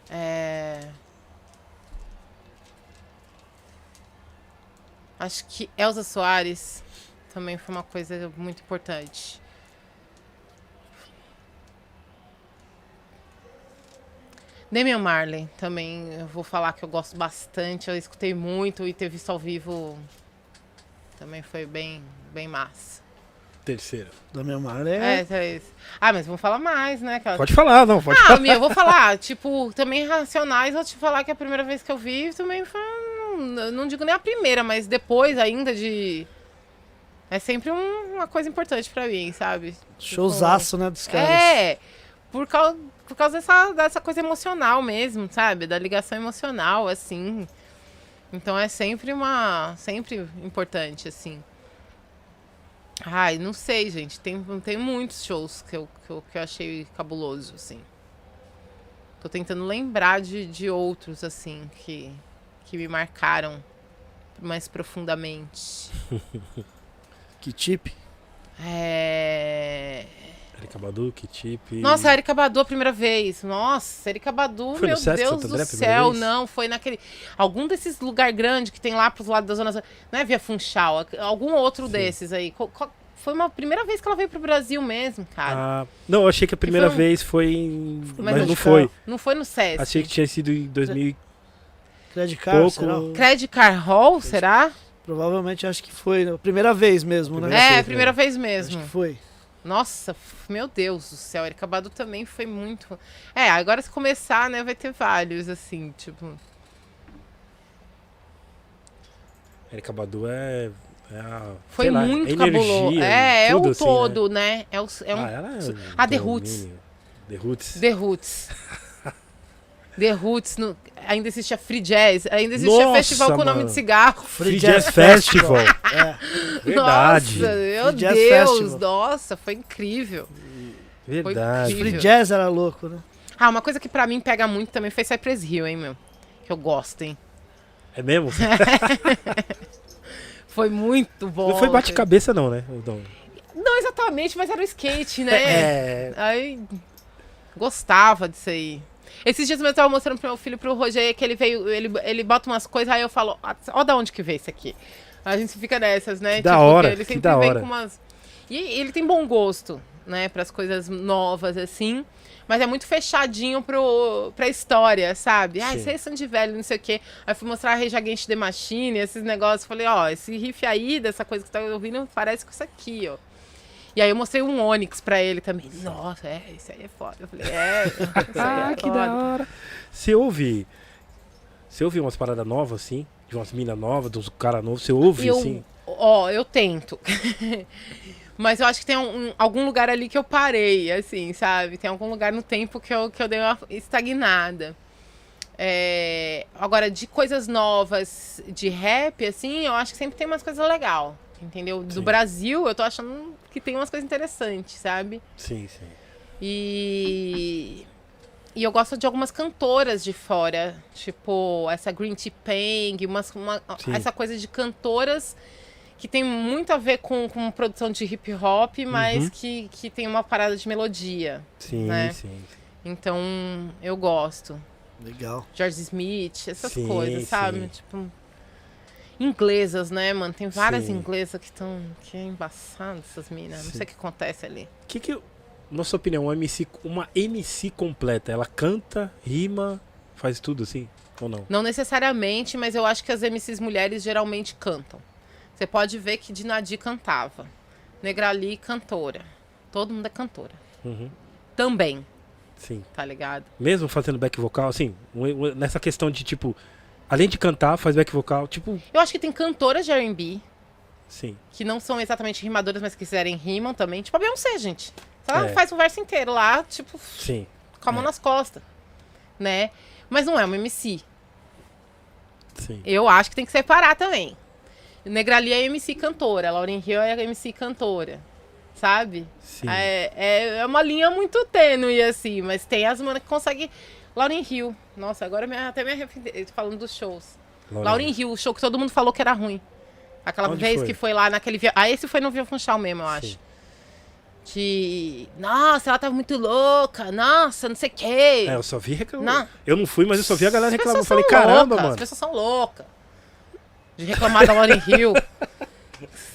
[SPEAKER 4] É... Acho que Elza Soares também foi uma coisa muito importante. Damian Marley também, eu vou falar que eu gosto bastante, eu escutei muito e ter visto ao vivo também foi bem, bem massa.
[SPEAKER 2] Terceira.
[SPEAKER 1] Da minha Marley
[SPEAKER 4] É,
[SPEAKER 1] é.
[SPEAKER 4] é isso. Ah, mas vamos falar mais, né? Aquela-
[SPEAKER 2] Pode falar, não, pode
[SPEAKER 4] ah,
[SPEAKER 2] falar.
[SPEAKER 4] Mia, eu vou falar, tipo, também Racionais, vou te falar que a primeira vez que eu vi também foi, não digo nem a primeira, mas depois ainda de... É sempre um- uma coisa importante pra mim, sabe?
[SPEAKER 1] Showzaço, né, dos caras.
[SPEAKER 4] É, por causa, por causa dessa, dessa coisa emocional mesmo, sabe? Da ligação emocional, assim. Então é sempre uma. Sempre importante, assim. Ai, não sei, gente. Tem, tem muitos shows que eu, que, eu, que eu achei cabuloso, assim. Tô tentando lembrar de, de outros, assim, que, que me marcaram mais profundamente.
[SPEAKER 1] Que tip.
[SPEAKER 4] É.
[SPEAKER 2] Erika Badu, que tip.
[SPEAKER 4] Nossa, a Erika Badu a primeira vez. Nossa, Erika Badu,
[SPEAKER 2] Foi no
[SPEAKER 4] meu
[SPEAKER 2] Sesc
[SPEAKER 4] Deus do céu.
[SPEAKER 2] vez?
[SPEAKER 4] Não, foi naquele. Algum desses lugar grande que tem lá pros lados da zona. Não é Via Funchal, algum outro
[SPEAKER 2] Sim.
[SPEAKER 4] desses aí. Foi uma primeira vez que ela veio pro Brasil mesmo, cara.
[SPEAKER 2] Ah, não, eu achei que a primeira
[SPEAKER 4] foi um-
[SPEAKER 2] vez foi em... Mas,
[SPEAKER 4] Mas
[SPEAKER 2] não
[SPEAKER 1] de
[SPEAKER 2] foi.
[SPEAKER 4] Não foi no Sesc.
[SPEAKER 2] Achei que tinha sido em 2000 e
[SPEAKER 1] Credit Card,
[SPEAKER 2] pouco.
[SPEAKER 1] será?
[SPEAKER 4] Credit Car Hall, será?
[SPEAKER 1] Provavelmente acho que foi a primeira vez mesmo, né?
[SPEAKER 2] Primeira
[SPEAKER 4] é,
[SPEAKER 2] vez,
[SPEAKER 4] primeira
[SPEAKER 2] né?
[SPEAKER 4] vez
[SPEAKER 1] Acho
[SPEAKER 4] mesmo.
[SPEAKER 1] que foi.
[SPEAKER 4] Nossa, meu Deus do céu, Erika Badu também foi muito. É, agora se começar, né, vai ter vários, assim, tipo.
[SPEAKER 2] Erika Badu é... é a,
[SPEAKER 4] Foi
[SPEAKER 2] lá,
[SPEAKER 4] muito
[SPEAKER 2] energia,
[SPEAKER 4] cabuloso. É, é o
[SPEAKER 2] assim,
[SPEAKER 4] todo, né? É, o, é um
[SPEAKER 2] Ah, ela é
[SPEAKER 4] Ah, The Roots.
[SPEAKER 2] domínio. The Roots.
[SPEAKER 4] The Roots. The Roots, no- ainda existia Free Jazz, ainda existia
[SPEAKER 2] Nossa,
[SPEAKER 4] festival com o nome
[SPEAKER 2] mano.
[SPEAKER 4] de cigarro.
[SPEAKER 2] Free Jazz Festival.
[SPEAKER 1] É.
[SPEAKER 2] Verdade.
[SPEAKER 4] Nossa, meu
[SPEAKER 1] Free Jazz
[SPEAKER 4] Deus,
[SPEAKER 1] Festival.
[SPEAKER 4] nossa, foi incrível.
[SPEAKER 2] Verdade.
[SPEAKER 4] incrível.
[SPEAKER 1] Free Jazz era louco, né?
[SPEAKER 4] Ah, uma coisa que pra mim pega muito também foi Cypress Hill, hein, meu? Que eu gosto, hein?
[SPEAKER 2] É mesmo?
[SPEAKER 4] Foi muito bom.
[SPEAKER 2] Não foi bate-cabeça, não, né? Não.
[SPEAKER 4] Não exatamente, mas era o skate, né?
[SPEAKER 2] É.
[SPEAKER 4] Aí gostava disso aí. Esses dias eu tava mostrando pro meu filho, pro Roger, que ele veio, ele, ele bota umas coisas, aí eu falo, "Ah, ó da onde que veio isso aqui. A gente fica nessas, né?
[SPEAKER 2] Que da hora,
[SPEAKER 4] ele sempre
[SPEAKER 2] da
[SPEAKER 4] vem
[SPEAKER 2] hora.
[SPEAKER 4] com umas. E ele tem bom gosto, né, pras coisas novas, assim. Mas é muito fechadinho pro, pra história, sabe? Ah, vocês são de velho, não sei o quê. Aí fui mostrar a Rage Against the Machine, esses negócios. Falei, ó, esse riff aí, dessa coisa que tá ouvindo, parece com isso aqui, ó. E aí eu mostrei um Onix pra ele também. Nossa, é, isso aí é foda. Eu falei, é, isso aí
[SPEAKER 2] Ah,
[SPEAKER 4] é
[SPEAKER 2] que
[SPEAKER 4] foda.
[SPEAKER 2] da hora. Você ouve. Você ouve umas paradas novas, assim? De umas minas novas, dos caras novos? Você ouve,
[SPEAKER 4] Eu,
[SPEAKER 2] assim?
[SPEAKER 4] ó, eu tento. Mas eu acho que tem um- um- algum lugar ali que eu parei, assim, sabe? Tem algum lugar no tempo que eu, que eu dei uma estagnada. É, agora, de coisas novas de rap, assim, eu acho que sempre tem umas coisas legais, entendeu? Do
[SPEAKER 2] Sim.
[SPEAKER 4] Brasil, eu tô achando que tem umas coisas interessantes, sabe?
[SPEAKER 2] Sim, sim.
[SPEAKER 4] E, e eu gosto de algumas cantoras de fora, tipo essa Green Tea Peng, umas, uma,
[SPEAKER 2] Sim.
[SPEAKER 4] essa coisa de cantoras que tem muito a ver com, com produção de hip hop, mas
[SPEAKER 2] Uhum.
[SPEAKER 4] que, que tem uma parada de melodia.
[SPEAKER 2] Sim,
[SPEAKER 4] Né?
[SPEAKER 2] sim.
[SPEAKER 4] Então eu gosto.
[SPEAKER 1] Legal.
[SPEAKER 4] George Smith, essas
[SPEAKER 2] Sim,
[SPEAKER 4] coisas, sabe?
[SPEAKER 2] sim.
[SPEAKER 4] Tipo. Inglesas, né, mano? Tem várias
[SPEAKER 2] Sim.
[SPEAKER 4] inglesas que estão. Que é embaçado essas minas. Não sei o que acontece ali.
[SPEAKER 2] que que, na sua opinião, uma MC, uma MC completa, ela canta, rima, faz tudo assim? Ou não?
[SPEAKER 4] Não necessariamente, mas eu acho que as MCs mulheres geralmente cantam. Você pode ver que Dinadi cantava. Negrali, cantora. Todo mundo é cantora.
[SPEAKER 2] Uhum.
[SPEAKER 4] Também,
[SPEAKER 2] Sim.
[SPEAKER 4] tá ligado?
[SPEAKER 2] Mesmo fazendo back vocal, assim, nessa questão de tipo, além de cantar, faz back vocal, tipo,
[SPEAKER 4] Eu acho que tem cantoras de R&B
[SPEAKER 2] sim.
[SPEAKER 4] que não são exatamente rimadoras, mas que quiserem rimam também. Tipo a Beyoncé, gente. Ela
[SPEAKER 2] É.
[SPEAKER 4] faz o verso inteiro lá, tipo,
[SPEAKER 2] Sim.
[SPEAKER 4] com a mão
[SPEAKER 2] É.
[SPEAKER 4] nas costas. Né? Mas não é uma MC.
[SPEAKER 2] Sim.
[SPEAKER 4] Eu acho que tem que separar também. Negrali é MC cantora, Lauren Hill é MC cantora. Sabe?
[SPEAKER 2] Sim.
[SPEAKER 4] É, é, é uma linha muito tênue, assim, mas tem as manas que conseguem. Lauren Hill. Nossa, agora me- até me arrependi falando dos shows. Lauren Hill, o show que todo mundo falou que era ruim. Aquela
[SPEAKER 2] Onde
[SPEAKER 4] vez
[SPEAKER 2] foi?
[SPEAKER 4] que foi lá naquele. via- Ah, esse foi no Via Funchal mesmo, eu acho.
[SPEAKER 2] Sim.
[SPEAKER 4] Que. Nossa, ela tava muito louca. Nossa, não sei o quê.
[SPEAKER 2] É, eu só vi reclamar.
[SPEAKER 4] Não.
[SPEAKER 2] Eu não fui, mas eu só vi a galera reclamando. Eu falei, caramba,
[SPEAKER 4] loucas, As
[SPEAKER 2] mano.
[SPEAKER 4] pessoas são loucas. De reclamar da Lauren Hill.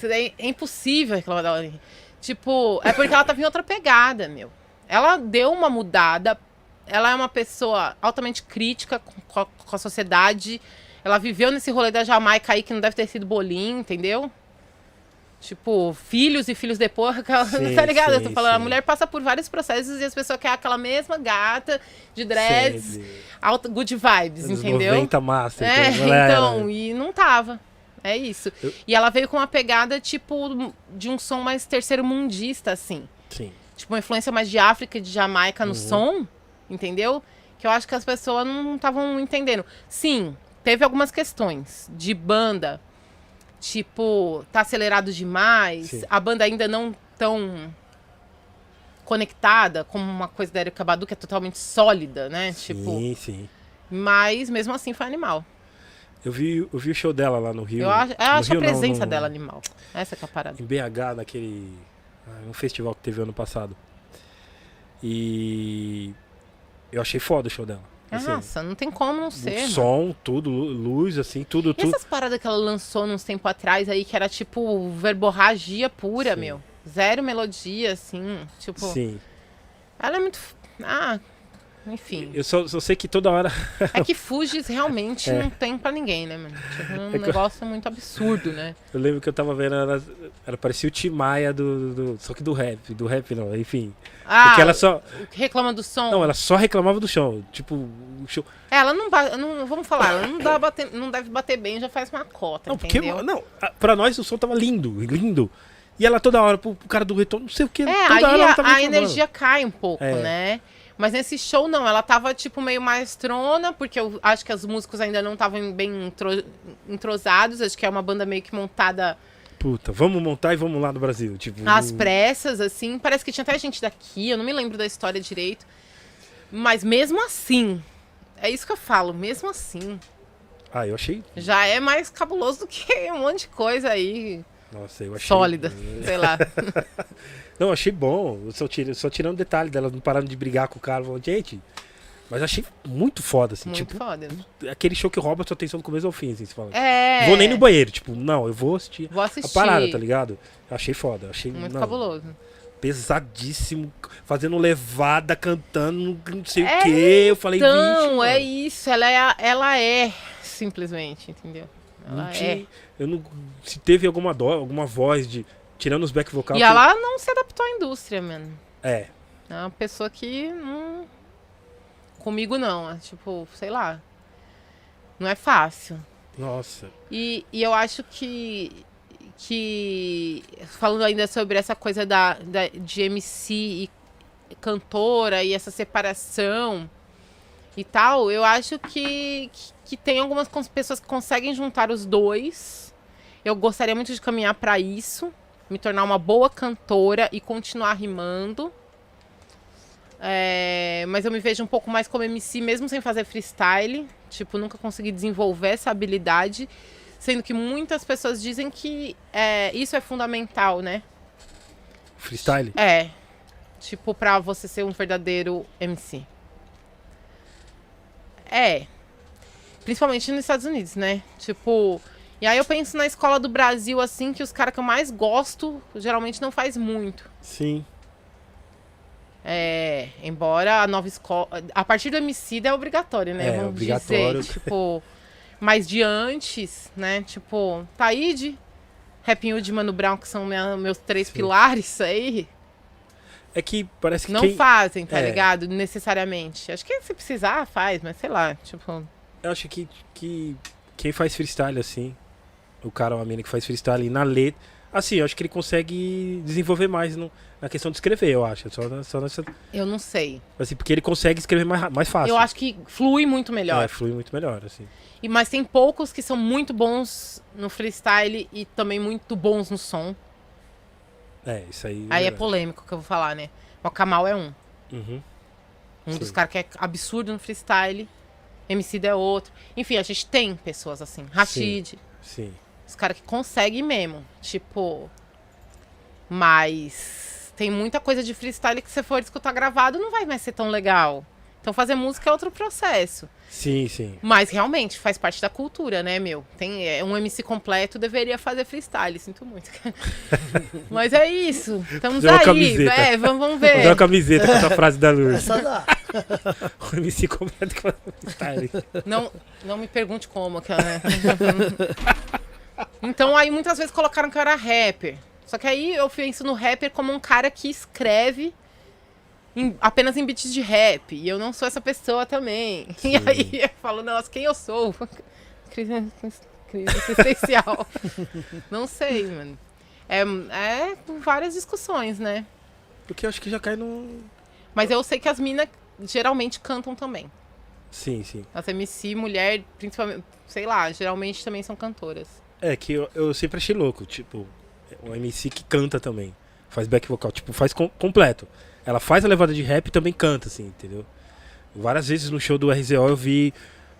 [SPEAKER 4] Daí É impossível reclamar da Lauren Hill. Tipo, é porque ela tava em outra pegada, meu. Ela deu uma mudada. Ela é uma pessoa altamente crítica com, a, com a sociedade. Ela viveu nesse rolê da Jamaica aí que não deve ter sido bolinho, entendeu? Tipo, filhos e filhos depois, aquela-
[SPEAKER 2] Sim,
[SPEAKER 4] tá ligado? Eu tô
[SPEAKER 2] sim,
[SPEAKER 4] falando, a
[SPEAKER 2] sim.
[SPEAKER 4] mulher passa por vários processos e as pessoas querem aquela mesma gata de dreads, alta, good vibes,
[SPEAKER 2] Anos
[SPEAKER 4] entendeu?
[SPEAKER 2] 90 master.
[SPEAKER 4] É,
[SPEAKER 2] então,
[SPEAKER 4] então, e não tava. É isso.
[SPEAKER 2] Eu-
[SPEAKER 4] E ela veio com uma pegada, tipo, de um som mais terceiro mundista, assim.
[SPEAKER 2] Sim.
[SPEAKER 4] Tipo, uma influência mais de África e de Jamaica no
[SPEAKER 2] Uhum.
[SPEAKER 4] som, entendeu? Que eu acho que as pessoas não estavam entendendo. Sim, teve algumas questões de banda, tipo, tá acelerado demais,
[SPEAKER 2] Sim.
[SPEAKER 4] a banda ainda não tão conectada como uma coisa da Erika Badu, que é totalmente sólida, né? Tipo,
[SPEAKER 2] Sim, sim.
[SPEAKER 4] mas mesmo assim foi animal.
[SPEAKER 2] Eu vi, eu vi o show dela lá no Rio.
[SPEAKER 4] Eu acho, eu acho
[SPEAKER 2] Rio
[SPEAKER 4] a
[SPEAKER 2] não,
[SPEAKER 4] presença
[SPEAKER 2] no-
[SPEAKER 4] dela animal. Essa é a parada.
[SPEAKER 2] Em BH, naquele. ah, Um festival que teve ano passado. E. Eu achei foda o show dela. Assim,
[SPEAKER 4] Nossa, não tem como não ser. mano.
[SPEAKER 2] som, tudo, lu- luz, assim, tudo,
[SPEAKER 4] E
[SPEAKER 2] tudo.
[SPEAKER 4] essas paradas que ela lançou uns tempo atrás aí, que era tipo verborragia pura,
[SPEAKER 2] Sim.
[SPEAKER 4] meu. Zero melodia, assim. Tipo,
[SPEAKER 2] Sim.
[SPEAKER 4] ela é muito. Ah, enfim.
[SPEAKER 2] Eu só, só sei que toda hora.
[SPEAKER 4] É que Fugis realmente
[SPEAKER 2] É.
[SPEAKER 4] não tem pra ninguém, né, mano? Tipo, um
[SPEAKER 2] É
[SPEAKER 4] negócio muito absurdo, né?
[SPEAKER 2] Eu lembro que eu tava vendo, ela, ela parecia o Tim Maia do, do- Só que do rap. Do rap não, enfim.
[SPEAKER 4] Ah,
[SPEAKER 2] Porque ela só.
[SPEAKER 4] reclama do som.
[SPEAKER 2] Não, ela só reclamava do show. Tipo, o show.
[SPEAKER 4] É, Ela não, não. Vamos falar, ela não, dá bater- não deve bater bem, já faz uma cota,
[SPEAKER 2] Não, porque.
[SPEAKER 4] entendeu?
[SPEAKER 2] Não, a- pra nós o som tava lindo, lindo. E ela toda hora, pro, cara do retorno, não sei o que.
[SPEAKER 4] É,
[SPEAKER 2] toda
[SPEAKER 4] aí a, a energia cai um pouco,
[SPEAKER 2] É.
[SPEAKER 4] né? Mas nesse show, não. Ela tava, tipo, meio maestrona, porque eu acho que os músicos ainda não estavam bem intro- entrosados. Acho que é uma banda meio que montada
[SPEAKER 2] Puta, vamos montar e vamos lá no Brasil. Tipo,
[SPEAKER 4] às
[SPEAKER 2] não-
[SPEAKER 4] pressas, assim. Parece que tinha até gente daqui, eu não me lembro da história direito. Mas mesmo assim, é isso que eu falo, mesmo assim,
[SPEAKER 2] Ah, eu achei.
[SPEAKER 4] já é mais cabuloso do que um monte de coisa aí
[SPEAKER 2] Nossa, eu achei.
[SPEAKER 4] sólida, sei lá.
[SPEAKER 2] Não, achei bom. Eu só, tirei, só tirando detalhe delas não parando de brigar com o cara. Falando, gente. Mas achei muito foda, assim.
[SPEAKER 4] Muito
[SPEAKER 2] tipo,
[SPEAKER 4] foda.
[SPEAKER 2] aquele show que rouba a sua atenção do começo ao fim, assim, você fala.
[SPEAKER 4] É.
[SPEAKER 2] Vou nem no banheiro, tipo, não, eu vou assistir.
[SPEAKER 4] Vou
[SPEAKER 2] A
[SPEAKER 4] assistir.
[SPEAKER 2] parada, tá ligado? Achei foda. Achei
[SPEAKER 4] Muito
[SPEAKER 2] não,
[SPEAKER 4] cabuloso.
[SPEAKER 2] pesadíssimo, fazendo levada, cantando, não sei
[SPEAKER 4] É,
[SPEAKER 2] o quê. Eu falei,
[SPEAKER 4] Então, é isso. Ela é, a- ela é simplesmente, entendeu?
[SPEAKER 2] Não
[SPEAKER 4] Ela
[SPEAKER 2] tinha-
[SPEAKER 4] é.
[SPEAKER 2] Eu não, se teve alguma dó, alguma voz de tirando os back vocal.
[SPEAKER 4] E ela não se adaptou à indústria, mano.
[SPEAKER 2] É,
[SPEAKER 4] É uma pessoa que não. Comigo não. É tipo, sei lá. Não é fácil.
[SPEAKER 2] nossa.
[SPEAKER 4] E, e eu acho que. que falando ainda sobre essa coisa da, da- de MC e cantora e essa separação e tal, eu acho que, que, que tem algumas pessoas que conseguem juntar os dois. Eu gostaria muito de caminhar para isso, me tornar uma boa cantora e continuar rimando. É, mas eu me vejo um pouco mais como MC, mesmo sem fazer freestyle. Tipo, nunca consegui desenvolver essa habilidade. Sendo que muitas pessoas dizem que é, isso é fundamental, né?
[SPEAKER 2] Freestyle?
[SPEAKER 4] É. Tipo, pra você ser um verdadeiro MC. É. Principalmente nos Estados Unidos, né? Tipo. E aí eu penso na escola do Brasil, assim, que os caras que eu mais gosto geralmente não faz muito.
[SPEAKER 2] Sim.
[SPEAKER 4] É, embora a nova escola. A partir do MC é obrigatório, né?
[SPEAKER 2] É,
[SPEAKER 4] Vamos
[SPEAKER 2] obrigatório.
[SPEAKER 4] dizer. Tipo. Mas de antes, né? Tipo, Taíde, Rap Hood e Mano Brown, que são minha- meus três
[SPEAKER 2] Sim.
[SPEAKER 4] pilares aí,
[SPEAKER 2] É que parece que
[SPEAKER 4] não
[SPEAKER 2] quem,
[SPEAKER 4] fazem, tá
[SPEAKER 2] é.
[SPEAKER 4] ligado? Necessariamente. Acho que se precisar, faz, mas sei lá, tipo.
[SPEAKER 2] Eu acho que, que quem faz freestyle assim, o cara ou a mina que faz freestyle na letra, assim, eu acho que ele consegue desenvolver mais no- na questão de escrever, eu acho. Só, na- só nessa,
[SPEAKER 4] Eu não sei.
[SPEAKER 2] assim, porque ele consegue escrever mais, mais fácil.
[SPEAKER 4] Eu acho que flui muito melhor.
[SPEAKER 2] É, flui muito melhor, assim.
[SPEAKER 4] E, mas tem poucos que são muito bons no freestyle e também muito bons no som.
[SPEAKER 2] É, isso aí.
[SPEAKER 4] Aí é
[SPEAKER 2] verdade.
[SPEAKER 4] polêmico que eu vou falar, né? O Kamal é um.
[SPEAKER 2] Uhum.
[SPEAKER 4] Um dos
[SPEAKER 2] Sim.
[SPEAKER 4] caras que é absurdo no freestyle. MC é outro. Enfim, a gente tem pessoas assim. Rashid.
[SPEAKER 2] Sim.
[SPEAKER 4] Os caras que conseguem mesmo. Tipo. Mas tem muita coisa de freestyle que se for escutar gravado não vai mais ser tão legal. Então fazer música é outro processo.
[SPEAKER 2] Sim, sim.
[SPEAKER 4] Mas realmente faz parte da cultura, né, meu? Tem é, um MC completo deveria fazer freestyle, sinto muito. Mas é isso. Estamos
[SPEAKER 2] Fazer
[SPEAKER 4] aí.
[SPEAKER 2] camiseta.
[SPEAKER 4] É, vamos, vamos ver.
[SPEAKER 2] uma camiseta com essa frase da Lourdes.
[SPEAKER 1] Essa dá.
[SPEAKER 2] o MC completo com freestyle.
[SPEAKER 4] Não, não me pergunte como, que, né? Então aí muitas vezes colocaram que eu era rapper. Só que aí eu penso no rapper como um cara que escreve em- apenas em beats de rap. E eu não sou essa pessoa também.
[SPEAKER 2] Sim.
[SPEAKER 4] E aí eu falo, nossa, quem eu sou? Crise, crise existencial. não sei, mano. É, é várias discussões, né?
[SPEAKER 2] Porque eu acho que já cai no.
[SPEAKER 4] Mas eu sei que as minas geralmente cantam também.
[SPEAKER 2] Sim, sim.
[SPEAKER 4] As MC, mulher, principalmente, sei lá, geralmente também são cantoras.
[SPEAKER 2] É, que eu, eu sempre achei louco, tipo, um MC que canta também. Faz back vocal, tipo, faz com- completo. Ela faz a levada de rap e também canta, assim, entendeu? Várias vezes no show do RZO eu vi.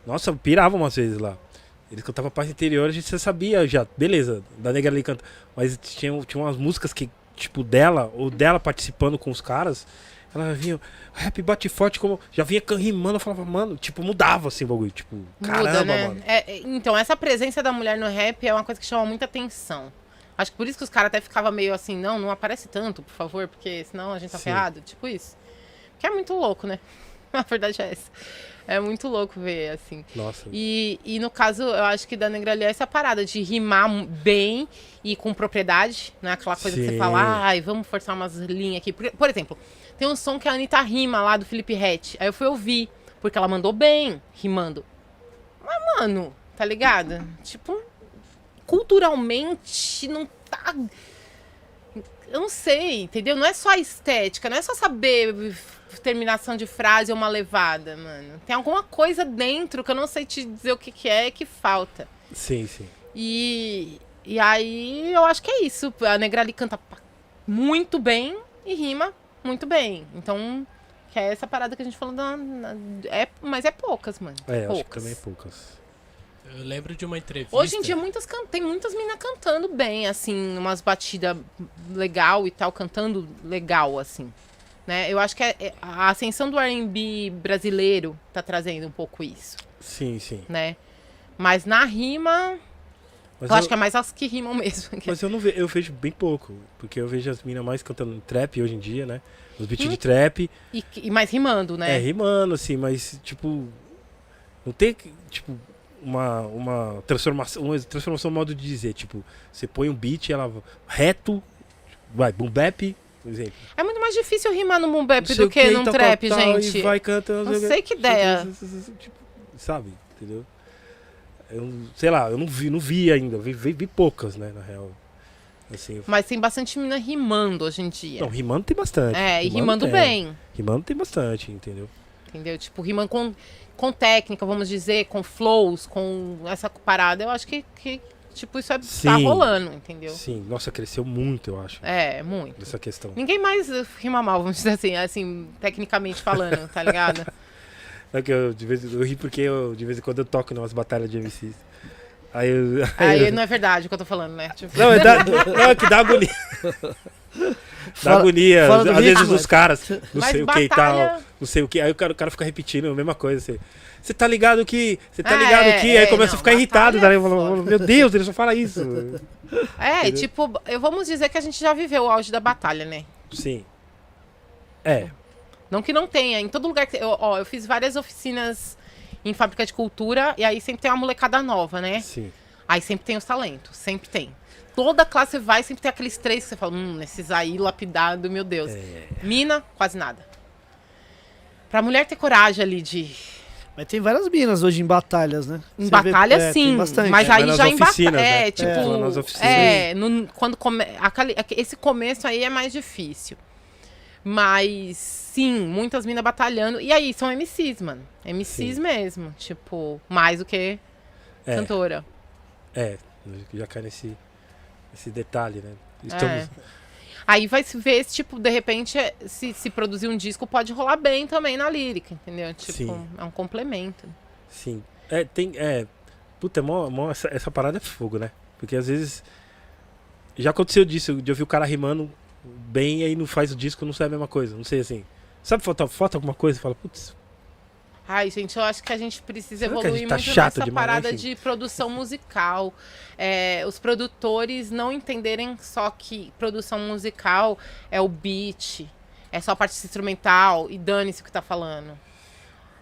[SPEAKER 2] Nossa, eu pirava umas vezes lá. Eles cantavam paz interior, a gente já sabia já, beleza, da negra ali canta. Mas tinha, tinha umas músicas que, tipo, dela, ou dela participando com os caras, ela vinha, rap bate forte, como. Já vinha rimando, eu falava, mano, tipo, mudava assim o bagulho. Tipo, caramba,
[SPEAKER 4] Muda, né?
[SPEAKER 2] mano.
[SPEAKER 4] É, é, então, essa presença da mulher no rap é uma coisa que chama muita atenção. Acho que por isso que os caras até ficavam meio assim, não, não aparece tanto, por favor, porque senão a gente tá
[SPEAKER 2] Sim.
[SPEAKER 4] ferrado. Tipo isso. Que é muito louco, né? A verdade é essa. É muito louco ver, assim.
[SPEAKER 2] Nossa.
[SPEAKER 4] E, e no caso, eu acho que da Negra Ali é essa parada de rimar bem e com propriedade, né? Aquela coisa que
[SPEAKER 2] Sim.
[SPEAKER 4] você fala, ai, vamos forçar umas linhas aqui. Por, por exemplo, tem um som que a Anitta rima lá do Felipe Rett. Aí eu fui ouvir, porque ela mandou bem, rimando. Mas, mano, tá ligado? Tipo, culturalmente não tá. Eu não sei, entendeu? Não é só a estética, não é só saber terminação de frase ou uma levada, mano. Tem alguma coisa dentro que eu não sei te dizer o que, que é que falta.
[SPEAKER 2] Sim, sim.
[SPEAKER 4] E, e aí eu acho que é isso. A Negrali canta pa- muito bem e rima muito bem. Então, que é essa parada que a gente falou. Da, na- é, mas é poucas, mano.
[SPEAKER 2] É, acho que
[SPEAKER 4] poucas.
[SPEAKER 2] também é poucas.
[SPEAKER 3] Eu lembro de uma entrevista.
[SPEAKER 4] Hoje em dia muitas can- tem muitas meninas cantando bem, assim, umas batidas legal e tal, cantando legal, assim. Né? Eu acho que é- é- a ascensão do R&B brasileiro tá trazendo um pouco isso,
[SPEAKER 2] Sim, sim.
[SPEAKER 4] né? Mas na rima,
[SPEAKER 2] Mas
[SPEAKER 4] eu, acho que é mais as que rimam mesmo.
[SPEAKER 2] Mas eu não vejo, eu vejo bem pouco, porque eu vejo as minas mais cantando trap hoje em dia, né? Os
[SPEAKER 4] Hum.
[SPEAKER 2] beats de trap,
[SPEAKER 4] E, e mais rimando,
[SPEAKER 2] é,
[SPEAKER 4] né?
[SPEAKER 2] rimando, assim, mas, tipo, não tem, tipo, uma, uma transformação, uma transformação modo de dizer, tipo, você põe um beat, ela reto, vai, boom bap, por exemplo.
[SPEAKER 4] É muito mais difícil rimar no boom bap do que
[SPEAKER 2] quê,
[SPEAKER 4] num
[SPEAKER 2] tal,
[SPEAKER 4] trap,
[SPEAKER 2] tal,
[SPEAKER 4] gente.
[SPEAKER 2] Vai cantando.
[SPEAKER 4] Não sei que ideia.
[SPEAKER 2] Tipo, sabe, entendeu? Eu, sei lá, eu não vi, não vi ainda, vi, vi, vi poucas, né, na real. Assim, eu-
[SPEAKER 4] Mas tem bastante mina rimando hoje em dia.
[SPEAKER 2] não, rimando tem bastante.
[SPEAKER 4] é, e rimando bem.
[SPEAKER 2] Rimando tem bastante, entendeu?
[SPEAKER 4] Entendeu? Tipo, rimando com, com técnica, vamos dizer, com flows, com essa parada. Eu acho que, que tipo, isso é, tá
[SPEAKER 2] Sim.
[SPEAKER 4] rolando, entendeu?
[SPEAKER 2] Sim, nossa, cresceu muito, eu acho,
[SPEAKER 4] É, muito.
[SPEAKER 2] dessa questão.
[SPEAKER 4] Ninguém mais rima mal, vamos dizer assim, assim, tecnicamente falando, tá ligado?
[SPEAKER 2] É que eu, de vez, eu ri porque eu, de vez em quando eu toco nas batalhas de MCs. Aí eu.
[SPEAKER 4] Aí
[SPEAKER 2] eu-
[SPEAKER 4] não é verdade o que eu tô falando, né? Tipo,
[SPEAKER 2] Não, é, dá, não, é que dá agonia.
[SPEAKER 1] Fala-
[SPEAKER 2] agonia,
[SPEAKER 1] fala do
[SPEAKER 2] às vezes
[SPEAKER 1] ritmo,
[SPEAKER 2] os caras, não
[SPEAKER 4] mas
[SPEAKER 2] sei o que e tal, não sei o que. Aí o cara, o cara fica repetindo a mesma coisa. Você, você tá ligado que. Você tá
[SPEAKER 4] Ah,
[SPEAKER 2] ligado
[SPEAKER 4] é,
[SPEAKER 2] que.
[SPEAKER 4] é,
[SPEAKER 2] aí começa
[SPEAKER 4] não,
[SPEAKER 2] a ficar irritado. Daí
[SPEAKER 4] é
[SPEAKER 2] eu falo, meu Deus, ele só fala isso.
[SPEAKER 4] É,
[SPEAKER 2] Entendeu?
[SPEAKER 4] tipo, eu, vamos dizer que a gente já viveu o auge da batalha, né?
[SPEAKER 2] Sim. É,
[SPEAKER 4] Não que não tenha, em todo lugar que. Eu, ó, eu fiz várias oficinas em fábrica de cultura e aí sempre tem uma molecada nova, né?
[SPEAKER 2] sim.
[SPEAKER 4] Aí sempre tem os talentos, sempre tem. Toda classe vai, sempre tem aqueles três que você fala, hum, esses aí lapidado, meu Deus.
[SPEAKER 2] É.
[SPEAKER 4] Mina, quase nada. Pra mulher ter coragem ali de.
[SPEAKER 1] Mas tem várias minas hoje em batalhas, né?
[SPEAKER 4] Em
[SPEAKER 1] Você
[SPEAKER 4] batalha,
[SPEAKER 1] vê- é,
[SPEAKER 4] sim.
[SPEAKER 1] Tem bastante.
[SPEAKER 4] Mas
[SPEAKER 2] É,
[SPEAKER 4] aí
[SPEAKER 2] mas
[SPEAKER 4] já em batalha.
[SPEAKER 2] oficinas,
[SPEAKER 4] É,
[SPEAKER 2] né?
[SPEAKER 4] tipo.
[SPEAKER 2] É, nas oficinas.
[SPEAKER 4] É, no- quando come... esse começo aí é mais difícil. Mas, sim, muitas minas batalhando. E aí, são MCs, mano. MCs
[SPEAKER 2] Sim.
[SPEAKER 4] mesmo. Tipo, mais do que
[SPEAKER 2] É,
[SPEAKER 4] cantora.
[SPEAKER 2] é, já cai nesse, nesse detalhe, né? Estamos,
[SPEAKER 4] É. Aí vai se ver se, tipo, de repente, é- se, se produzir um disco, pode rolar bem também na lírica, entendeu? Tipo,
[SPEAKER 2] Sim.
[SPEAKER 4] é um complemento.
[SPEAKER 2] Sim. É, tem. É. Puta, é mó, mó- essa, essa parada é fogo, né? Porque às vezes. Já aconteceu disso, de ouvir o cara rimando bem e aí não faz o disco, não sai a mesma coisa. Não sei assim. Sabe, falta, falta alguma coisa? Fala, putz,
[SPEAKER 4] Ai, gente, eu acho que a gente precisa
[SPEAKER 2] Será
[SPEAKER 4] evoluir
[SPEAKER 2] gente tá
[SPEAKER 4] muito nessa
[SPEAKER 2] demais,
[SPEAKER 4] parada
[SPEAKER 2] enfim?
[SPEAKER 4] de produção musical. É, os produtores não entenderem só que produção musical é o beat, é só a parte instrumental e dane-se o que tá falando.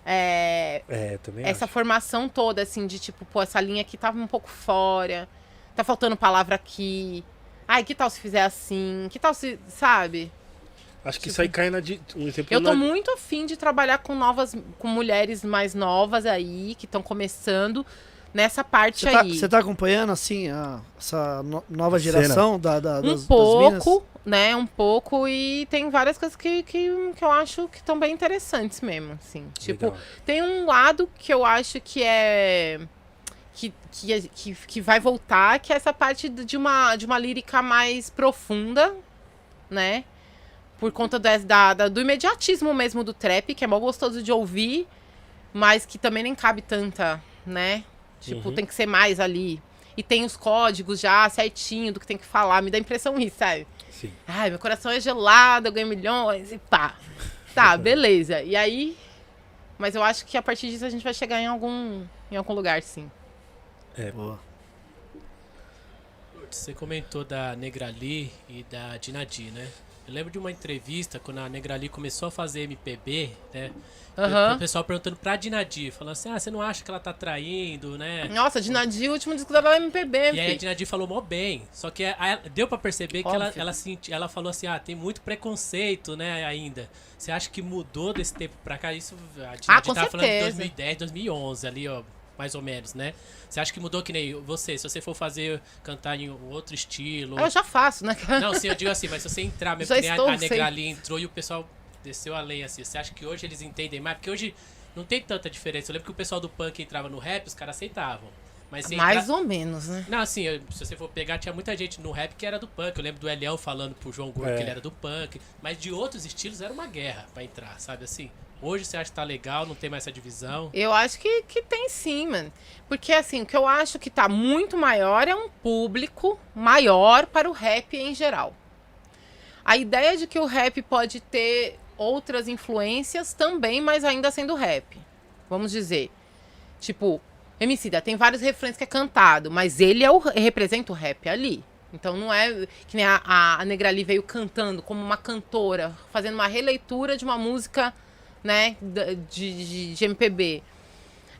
[SPEAKER 4] É,
[SPEAKER 2] é, também.
[SPEAKER 4] essa
[SPEAKER 2] acho.
[SPEAKER 4] formação toda, assim, de tipo, pô, essa linha aqui tava um pouco fora, tá faltando palavra aqui. Ai, que tal se fizer assim? Que tal se. Sabe?
[SPEAKER 2] Acho que isso aí cai na. di- Um exemplo
[SPEAKER 4] tipo, Eu tô
[SPEAKER 2] na-
[SPEAKER 4] muito afim de trabalhar com novas, com mulheres mais novas aí, que estão começando nessa parte
[SPEAKER 1] Você tá,
[SPEAKER 4] aí.
[SPEAKER 1] você tá acompanhando, assim, a- essa no- nova geração da, da,
[SPEAKER 4] um
[SPEAKER 1] das, das
[SPEAKER 4] pouco, né? Um pouco, e tem várias coisas que, que, que eu acho que estão bem interessantes mesmo, assim. Tipo,
[SPEAKER 2] Legal.
[SPEAKER 4] tem um lado que eu acho que é. Que, que, que, que vai voltar, que é essa parte de uma, de uma lírica mais profunda, né? Por conta des- da, da- do imediatismo mesmo do trap, que é mó gostoso de ouvir, mas que também nem cabe tanta, né? Tipo,
[SPEAKER 2] Uhum.
[SPEAKER 4] tem que ser mais ali. E tem os códigos já certinho do que tem que falar. Me dá impressão isso, sabe?
[SPEAKER 2] Sim.
[SPEAKER 4] Ai, meu coração é gelado, eu ganho milhões e pá. Tá, beleza. E aí. Mas eu acho que a partir disso a gente vai chegar em algum, em algum lugar, sim.
[SPEAKER 1] Boa.
[SPEAKER 3] Você comentou da Negrali e da Dinadi, né? Eu lembro de uma entrevista quando a Negrali começou a fazer MPB, né?
[SPEAKER 4] Aham.
[SPEAKER 3] O pessoal perguntando pra Dinadi, falando assim: ah, você não acha que ela tá traindo, né?
[SPEAKER 4] Nossa, Dinadi, o último disco dela é MPB,
[SPEAKER 3] E aí a
[SPEAKER 4] filho.
[SPEAKER 3] Dinadi falou mó bem. Só que a- deu pra perceber que ela,
[SPEAKER 4] Óbvio.
[SPEAKER 3] ela, senti, ela falou assim: ah, tem muito preconceito, né, ainda. Você acha que mudou desse tempo pra cá? Isso a Dinadi
[SPEAKER 4] Ah,
[SPEAKER 3] tava falando de
[SPEAKER 4] certeza.
[SPEAKER 3] 2010, 2011 ali, ó. Mais ou menos, né? Você acha que mudou que nem você? Se você for fazer, cantar em um outro estilo.
[SPEAKER 4] Eu já faço, né?
[SPEAKER 3] Não, sim, eu digo assim, mas se você entrar mesmo que nem a, a Negra ali entrou e o pessoal desceu além assim. Você acha que hoje eles entendem mais? Porque hoje não tem tanta diferença. Eu lembro que o pessoal do punk entrava no rap, os caras aceitavam. Mas
[SPEAKER 4] Mais ou menos, né?
[SPEAKER 3] Não, assim, eu- se você for pegar, tinha muita gente no rap que era do punk. Eu lembro do Eliel falando pro João Gordo
[SPEAKER 2] É.
[SPEAKER 3] que ele era do punk. Mas de outros estilos era uma guerra pra entrar, sabe assim? Hoje você acha que tá legal, não tem mais essa divisão.
[SPEAKER 4] Eu acho que, que tem sim, mano. Porque, assim, o que eu acho que tá muito maior é um público maior para o rap em geral. A ideia de que o rap pode ter outras influências também, mas ainda sendo rap. Vamos dizer. Tipo, Emicida tem vários refrões que é cantado, mas ele é o, representa o rap ali. Então não é que nem a, a, Negrali veio cantando como uma cantora, fazendo uma releitura de uma música, né, de, de, de MPB.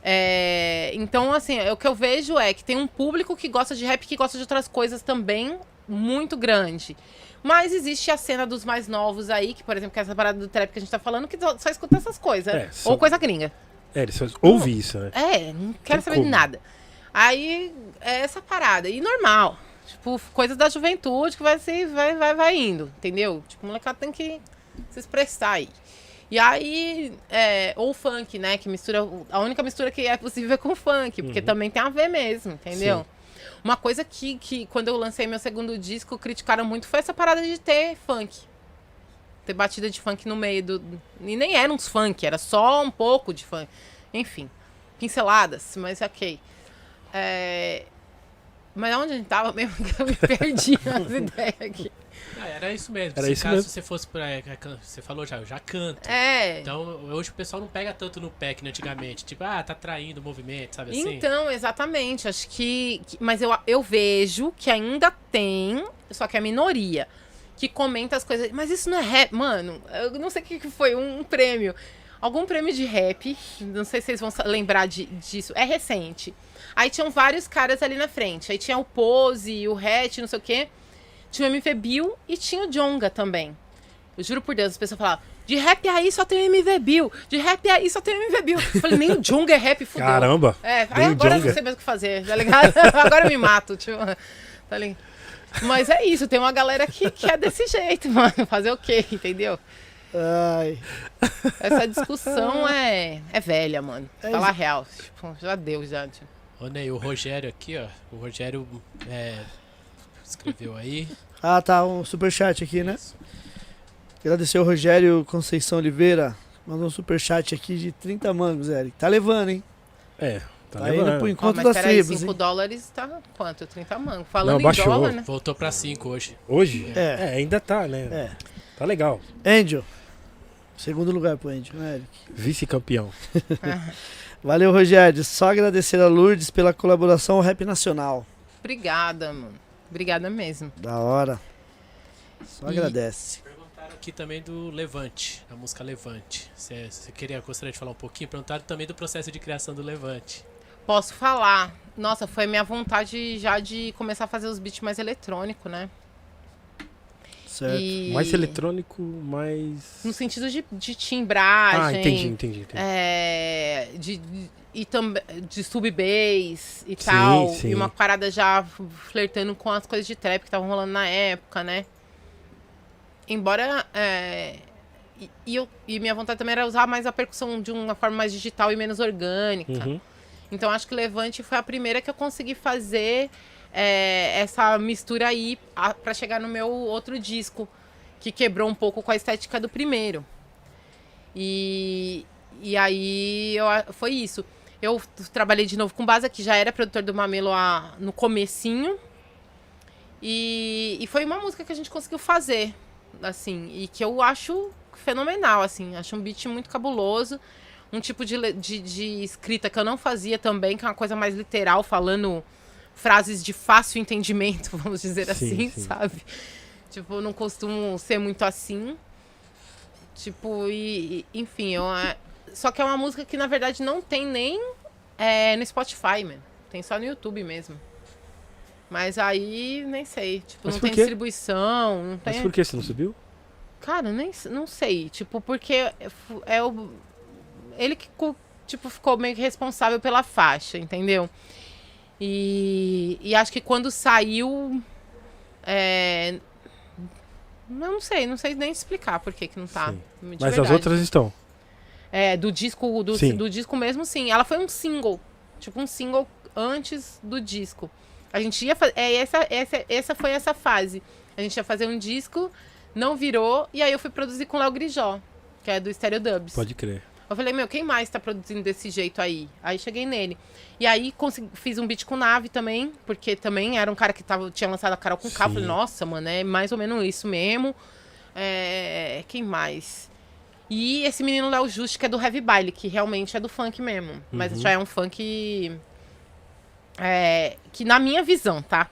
[SPEAKER 4] É, então, assim, o que eu vejo é que tem um público que gosta de rap que gosta de outras coisas também muito grande. Mas existe a cena dos mais novos aí, que, por exemplo, que é essa parada do trap que a gente tá falando, que só escuta essas coisas.
[SPEAKER 2] É, só-
[SPEAKER 4] Ou coisa gringa.
[SPEAKER 2] É, eles só ouvem isso, né?
[SPEAKER 4] É, não quero saber
[SPEAKER 2] como.
[SPEAKER 4] de nada. Aí, é essa parada. E normal. Tipo, coisas da juventude que vai, se, vai, vai, vai indo, entendeu? Tipo, o molecado tem que se expressar aí. E aí, é, ou funk, né? Que mistura. A única mistura que é possível é com funk, porque também tem a ver mesmo, entendeu?
[SPEAKER 2] Sim.
[SPEAKER 4] Uma coisa que, que, quando eu lancei meu segundo disco, criticaram muito foi essa parada de ter funk. Ter batida de funk no meio do. E nem era uns funk, era só um pouco de funk. Enfim, pinceladas, mas ok. É... Mas onde a gente tava mesmo que eu me perdi nas ideias aqui.
[SPEAKER 3] Ah, era isso mesmo.
[SPEAKER 2] Era
[SPEAKER 3] Se
[SPEAKER 2] isso
[SPEAKER 3] caso
[SPEAKER 2] mesmo.
[SPEAKER 3] você fosse pra. é, Você falou já, eu já canto.
[SPEAKER 4] É.
[SPEAKER 3] Então, hoje o pessoal não pega tanto no pé que antigamente. Tipo, ah, tá traindo o movimento, sabe assim?
[SPEAKER 4] Então, exatamente. Acho que. Mas eu, eu vejo que ainda tem, só que é a minoria, que comenta as coisas. Mas isso não é rap. Mano, eu não sei o que foi, um, prêmio. Algum prêmio de rap. Não sei se vocês vão lembrar de- disso. É recente. Aí tinham vários caras ali na frente. Aí tinha o Pose, o Hatch, não sei o quê. Tinha o MV Bill e tinha o Jonga também. Eu juro por Deus, as pessoas falavam. De rap aí só tem o MV Bill. De rap aí só tem o MV Bill. Eu falei, nem o Jonga é rap, fudeu.
[SPEAKER 2] Caramba!
[SPEAKER 4] É, aí agora eu não sei mais o que fazer, tá ligado? agora eu me mato, tipo, tá ligado? Mas é isso, tem uma galera que, que é desse jeito, mano. Fazer o quê, entendeu?
[SPEAKER 1] Ai.
[SPEAKER 4] Essa discussão é, é velha, mano.
[SPEAKER 1] É
[SPEAKER 4] Falar
[SPEAKER 1] isso.
[SPEAKER 4] real. Tipo, já deu, já. Tipo.
[SPEAKER 3] Ô, Ney, o Rogério aqui, ó. O Rogério é, escreveu aí.
[SPEAKER 1] Ah, tá, um superchat aqui, né? Agradecer ao Rogério Conceição Oliveira. Mandou um superchat aqui de 30 mangos, Eric. Tá levando, hein?
[SPEAKER 2] É, tá,
[SPEAKER 1] Tá, indo
[SPEAKER 2] levando.
[SPEAKER 1] pro encontro
[SPEAKER 4] mas
[SPEAKER 1] das tribos,
[SPEAKER 4] 5
[SPEAKER 1] hein?
[SPEAKER 4] dólares tá quanto? 30 mangos. Falando
[SPEAKER 2] Não, baixou.
[SPEAKER 4] em dólar, né?
[SPEAKER 3] Voltou pra 5 hoje.
[SPEAKER 2] Hoje?
[SPEAKER 1] É.
[SPEAKER 2] ainda tá, né?
[SPEAKER 1] É.
[SPEAKER 2] Tá legal.
[SPEAKER 1] Angel. Segundo lugar pro Angel, né, Eric?
[SPEAKER 2] Vice-campeão.
[SPEAKER 1] Valeu, Rogério. Só agradecer a Lourdes pela colaboração ao Rap Nacional.
[SPEAKER 4] Obrigada, mano. Obrigada mesmo.
[SPEAKER 1] Da hora. Só
[SPEAKER 4] E-
[SPEAKER 1] agradece.
[SPEAKER 3] Perguntaram aqui também do Levante, a música Levante. Você você queria, gostaria de falar um pouquinho? Perguntaram também do processo de criação do Levante.
[SPEAKER 4] Posso falar. Nossa, foi minha vontade já de começar a fazer os beats mais eletrônico, né?
[SPEAKER 1] Certo.
[SPEAKER 4] E...
[SPEAKER 2] Mais eletrônico, mais.
[SPEAKER 4] No sentido de, de timbragem.
[SPEAKER 2] Ah, entendi, entendi, entendi.
[SPEAKER 4] é, de, de- e também de sub bass e
[SPEAKER 2] Sim,
[SPEAKER 4] tal.
[SPEAKER 2] sim.
[SPEAKER 4] E uma parada já flertando com as coisas de trap que estavam rolando na época, né? Embora. é, e, e eu, e minha vontade também era usar mais a percussão de uma forma mais digital e menos orgânica.
[SPEAKER 2] Uhum.
[SPEAKER 4] Então acho que Levante foi a primeira que eu consegui fazer é, essa mistura aí a- pra chegar no meu outro disco, que quebrou um pouco com a estética do primeiro. E, e aí eu, foi isso. Eu trabalhei de novo com Baza, que já era produtor do Mamelo a- no comecinho. E, e foi uma música que a gente conseguiu fazer, assim, e que eu acho fenomenal, assim. Acho um beat muito cabuloso um tipo de, de, de escrita que eu não fazia também, que é uma coisa mais literal, falando frases de fácil entendimento, vamos dizer
[SPEAKER 2] Sim,
[SPEAKER 4] assim,
[SPEAKER 2] sim.
[SPEAKER 4] sabe? Tipo, não costumo ser muito assim. Tipo, e, e- enfim, eu, só que é uma música que na verdade não tem nem é, no Spotify, mano. Tem só no YouTube mesmo. Mas aí, nem sei. Tipo,
[SPEAKER 2] Mas
[SPEAKER 4] não tem
[SPEAKER 2] quê?
[SPEAKER 4] distribuição, não
[SPEAKER 2] Mas
[SPEAKER 4] tem.
[SPEAKER 2] por que você não subiu?
[SPEAKER 4] Cara, nem não sei. Tipo, porque é é o. Ele que tipo, ficou meio que responsável pela faixa, entendeu? E, e acho que quando saiu. é, não sei, não sei nem explicar por que, que não tá.
[SPEAKER 2] Mas as
[SPEAKER 4] verdade.
[SPEAKER 2] outras estão.
[SPEAKER 4] É, do disco, do, do disco mesmo, sim. Ela foi um single. Tipo, um single antes do disco. A gente ia fazer. É, essa, essa, essa foi essa fase. A gente ia fazer um disco, não virou, e aí eu fui produzir com o Léo Grijó, que é do Stereo Dubs.
[SPEAKER 2] Pode crer.
[SPEAKER 4] Eu falei, meu, quem mais tá produzindo desse jeito aí? Aí cheguei nele. E aí consegui- fiz um beat com Nave também, porque também era um cara que tava, tinha lançado a Carol com K. Falei, nossa, mano, é mais ou menos isso mesmo. É, Quem mais? E esse menino Léo Juste, que é do Heavy Baile, que realmente é do funk mesmo. Mas
[SPEAKER 2] Uhum.
[SPEAKER 4] já é um funk. é, que na minha visão, tá?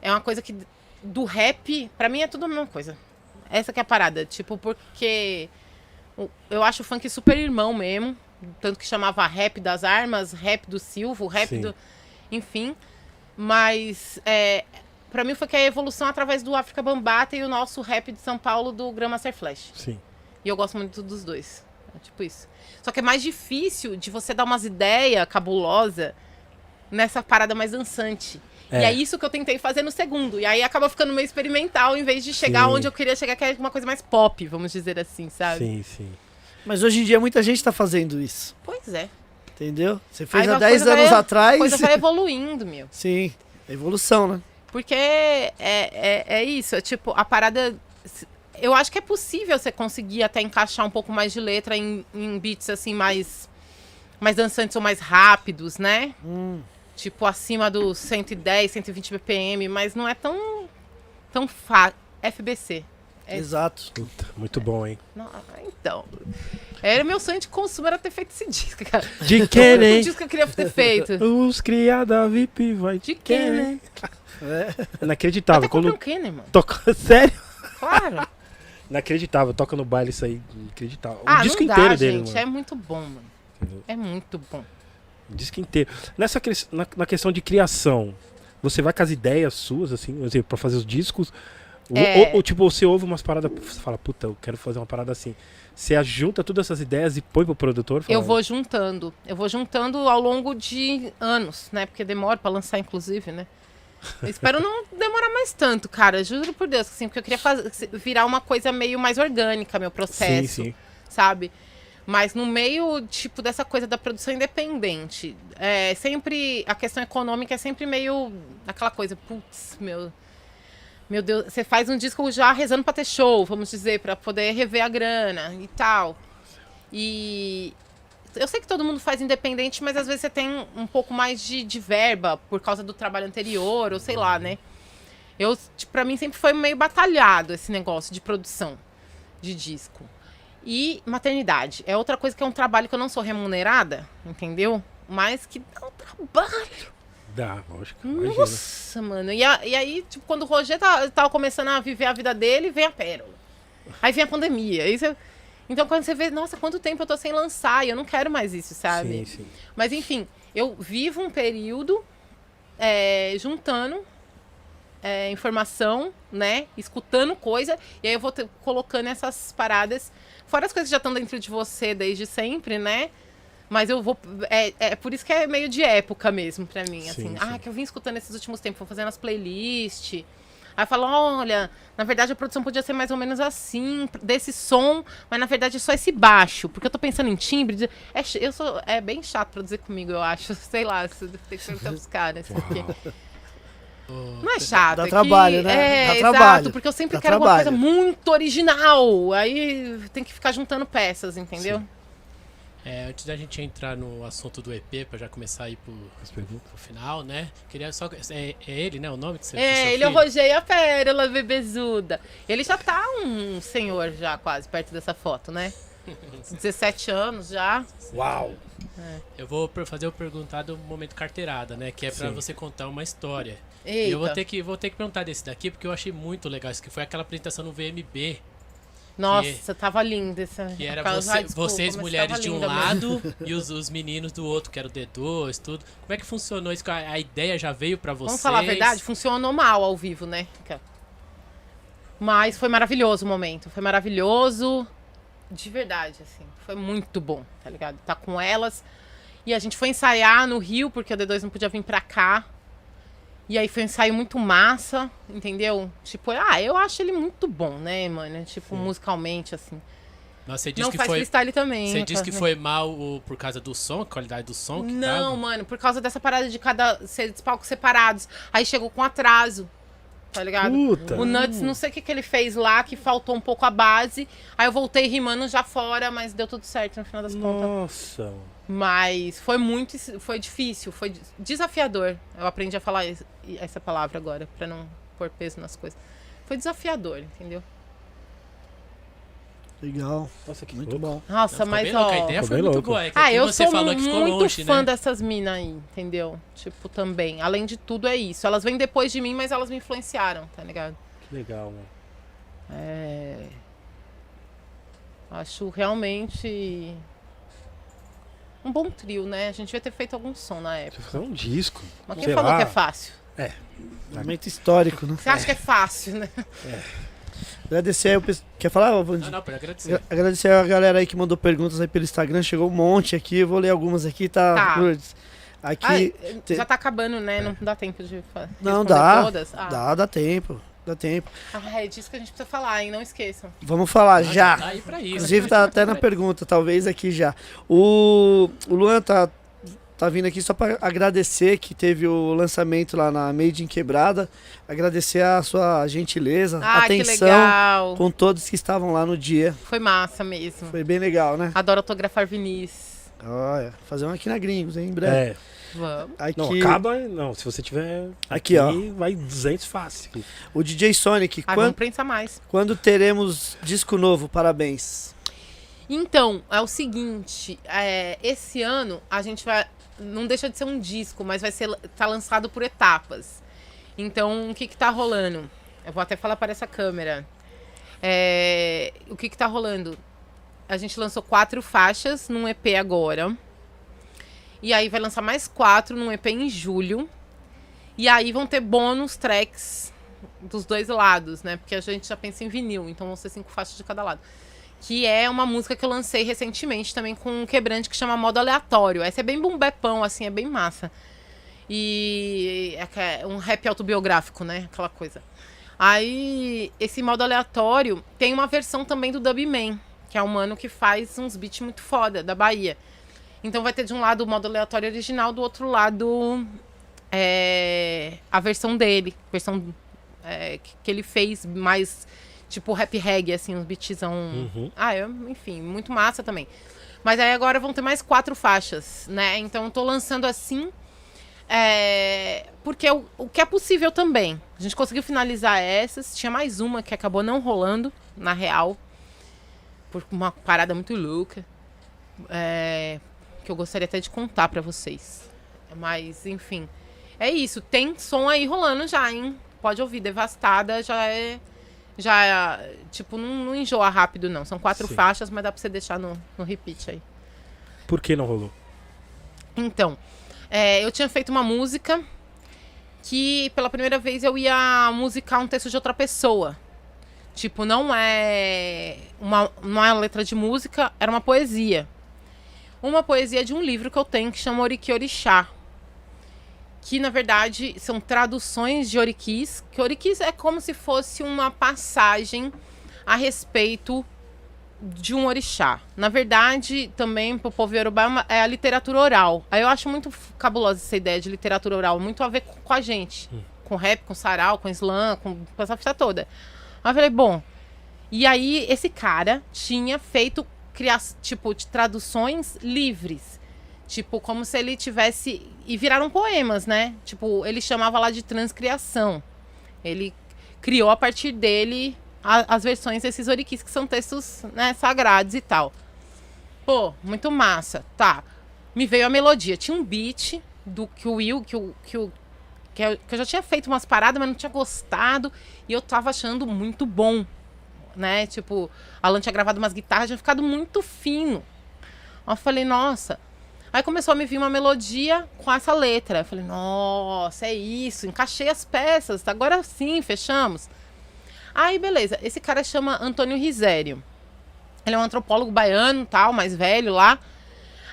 [SPEAKER 4] É uma coisa que do rap, pra mim é tudo a mesma coisa. Essa que é a parada. Tipo, porque eu acho o funk super irmão mesmo. Tanto que chamava rap das armas, rap do Silvo, rap
[SPEAKER 2] Sim.
[SPEAKER 4] do. Enfim. Mas é, para mim foi que a evolução através do África Bambata e o nosso rap de São Paulo do Grandmaster Flash.
[SPEAKER 2] Sim.
[SPEAKER 4] E eu gosto muito dos dois. É tipo isso. Só que é mais difícil de você dar umas ideias cabulosas nessa parada mais dançante. E
[SPEAKER 2] É.
[SPEAKER 4] é isso que eu tentei fazer no segundo. E aí acaba ficando meio experimental, em vez de chegar
[SPEAKER 2] Sim.
[SPEAKER 4] onde eu queria chegar, que é uma coisa mais pop, vamos dizer assim, sabe?
[SPEAKER 2] Sim, sim.
[SPEAKER 1] Mas hoje em dia muita gente tá fazendo isso.
[SPEAKER 4] Pois é.
[SPEAKER 1] Entendeu? Você fez
[SPEAKER 4] Aí
[SPEAKER 1] há
[SPEAKER 4] a
[SPEAKER 1] 10
[SPEAKER 4] coisa
[SPEAKER 1] anos
[SPEAKER 4] vai-
[SPEAKER 1] atrás.
[SPEAKER 4] A coisa vai evoluindo, meu.
[SPEAKER 1] Sim. É evolução, né?
[SPEAKER 4] Porque é, é, é isso, é tipo, a parada. Eu acho que é possível você conseguir até encaixar um pouco mais de letra em, em beats assim mais. mais dançantes ou mais rápidos, né?
[SPEAKER 1] Hum.
[SPEAKER 4] Tipo, acima dos 110, 120 BPM, mas não é tão. tão fácil. FBC. É-
[SPEAKER 1] Exato.
[SPEAKER 2] Puta, muito bom, hein?
[SPEAKER 4] Não, então. Era meu sonho de consumo era ter feito esse disco, cara.
[SPEAKER 2] De
[SPEAKER 4] O
[SPEAKER 2] quem,
[SPEAKER 4] disco que eu queria ter feito.
[SPEAKER 2] Os criada VIP vai
[SPEAKER 4] De
[SPEAKER 2] quem,
[SPEAKER 4] Kenner.
[SPEAKER 1] É.
[SPEAKER 2] Inacreditável.
[SPEAKER 4] Até
[SPEAKER 2] Quando
[SPEAKER 4] um Kenner, mano.
[SPEAKER 2] toca. Sério?
[SPEAKER 4] Claro.
[SPEAKER 2] Inacreditável. Toca no baile isso aí. Inacreditável.
[SPEAKER 4] Ah,
[SPEAKER 2] o disco
[SPEAKER 4] não dá,
[SPEAKER 2] inteiro dele,
[SPEAKER 4] gente.
[SPEAKER 2] mano.
[SPEAKER 4] É muito bom, mano. É muito bom.
[SPEAKER 2] Disco inteiro. Nessa na, na questão de criação, você vai com as ideias suas, assim, por exemplo, pra fazer os discos? Ou,
[SPEAKER 4] É.
[SPEAKER 2] ou- ou, tipo, você ouve umas paradas, você fala, puta, eu quero fazer uma parada assim. Você junta todas essas ideias e põe pro produtor? Fala,
[SPEAKER 4] Eu vou juntando. Eu vou juntando ao longo de anos, né? Porque demora pra lançar, inclusive, né? Eu espero não demorar mais tanto, cara. Juro por Deus, assim, porque eu queria fazer, virar uma coisa meio mais orgânica, meu
[SPEAKER 2] Sim,
[SPEAKER 4] processo,
[SPEAKER 2] sim.
[SPEAKER 4] sabe? Mas no meio, tipo, dessa coisa da produção independente, é sempre. A questão econômica é sempre meio. aquela coisa, putz, meu. Meu Deus, você faz um disco já rezando pra ter show, vamos dizer, pra poder rever a grana e tal. E eu sei que todo mundo faz independente, mas às vezes você tem um pouco mais de, de verba por causa do trabalho anterior, ou sei lá, né? Eu, tipo, pra mim sempre foi meio batalhado esse negócio de produção de disco. E maternidade. É outra coisa que é um trabalho que eu não sou remunerada, entendeu? Mas que dá um trabalho.
[SPEAKER 2] Dá, lógico. Imagina.
[SPEAKER 4] Nossa, mano. E, a- e aí, tipo, quando o Roger tava, tava começando a viver a vida dele, vem a pérola. Aí vem a pandemia. Aí você- Então, quando você vê, nossa, quanto tempo eu tô sem lançar, e eu não quero mais isso, sabe?
[SPEAKER 2] Sim, sim.
[SPEAKER 4] Mas enfim, eu vivo um período é, juntando é, informação, né? Escutando coisa, e aí eu vou colocando essas paradas, fora as coisas que já estão dentro de você desde sempre, né? Mas eu vou. É, é por isso que é meio de época mesmo pra mim.
[SPEAKER 2] Sim,
[SPEAKER 4] assim,
[SPEAKER 2] sim.
[SPEAKER 4] ah, que eu vim escutando esses últimos tempos, vou fazendo as playlists. Aí eu falo, olha, na verdade a produção podia ser mais ou menos assim, desse som, mas na verdade é só esse baixo, porque eu tô pensando em timbre. de- É, eu sou, é bem chato produzir comigo, eu acho. Sei lá, tem que perguntar pros caras. porque- Não é chato.
[SPEAKER 1] Dá
[SPEAKER 4] é que-
[SPEAKER 1] trabalho, né?
[SPEAKER 4] É,
[SPEAKER 1] Dá
[SPEAKER 4] exato,
[SPEAKER 1] trabalho.
[SPEAKER 4] porque eu sempre
[SPEAKER 1] Dá
[SPEAKER 4] quero alguma coisa
[SPEAKER 1] trabalho.
[SPEAKER 4] muito original. Aí tem que ficar juntando peças, entendeu?
[SPEAKER 3] É, antes da gente entrar no assunto do EP, pra já começar a ir pro, pro final, né? Queria só. É, é ele, né? O nome que você
[SPEAKER 4] É, ele é o? Roger a Pérola, bebezuda. Ele já tá um senhor já, quase, perto dessa foto, né? 17 anos já.
[SPEAKER 2] Uau!
[SPEAKER 3] Eu vou fazer o perguntar do momento carteirada, né? Que é pra
[SPEAKER 2] Sim.
[SPEAKER 3] você contar uma história. E
[SPEAKER 4] Eita.
[SPEAKER 3] eu vou ter, que, vou ter que perguntar desse daqui, porque eu achei muito legal. Isso que foi aquela apresentação no VMB.
[SPEAKER 4] Nossa, tava linda essa.
[SPEAKER 3] Que era você-
[SPEAKER 4] Ai, desculpa,
[SPEAKER 3] vocês mulheres de um
[SPEAKER 4] linda mesmo.
[SPEAKER 3] lado e os, os meninos do outro, que era o D2, tudo. Como é que funcionou isso? A, a ideia já veio pra vocês?
[SPEAKER 4] Vamos falar a verdade? Funcionou mal ao vivo, né? Mas foi maravilhoso o momento. Foi maravilhoso. De verdade, assim. Foi muito bom, tá ligado? Tá com elas. E a gente foi ensaiar no Rio, porque o D2 não podia vir pra cá. E aí foi um ensaio muito massa, entendeu? Tipo, ah, eu acho ele muito bom, né, mano? Tipo, musicalmente, assim.
[SPEAKER 3] Nossa, você disse
[SPEAKER 4] Não
[SPEAKER 3] que
[SPEAKER 4] faz
[SPEAKER 3] foi.
[SPEAKER 4] freestyle também.
[SPEAKER 3] Você disse que foi mal o- por causa do som, a qualidade do som que
[SPEAKER 4] Não,
[SPEAKER 3] tava?
[SPEAKER 4] mano, por causa dessa parada de cada ser de palcos separados. Aí chegou com atraso. Tá ligado?
[SPEAKER 2] Puta.
[SPEAKER 4] O Nuts, não sei o que, que ele fez lá, que faltou um pouco a base. Aí eu voltei rimando já fora, mas deu tudo certo no final das contas.
[SPEAKER 2] Nossa.
[SPEAKER 4] Mas foi muito. Foi difícil, foi desafiador. Eu aprendi a falar es- essa palavra agora, pra não pôr peso nas coisas. Foi desafiador, entendeu?
[SPEAKER 1] Legal.
[SPEAKER 2] Nossa, que
[SPEAKER 1] Muito
[SPEAKER 2] louco.
[SPEAKER 1] bom.
[SPEAKER 4] Nossa,
[SPEAKER 3] Ficou
[SPEAKER 4] mas ó.
[SPEAKER 3] A ideia
[SPEAKER 2] Ficou
[SPEAKER 3] foi muito
[SPEAKER 2] louco.
[SPEAKER 3] boa. É que
[SPEAKER 4] Ah, eu
[SPEAKER 3] você
[SPEAKER 4] sou
[SPEAKER 3] falou que ficou
[SPEAKER 4] muito
[SPEAKER 3] longe,
[SPEAKER 4] fã
[SPEAKER 3] né?
[SPEAKER 4] dessas minas aí, entendeu? Tipo, também. Além de tudo, é isso. Elas vêm depois de mim, mas elas me influenciaram, tá ligado?
[SPEAKER 2] Que legal, mano.
[SPEAKER 4] É. Acho realmente. Um bom trio, né? A gente devia ter feito algum som na época.
[SPEAKER 2] Você fazer um disco.
[SPEAKER 4] Mas quem
[SPEAKER 2] sei
[SPEAKER 4] falou
[SPEAKER 2] lá.
[SPEAKER 4] que é fácil?
[SPEAKER 1] Momento histórico, né?
[SPEAKER 4] Você acha que é fácil, né?
[SPEAKER 1] Agradecer aí o pes- Quer falar, ô, Vandir?
[SPEAKER 3] Não, não, pode agradecer.
[SPEAKER 1] Agra- Agradecer a galera aí que mandou perguntas aí pelo Instagram. Chegou um monte aqui. Eu vou ler algumas aqui, tá?
[SPEAKER 4] Tá.
[SPEAKER 1] Aqui.
[SPEAKER 4] Ah, Já tá acabando, né? Não dá tempo de
[SPEAKER 1] Não, dá.
[SPEAKER 4] todas. Ah.
[SPEAKER 1] Dá, dá tempo. Dá tempo.
[SPEAKER 4] Ah, é disso que a gente precisa falar, hein? Não esqueçam.
[SPEAKER 1] Vamos falar
[SPEAKER 3] Ah,
[SPEAKER 1] já.
[SPEAKER 3] Tá aí pra isso.
[SPEAKER 1] Inclusive tá até na pergunta, talvez aqui já. O, o Luan tá, tá vindo aqui só para agradecer que teve o lançamento lá na Made in Quebrada. Agradecer a sua gentileza,
[SPEAKER 4] Ah,
[SPEAKER 1] atenção
[SPEAKER 4] legal.
[SPEAKER 1] com todos que estavam lá no dia.
[SPEAKER 4] Foi massa mesmo.
[SPEAKER 1] Foi bem legal, né?
[SPEAKER 4] Adoro autografar Vinícius.
[SPEAKER 1] Olha, fazer um aqui na Gringos, hein, em breve.
[SPEAKER 2] É.
[SPEAKER 4] Vamos.
[SPEAKER 1] Aqui,
[SPEAKER 2] Não, acaba. Não, se você tiver.
[SPEAKER 1] Aqui, ó.
[SPEAKER 2] Vai 200 fácil.
[SPEAKER 1] o DJ Sonic,
[SPEAKER 4] Ah,
[SPEAKER 1] quando,
[SPEAKER 4] pensar mais.
[SPEAKER 1] quando teremos disco novo? Parabéns.
[SPEAKER 4] Então, é o seguinte, é, esse ano a gente vai. Não deixa de ser um disco, mas vai ser tá lançado por etapas. Então, o que que tá rolando? Eu vou até falar para essa câmera. É, o que que tá rolando? A gente lançou quatro faixas num EP agora. E aí vai lançar mais quatro num EP em julho. E aí vão ter bônus tracks dos dois lados, né? Porque a gente já pensa em vinil, então vão ser cinco faixas de cada lado que é uma música que eu lancei recentemente também com um quebrante que chama Modo Aleatório. Essa é bem bumbepão, assim, é bem massa. E é é um rap autobiográfico, né? Aquela coisa. Aí, esse modo aleatório tem uma versão também do Dubman, que é um mano que faz uns beats muito foda, da Bahia. Então vai ter de um lado o modo aleatório original, do outro lado é, a versão dele, versão é, que, que ele fez mais tipo rap reggae, assim, uns beatzão.
[SPEAKER 2] Uhum.
[SPEAKER 4] Ah, eu, enfim, muito massa também. Mas aí agora vão ter mais quatro faixas, né? Então eu tô lançando assim. é, porque o, o que é possível também. A gente conseguiu finalizar essas. Tinha mais uma que acabou não rolando, na real. Por uma parada muito louca. é, que eu gostaria até de contar pra vocês. Mas, enfim. É isso. Tem som aí rolando já, hein? Pode ouvir. Devastada já é. Já, tipo, não, não enjoa rápido, não. São quatro
[SPEAKER 2] Sim.
[SPEAKER 4] faixas, mas dá pra você deixar no, no repeat aí.
[SPEAKER 2] Por que não rolou?
[SPEAKER 4] Então, é, eu tinha feito uma música que pela primeira vez eu ia musicar um texto de outra pessoa. Tipo, não é uma, não é uma letra de música, era uma poesia. Uma poesia de um livro que eu tenho que chama Oriki Orixá. Que na verdade são traduções de Oriquis. Que Oriquis é como se fosse uma passagem a respeito de um orixá. Na verdade, também para o povo Yorubá é é a literatura oral. Aí eu acho muito cabulosa essa ideia de literatura oral, muito a ver com, com a gente. Com rap, com sarau, com slam, com, com essa fita toda. Aí eu falei, bom. E aí esse cara tinha feito cria tipo de traduções livres. Tipo, como se ele tivesse. E viraram poemas, né? Tipo, ele chamava lá de transcriação. Ele criou a partir dele a- as versões desses oriquis, que são textos né, sagrados e tal. Pô, muito massa. Tá. Me veio a melodia. Tinha um beat do que o Will, que o. Que o que eu já tinha feito umas paradas, mas não tinha gostado. E eu tava achando muito bom. Né? Tipo, Alan tinha gravado umas guitarras, tinha ficado muito fino. Aí eu falei, nossa. Aí começou a me vir uma melodia com essa letra. Eu falei, nossa, é isso. Encaixei as peças. Agora sim, fechamos. Aí, beleza. Esse cara chama Antônio Risério. Ele é um antropólogo baiano, tal, mais velho lá.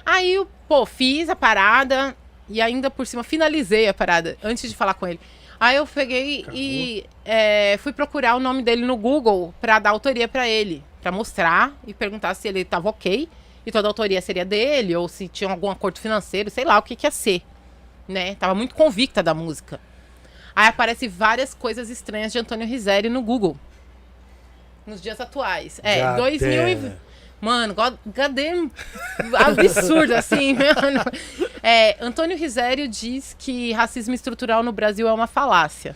[SPEAKER 4] Aí, eu, pô, fiz a parada e ainda por cima finalizei a parada antes de falar com ele. Aí eu peguei e é, fui procurar o nome dele no Google pra dar autoria pra ele, pra mostrar e perguntar se ele tava ok e toda a autoria seria dele ou se tinha algum acordo financeiro, sei lá o que que ia ser, né? Tava muito convicta da música. Aí aparece várias coisas estranhas de Antônio Rizeri no Google. Nos dias atuais. É,
[SPEAKER 2] Já
[SPEAKER 4] 2000 e...
[SPEAKER 2] tem.
[SPEAKER 4] Mano, God- cadê absurdo, assim, mano. É, Antônio Risério diz que racismo estrutural no Brasil é uma falácia.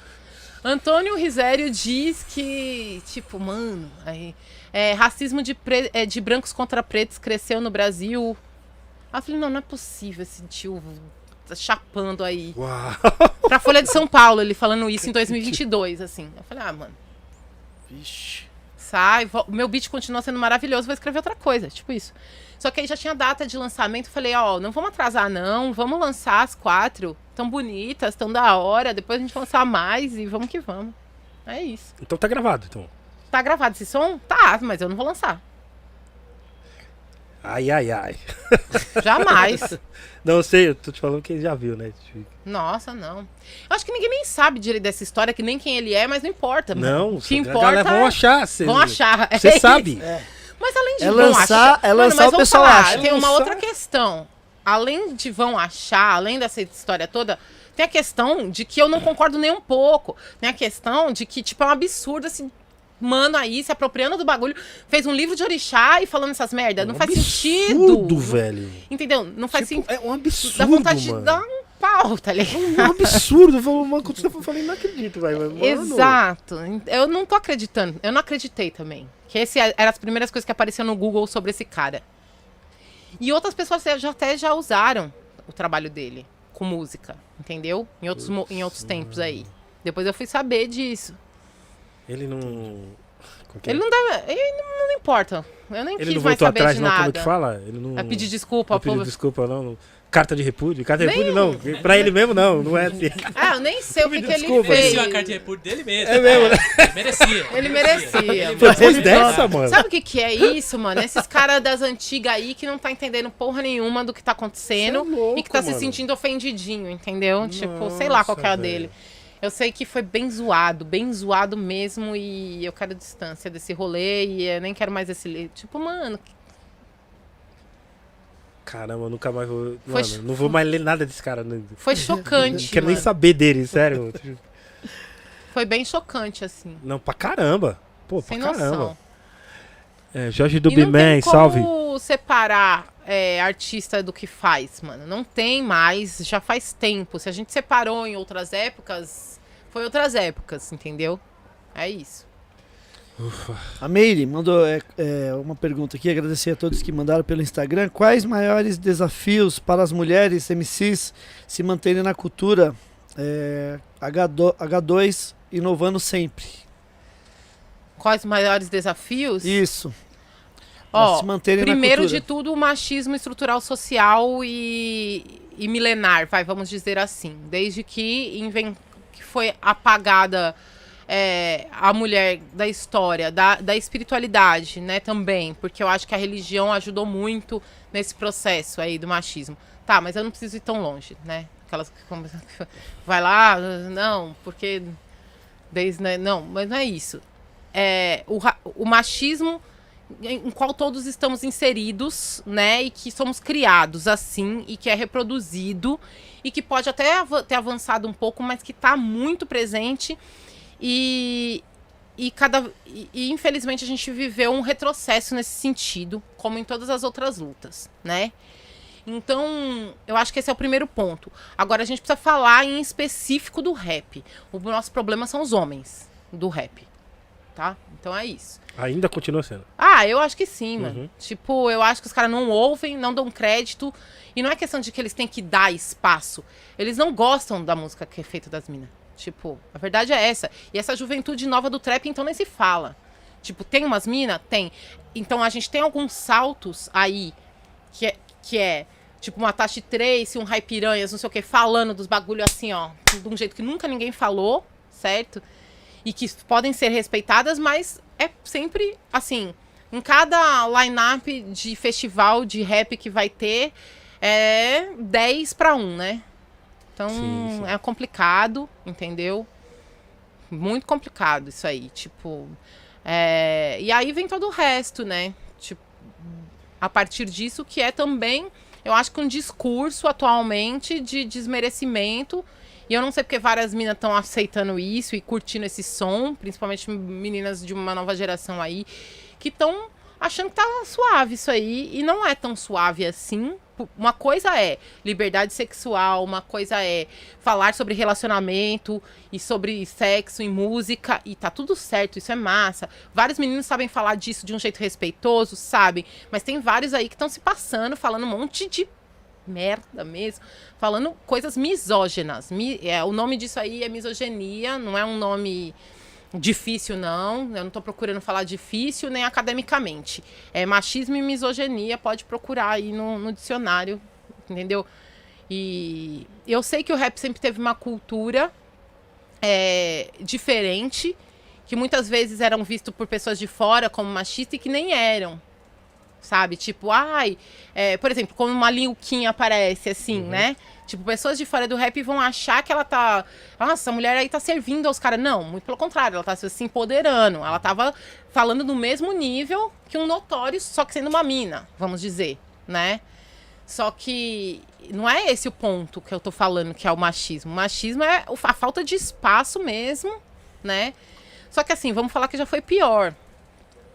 [SPEAKER 4] Antônio Risério diz que, tipo, mano, aí, é, racismo de, pre- é, de brancos contra pretos cresceu no Brasil. Aí eu falei, não, não é possível esse tio chapando aí.
[SPEAKER 2] Uau.
[SPEAKER 4] Pra Folha de São Paulo, ele falando isso em 2022, assim. Eu falei, ah, mano,
[SPEAKER 1] Vixe.
[SPEAKER 4] Sai, vo- meu beat continua sendo maravilhoso, vou escrever outra coisa, tipo isso. Só que aí já tinha data de lançamento, falei, ó, não vamos atrasar não, vamos lançar as quatro, tão bonitas, tão da hora, depois a gente lançar mais e vamos que vamos. É isso.
[SPEAKER 2] Então tá gravado, então.
[SPEAKER 4] Tá gravado esse som? Tá, mas eu não vou lançar.
[SPEAKER 2] Ai, ai, ai.
[SPEAKER 4] Jamais.
[SPEAKER 2] Não, sei, eu tô te falando que ele já viu, né?
[SPEAKER 4] Nossa, não. Eu acho que ninguém nem sabe direito dessa história, que nem quem ele é, mas não importa.
[SPEAKER 2] Não,
[SPEAKER 4] o que importa
[SPEAKER 2] galera vão
[SPEAKER 4] é-
[SPEAKER 2] achar. Cê,
[SPEAKER 4] Vão achar.
[SPEAKER 2] Você
[SPEAKER 4] É
[SPEAKER 2] sabe.
[SPEAKER 1] É.
[SPEAKER 4] Mas além de
[SPEAKER 1] É
[SPEAKER 4] vão
[SPEAKER 1] lançar-
[SPEAKER 4] achar,
[SPEAKER 1] é
[SPEAKER 4] Mano,
[SPEAKER 1] lançar,
[SPEAKER 4] mas
[SPEAKER 1] o pessoal
[SPEAKER 4] falar,
[SPEAKER 1] acha.
[SPEAKER 4] Tem uma
[SPEAKER 2] Lançar.
[SPEAKER 4] outra questão. Além de vão achar, além dessa história toda, tem a questão de que eu não concordo nem um pouco. Tem a questão de que, tipo, é um absurdo esse mano aí se apropriando do bagulho, fez um livro de orixá e falando essas merdas. não
[SPEAKER 2] Um
[SPEAKER 4] faz sentido.
[SPEAKER 2] absurdo, velho.
[SPEAKER 4] Entendeu? Não faz
[SPEAKER 2] Tipo,
[SPEAKER 4] sentido.
[SPEAKER 2] é um absurdo,
[SPEAKER 4] Dá vontade
[SPEAKER 2] mano.
[SPEAKER 4] de dar um pau, tá ligado?
[SPEAKER 2] Um absurdo. Eu falei, não acredito, velho.
[SPEAKER 4] Exato. Eu não tô acreditando. Eu não acreditei também. Que esse eram as primeiras coisas que apareciam no Google sobre esse cara. E outras pessoas já até já usaram o trabalho dele com música, entendeu? Em outros, em outros tempos aí. Depois eu fui saber disso.
[SPEAKER 2] Ele não. como é?
[SPEAKER 4] Ele não deve. Ele não, não importa. Eu nem
[SPEAKER 2] Ele
[SPEAKER 4] quis
[SPEAKER 2] não
[SPEAKER 4] mais
[SPEAKER 2] voltou
[SPEAKER 4] saber
[SPEAKER 2] atrás,
[SPEAKER 4] de
[SPEAKER 2] não, como
[SPEAKER 4] nada.
[SPEAKER 2] que fala? Ele não.
[SPEAKER 4] Vai pedir desculpa
[SPEAKER 2] não
[SPEAKER 4] ao
[SPEAKER 2] pediu
[SPEAKER 4] povo.
[SPEAKER 2] desculpa, não. não. Carta de repúdio? Carta de repúdio, não. Pra ele mesmo, não. Não é assim.
[SPEAKER 4] Ah, eu nem sei o que, que ele fez.
[SPEAKER 3] Merecia a carta de repúdio dele mesmo.
[SPEAKER 2] É mesmo, né?
[SPEAKER 3] É, merecia.
[SPEAKER 4] Ele merecia.
[SPEAKER 2] Depois
[SPEAKER 1] Ele
[SPEAKER 2] dessa, mano.
[SPEAKER 4] Sabe o que, que é isso, mano? Esses caras das antigas aí que não tá entendendo porra nenhuma do que tá acontecendo
[SPEAKER 2] é louco,
[SPEAKER 4] e que tá se
[SPEAKER 2] mano.
[SPEAKER 4] sentindo ofendidinho, entendeu? tipo, sei lá qual que é a
[SPEAKER 2] Nossa,
[SPEAKER 4] dele.
[SPEAKER 2] velho.
[SPEAKER 4] Eu sei que foi bem zoado, bem zoado mesmo e eu quero distância desse rolê e eu nem quero mais esse. Tipo, mano,
[SPEAKER 2] Caramba, eu nunca mais vou.
[SPEAKER 4] Foi
[SPEAKER 2] Mano,
[SPEAKER 4] cho-
[SPEAKER 2] não vou mais ler nada desse cara. Não,
[SPEAKER 4] foi
[SPEAKER 2] não
[SPEAKER 4] chocante,
[SPEAKER 2] quero nem
[SPEAKER 4] mano.
[SPEAKER 2] saber dele, sério.
[SPEAKER 4] Foi bem chocante, assim.
[SPEAKER 2] Não, pra caramba. Pô,
[SPEAKER 4] Sem
[SPEAKER 2] pra caramba.
[SPEAKER 4] noção.
[SPEAKER 2] É, Jorge
[SPEAKER 4] não
[SPEAKER 2] Dubiman, salve.
[SPEAKER 4] como separar é, artista do que faz, mano. Não tem mais, já faz tempo. Se a gente separou em outras épocas, foi outras épocas, entendeu? É isso.
[SPEAKER 1] A Meire mandou é, é, uma pergunta aqui, agradecer a todos que mandaram pelo Instagram. Quais maiores desafios para as mulheres MCs se manterem na cultura é, H2, H2 inovando sempre?
[SPEAKER 4] Quais os maiores desafios?
[SPEAKER 1] Isso.
[SPEAKER 4] Ó,
[SPEAKER 1] se manterem na
[SPEAKER 4] primeiro
[SPEAKER 1] cultura.
[SPEAKER 4] de tudo, o machismo estrutural social e, e milenar, vai, vamos dizer assim. Desde que, inven- que foi apagada é, a mulher da história, da, da espiritualidade, né, também. Porque eu acho que a religião ajudou muito nesse processo aí do machismo. Tá, mas eu não preciso ir tão longe, né? Aquelas que vai lá, não, porque desde, né, não, mas não é isso. É, o, o machismo em qual todos estamos inseridos, né? E que somos criados assim e que é reproduzido e que pode até ava- ter avançado um pouco, mas que está muito presente e e cada e, e, infelizmente a gente viveu um retrocesso nesse sentido, como em todas as outras lutas, né? Então, eu acho que esse é o primeiro ponto. Agora a gente precisa falar em específico do rap. O nosso problema são os homens do rap, tá? Então é isso.
[SPEAKER 2] Ainda continua sendo.
[SPEAKER 4] Ah, eu acho que sim, mano.
[SPEAKER 2] Uhum.
[SPEAKER 4] Tipo, eu acho que os caras não ouvem, não dão crédito. E não é questão de que eles têm que dar espaço. Eles não gostam da música que é feita das minas. Tipo, a verdade é essa. E essa juventude nova do trap, então, nem se fala. Tipo, tem umas minas? Tem. Então a gente tem alguns saltos aí que é, que é tipo uma Tashi Trace, um Rai Piranhas, não sei o que, falando dos bagulho assim, ó, de um jeito que nunca ninguém falou, certo? E que podem ser respeitadas, mas é sempre assim. Em cada line-up de festival de rap que vai ter, é 10 para 1, né?
[SPEAKER 2] Sim, sim.
[SPEAKER 4] é complicado, entendeu? Muito complicado isso aí. Tipo. é, E aí vem todo o resto, né? Tipo, a partir disso, que é também, eu acho que um discurso atualmente de desmerecimento. E eu não sei porque várias meninas estão aceitando isso e curtindo esse som, principalmente meninas de uma nova geração aí, que estão achando que tá suave isso aí. E não é tão suave assim. Uma coisa é liberdade sexual, uma coisa é falar sobre relacionamento e sobre sexo em música, e tá tudo certo, isso é massa. Vários meninos sabem falar disso de um jeito respeitoso, sabem, mas tem vários aí que estão se passando, falando um monte de merda mesmo, falando coisas misóginas. Mi- é, o nome disso aí é misoginia, não é um nome difícil, não. Eu não tô procurando falar difícil nem academicamente. É machismo e misoginia, pode procurar aí no, no dicionário, entendeu? E eu sei que o rap sempre teve uma cultura é, diferente, que muitas vezes eram vistos por pessoas de fora como machista e que nem eram. Sabe? Tipo, ai, é, por exemplo, quando uma Liuquinha aparece assim, né? Tipo, pessoas de fora do rap vão achar que ela tá. Nossa, essa mulher aí tá servindo aos caras. Não, muito pelo contrário, ela tá se empoderando. Ela tava falando no mesmo nível que um notório, só que sendo uma mina, vamos dizer, né? Só que não é esse o ponto que eu tô falando que é o machismo. O machismo é a falta de espaço mesmo, né? Só que assim, vamos falar que já foi pior,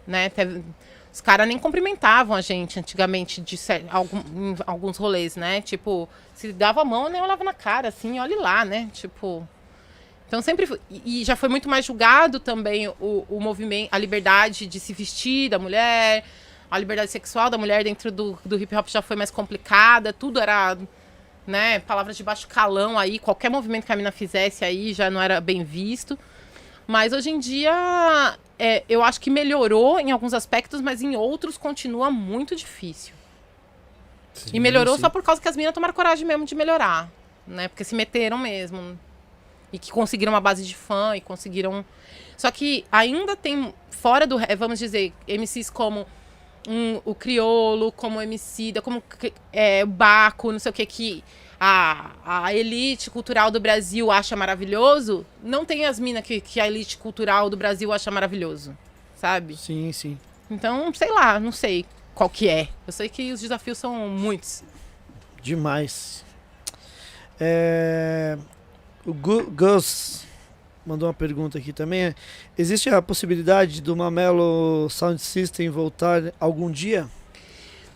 [SPEAKER 4] né? Teve- os caras nem cumprimentavam a gente antigamente de algum- em alguns rolês, né? Tipo, se dava a mão, nem olhava na cara, assim, olhe lá, né? Tipo. Então sempre. E e já foi muito mais julgado também o, o movimento, a liberdade de se vestir da mulher, a liberdade sexual da mulher dentro do, do hip hop já foi mais complicada, tudo era. Né, palavras de baixo calão aí, qualquer movimento que a mina fizesse aí já não era bem visto. Mas hoje em dia, é, eu acho que melhorou em alguns aspectos, mas em outros continua muito difícil. e melhorou
[SPEAKER 1] sim.
[SPEAKER 4] só por causa que as meninas tomaram coragem mesmo de melhorar, né? Porque se meteram mesmo. E que conseguiram uma base de fã e conseguiram. Só que ainda tem, fora do. Vamos dizer, MCs como um, o Criolo, como o Emicida, como é, o Baco, não sei o que, que a, a elite cultural do Brasil acha maravilhoso, não tem as minas que, que a elite cultural do Brasil acha maravilhoso, sabe?
[SPEAKER 1] Sim, sim.
[SPEAKER 4] Então, sei lá, não sei qual que é. Eu sei que os desafios são muitos.
[SPEAKER 1] Demais. É, O Gu- Gus mandou uma pergunta aqui também. Existe a possibilidade do Mamelo Sound System voltar algum dia?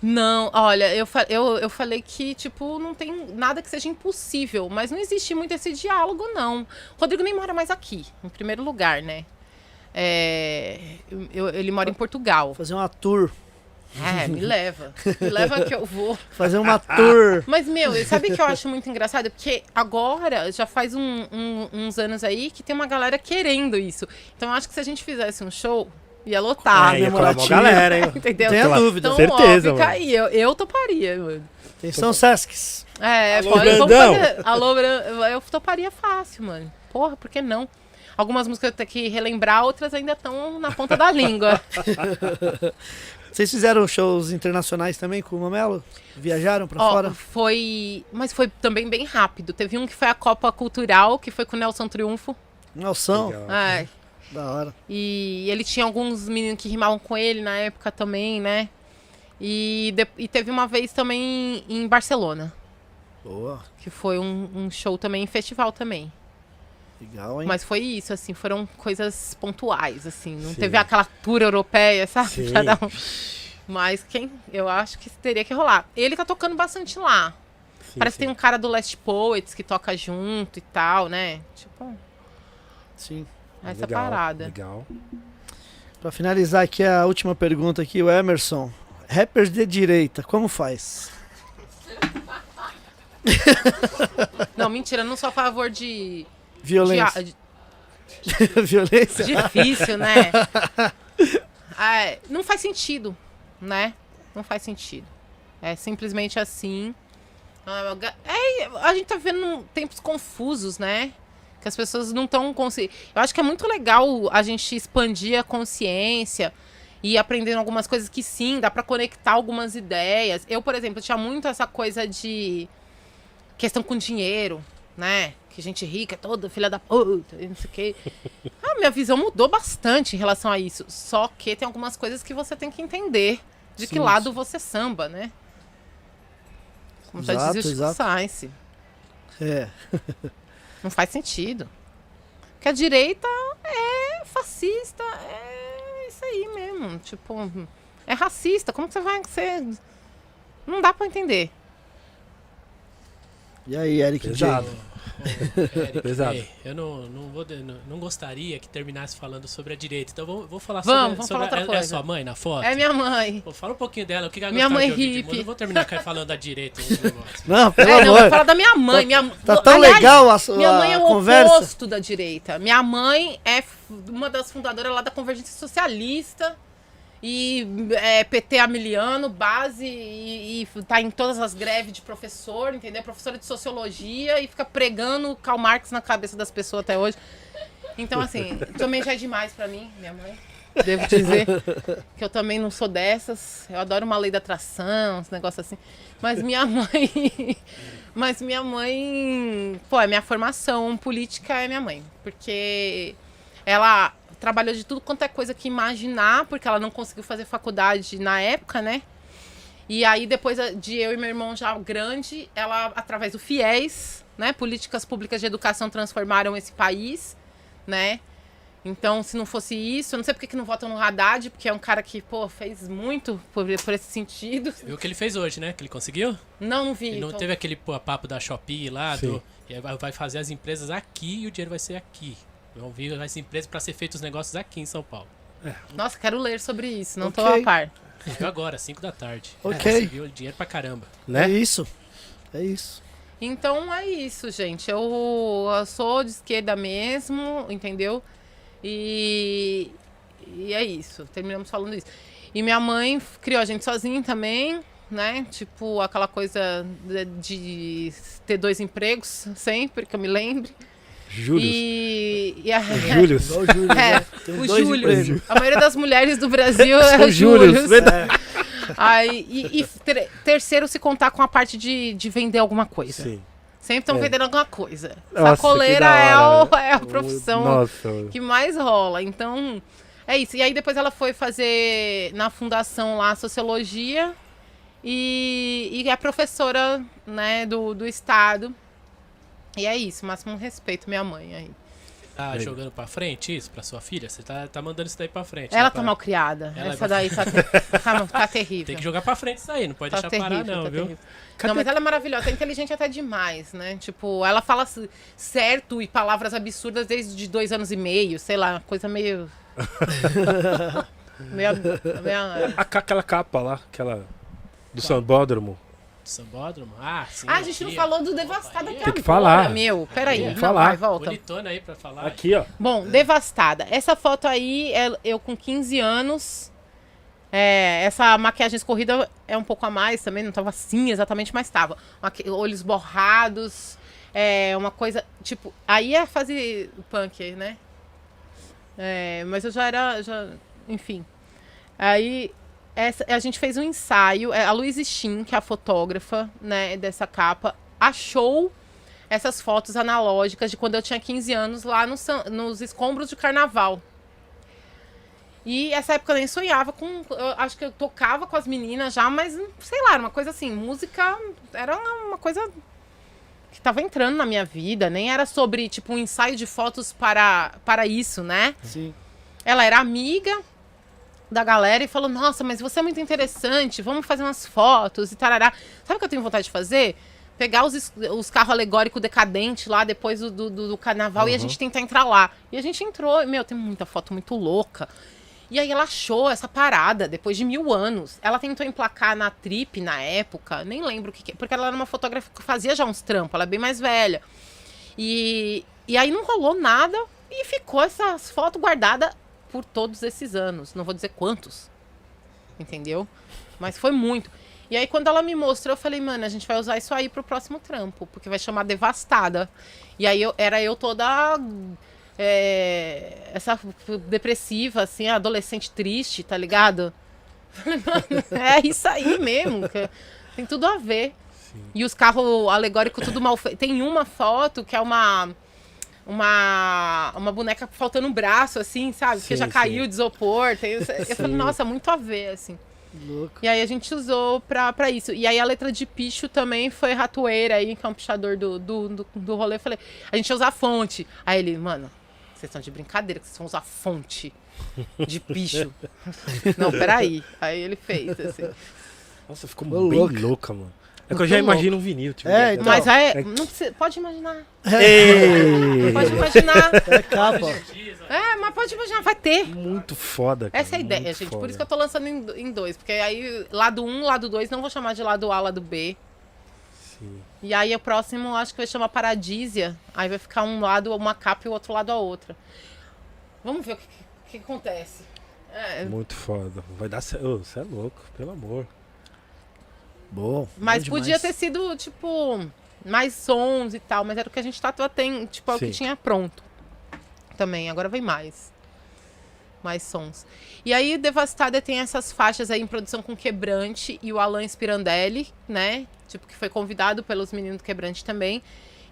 [SPEAKER 4] Não, olha, eu, eu, eu falei que, tipo, não tem nada que seja impossível, mas não existe muito esse diálogo, não. O Rodrigo nem mora mais aqui, em primeiro lugar, né? É, eu- ele mora em Portugal.
[SPEAKER 1] Fazer uma tour.
[SPEAKER 4] É, me leva. Me leva que eu vou.
[SPEAKER 1] Fazer uma tour.
[SPEAKER 4] Mas, meu, sabe o que eu acho muito engraçado? Porque agora, já faz um- um- uns anos aí, que tem uma galera querendo isso. Então, eu acho que se a gente fizesse um show, ia lotar.
[SPEAKER 2] é, ia colar uma galera, hein?
[SPEAKER 4] Entendeu?
[SPEAKER 1] Tenha
[SPEAKER 2] Claro.
[SPEAKER 1] dúvida.
[SPEAKER 4] Então,
[SPEAKER 2] Certeza,
[SPEAKER 4] ó, fica
[SPEAKER 2] mano.
[SPEAKER 4] aí. Eu, eu toparia, mano.
[SPEAKER 1] Atenção, Sescs.
[SPEAKER 4] É,
[SPEAKER 2] Alô,
[SPEAKER 4] pode, vamos
[SPEAKER 2] Brandão.
[SPEAKER 4] fazer. Alô, eu toparia fácil, mano. Porra, por que não? Algumas músicas eu tenho que relembrar, outras ainda estão na ponta da língua.
[SPEAKER 1] Vocês fizeram shows internacionais também com o Mamelo? Viajaram pra
[SPEAKER 4] Ó,
[SPEAKER 1] fora?
[SPEAKER 4] foi. Mas foi também bem rápido. Teve um que foi a Copa Cultural, que foi com o Nelson Triunfo.
[SPEAKER 1] Nelson.
[SPEAKER 2] Legal.
[SPEAKER 4] É,
[SPEAKER 1] Da hora.
[SPEAKER 4] e ele tinha alguns meninos que rimavam com ele na época também, né? E, de- e teve uma vez também em Barcelona,
[SPEAKER 1] Boa.
[SPEAKER 4] que foi um, um show também, em festival também.
[SPEAKER 1] Legal, hein?
[SPEAKER 4] Mas foi isso, assim, foram coisas pontuais, assim. Não
[SPEAKER 2] Sim.
[SPEAKER 4] teve aquela tour europeia, sabe?
[SPEAKER 2] Sim.
[SPEAKER 4] Pra um- Mas quem. Eu acho que teria que rolar. Ele tá tocando bastante lá.
[SPEAKER 2] Sim,
[SPEAKER 4] Parece que
[SPEAKER 2] sim.
[SPEAKER 4] tem um cara do Last Poets que toca junto e tal, né? Tipo,
[SPEAKER 1] Sim.
[SPEAKER 4] Essa
[SPEAKER 2] Legal,
[SPEAKER 4] parada.
[SPEAKER 2] Legal.
[SPEAKER 1] Pra finalizar aqui a última pergunta aqui, o Emerson. Rappers de direita, como faz?
[SPEAKER 4] Não, mentira, não sou a favor de.
[SPEAKER 1] Violência.
[SPEAKER 4] de-
[SPEAKER 1] Violência?
[SPEAKER 4] difícil, né? É, não faz sentido, né? Não faz sentido. É simplesmente assim. Ah, É, a gente tá vivendo tempos confusos, né? Que as pessoas não estão conseguindo. Eu acho que é muito legal a gente expandir a consciência e aprendendo algumas coisas que sim, dá pra conectar algumas ideias. Eu, por exemplo, tinha muito essa coisa de questão com dinheiro, né? Que gente rica, toda filha da puta, não sei o quê. A minha visão mudou bastante em relação a isso. Só que tem algumas coisas que você tem que entender de que
[SPEAKER 1] Sim,
[SPEAKER 4] lado você samba, né? Como já
[SPEAKER 1] Exato,
[SPEAKER 4] dizia o Chico. Sainz.
[SPEAKER 1] É.
[SPEAKER 4] Não faz sentido. Que a direita é fascista, é isso aí mesmo. Tipo, é racista. Como que você vai ser. Não dá pra entender.
[SPEAKER 1] E aí, Eric
[SPEAKER 2] Pesado.
[SPEAKER 3] Eric,
[SPEAKER 2] Pesado.
[SPEAKER 3] ei, eu não, não, vou, não, não gostaria que terminasse falando sobre a direita. Então vou, vou falar
[SPEAKER 4] Vamos,
[SPEAKER 3] sobre,
[SPEAKER 4] vamos
[SPEAKER 3] sobre
[SPEAKER 4] falar outra
[SPEAKER 3] a, é a
[SPEAKER 4] coisa.
[SPEAKER 3] sua mãe na foto.
[SPEAKER 4] É minha mãe.
[SPEAKER 3] Pô, fala um pouquinho dela, o que
[SPEAKER 4] Minha
[SPEAKER 3] gostava
[SPEAKER 4] mãe hippie.
[SPEAKER 3] música. Não vou terminar falando da direita.
[SPEAKER 1] Não, pelo
[SPEAKER 4] É, não,
[SPEAKER 1] amor.
[SPEAKER 4] vou falar da minha mãe. Minha,
[SPEAKER 1] Tá tão
[SPEAKER 4] Aliás,
[SPEAKER 1] legal a, sua
[SPEAKER 4] Minha mãe é o
[SPEAKER 1] conversa.
[SPEAKER 4] oposto da direita. Minha mãe é uma das fundadoras lá da Convergência Socialista. E é PT amiliano, base, e, e tá em todas as greves de professor, entendeu? Professora de sociologia e fica pregando Karl Marx na cabeça das pessoas até hoje. Então, assim, também já é demais pra mim, minha mãe. Devo dizer que eu também não sou dessas. Eu adoro uma lei da atração, uns negócios assim. Mas minha mãe. Mas minha mãe. Pô, é minha formação política é minha mãe. Porque ela trabalhou de tudo quanto é coisa que imaginar, porque ela não conseguiu fazer faculdade na época, né? E aí, depois de eu e meu irmão já grande, ela, através do FIES, né? Políticas Públicas de Educação transformaram esse país, né? Então, se não fosse isso, eu não sei porque que não votam no Haddad, porque é um cara que, pô, fez muito por, por esse sentido.
[SPEAKER 3] Viu o que ele fez hoje, né? Que ele conseguiu?
[SPEAKER 4] Não, não vi.
[SPEAKER 3] Ele não
[SPEAKER 4] então-
[SPEAKER 3] teve aquele pô, papo da Shopee lá,
[SPEAKER 2] Sim.
[SPEAKER 3] do, vai fazer as empresas aqui e o dinheiro vai ser aqui. Vão vir as empresas para ser feitos os negócios aqui em São Paulo.
[SPEAKER 4] Nossa, quero ler sobre isso, não tô
[SPEAKER 1] Ok.
[SPEAKER 4] a par.
[SPEAKER 3] Viu agora, 5 da tarde.
[SPEAKER 1] Ok.
[SPEAKER 3] Você viu dinheiro pra caramba.
[SPEAKER 1] É
[SPEAKER 2] Né?
[SPEAKER 1] isso. É isso.
[SPEAKER 4] Então é isso, gente. Eu, eu sou de esquerda mesmo, entendeu? E, e é isso. Terminamos falando isso. E minha mãe criou a gente sozinha também, né? Tipo, aquela coisa de, de ter dois empregos sempre, que eu me lembre.
[SPEAKER 2] Júlio.
[SPEAKER 4] E, e a,
[SPEAKER 2] Júlio.
[SPEAKER 1] Igual o Júlio,
[SPEAKER 4] É,
[SPEAKER 1] né? Tem
[SPEAKER 4] o Júlio. A maioria das mulheres do Brasil é
[SPEAKER 2] Júlios.
[SPEAKER 4] Július.
[SPEAKER 2] Verdade.
[SPEAKER 4] Aí, e e ter- terceiro, se contar com a parte de, de vender alguma coisa.
[SPEAKER 2] Sim.
[SPEAKER 4] Sempre estão
[SPEAKER 2] É.
[SPEAKER 4] vendendo alguma coisa.
[SPEAKER 2] Nossa,
[SPEAKER 4] Sacoleira é,
[SPEAKER 2] hora,
[SPEAKER 4] o- é a profissão
[SPEAKER 2] Nossa.
[SPEAKER 4] que mais rola. Então, é isso. E aí depois ela foi fazer na fundação lá sociologia e, e é professora né, do, do estado. E é isso, máximo respeito, minha mãe aí.
[SPEAKER 3] Tá
[SPEAKER 2] Aí.
[SPEAKER 3] jogando pra frente isso pra sua filha? Você tá, tá mandando isso daí pra frente.
[SPEAKER 4] Ela
[SPEAKER 3] né,
[SPEAKER 4] tá
[SPEAKER 3] pra-
[SPEAKER 4] mal criada.
[SPEAKER 3] Ela
[SPEAKER 4] Essa
[SPEAKER 3] é
[SPEAKER 4] daí tá, tá, tá terrível.
[SPEAKER 3] Tem que jogar pra frente isso aí, não pode
[SPEAKER 4] Tá
[SPEAKER 3] deixar
[SPEAKER 4] terrível,
[SPEAKER 3] parar não,
[SPEAKER 4] tá
[SPEAKER 3] viu?
[SPEAKER 4] terrível. Não, mas ela é maravilhosa, é inteligente até demais, né? Tipo, ela fala certo e palavras absurdas desde dois anos e meio, sei lá, coisa meio. meio, meio-
[SPEAKER 2] A ca- Aquela capa lá, aquela. Do Sambódromo.
[SPEAKER 3] Sambódromo? Ah, sim.
[SPEAKER 4] Ah, a gente não
[SPEAKER 3] aqui,
[SPEAKER 4] falou
[SPEAKER 3] ó.
[SPEAKER 4] do Devastada que
[SPEAKER 2] Tem que falar.
[SPEAKER 4] meu. Peraí,
[SPEAKER 3] Vamos
[SPEAKER 4] não,
[SPEAKER 2] falar.
[SPEAKER 4] vai, volta.
[SPEAKER 3] Bonitona aí pra falar.
[SPEAKER 2] Aqui, ó.
[SPEAKER 4] Bom, Devastada. Essa foto aí, é eu com 15 anos. É, essa maquiagem escorrida é um pouco a mais também, não tava assim exatamente, mas tava. Maqui- Olhos borrados, é uma coisa, tipo, aí é a fase punk, né? É, mas eu já era, já, enfim. Aí essa, a gente fez um ensaio, é, a Luiz Shin, que é a fotógrafa, né, dessa capa, achou essas fotos analógicas de quando eu tinha 15 anos lá no nos escombros de carnaval. E essa época eu nem sonhava com. Acho que eu tocava com as meninas já, mas sei lá, era uma coisa assim, música era uma coisa que tava entrando na minha vida, nem era sobre, tipo, um ensaio de fotos para, para isso, né?
[SPEAKER 1] Sim.
[SPEAKER 4] Ela era amiga da galera e falou: Nossa, mas você é muito interessante, vamos fazer umas fotos e tarará. Sabe o que eu tenho vontade de fazer? Pegar os, os carros alegóricos decadentes lá depois do, do, do carnaval e a gente tentar entrar lá. E a gente entrou. e, Meu, tem muita foto muito louca. E aí ela achou essa parada depois de mil anos. Ela tentou emplacar na Trip na época, nem lembro o que, que porque ela era uma fotógrafa que fazia já uns trampos, ela é bem mais velha. E, e aí não rolou nada e ficou essas fotos guardadas por todos esses anos. Não vou dizer quantos. Entendeu? Mas foi muito. E aí, quando ela me mostrou, eu falei, mano, a gente vai usar isso aí pro próximo trampo, porque vai chamar Devastada. E aí eu, era eu toda. é, essa depressiva, assim, adolescente triste, tá ligado? Mano, é isso aí mesmo. que tem tudo a ver. E os carros alegóricos tudo mal feitos. Tem uma foto que é uma. Uma, uma boneca faltando um braço, assim, sabe? Porque
[SPEAKER 2] Sim,
[SPEAKER 4] já
[SPEAKER 2] sim.
[SPEAKER 4] caiu de isopor. Tem, eu falei, nossa, muito a ver, assim.
[SPEAKER 1] Louco.
[SPEAKER 4] E aí a gente usou pra, pra isso. E aí a letra de picho também foi ratoeira aí, que é um pichador do, do, do, do rolê. Eu falei, a gente ia usar fonte. Aí ele, mano, vocês estão de brincadeira que vocês vão usar fonte de picho. Não, peraí. Aí ele fez, assim.
[SPEAKER 2] Nossa, ficou
[SPEAKER 1] Ô,
[SPEAKER 2] bem
[SPEAKER 1] louco.
[SPEAKER 2] louca, mano. É que eu já
[SPEAKER 4] louco.
[SPEAKER 2] imagino um vinil. Tipo,
[SPEAKER 1] É, então.
[SPEAKER 4] Mas é,
[SPEAKER 2] é-
[SPEAKER 4] não precisa, pode imaginar.
[SPEAKER 2] Ei!
[SPEAKER 4] Pode imaginar.
[SPEAKER 1] É capa.
[SPEAKER 4] É, mas pode imaginar, vai ter.
[SPEAKER 2] Muito foda, cara.
[SPEAKER 4] Essa é a ideia,
[SPEAKER 2] muito
[SPEAKER 4] gente.
[SPEAKER 2] foda.
[SPEAKER 4] Por isso que eu tô lançando em, em dois. Porque aí, lado um, lado dois, não vou chamar de lado A, lado B.
[SPEAKER 2] Sim.
[SPEAKER 4] E aí o próximo acho que vai chamar Paradísia. Aí vai ficar um lado uma capa e o outro lado a outra. Vamos ver o que, que- que acontece. É,
[SPEAKER 2] Muito foda. Vai dar certo. Você é louco, pelo amor.
[SPEAKER 4] Mas podia
[SPEAKER 1] demais.
[SPEAKER 4] ter sido, tipo, mais sons e tal. Mas era o que a gente tava tem, tipo, é o que tinha pronto. Também, agora vem mais. Mais sons. E aí, Devastada tem essas faixas aí em produção com Quebrante e o Alan Spirandelli, né? Tipo, que foi convidado pelos meninos do Quebrante também.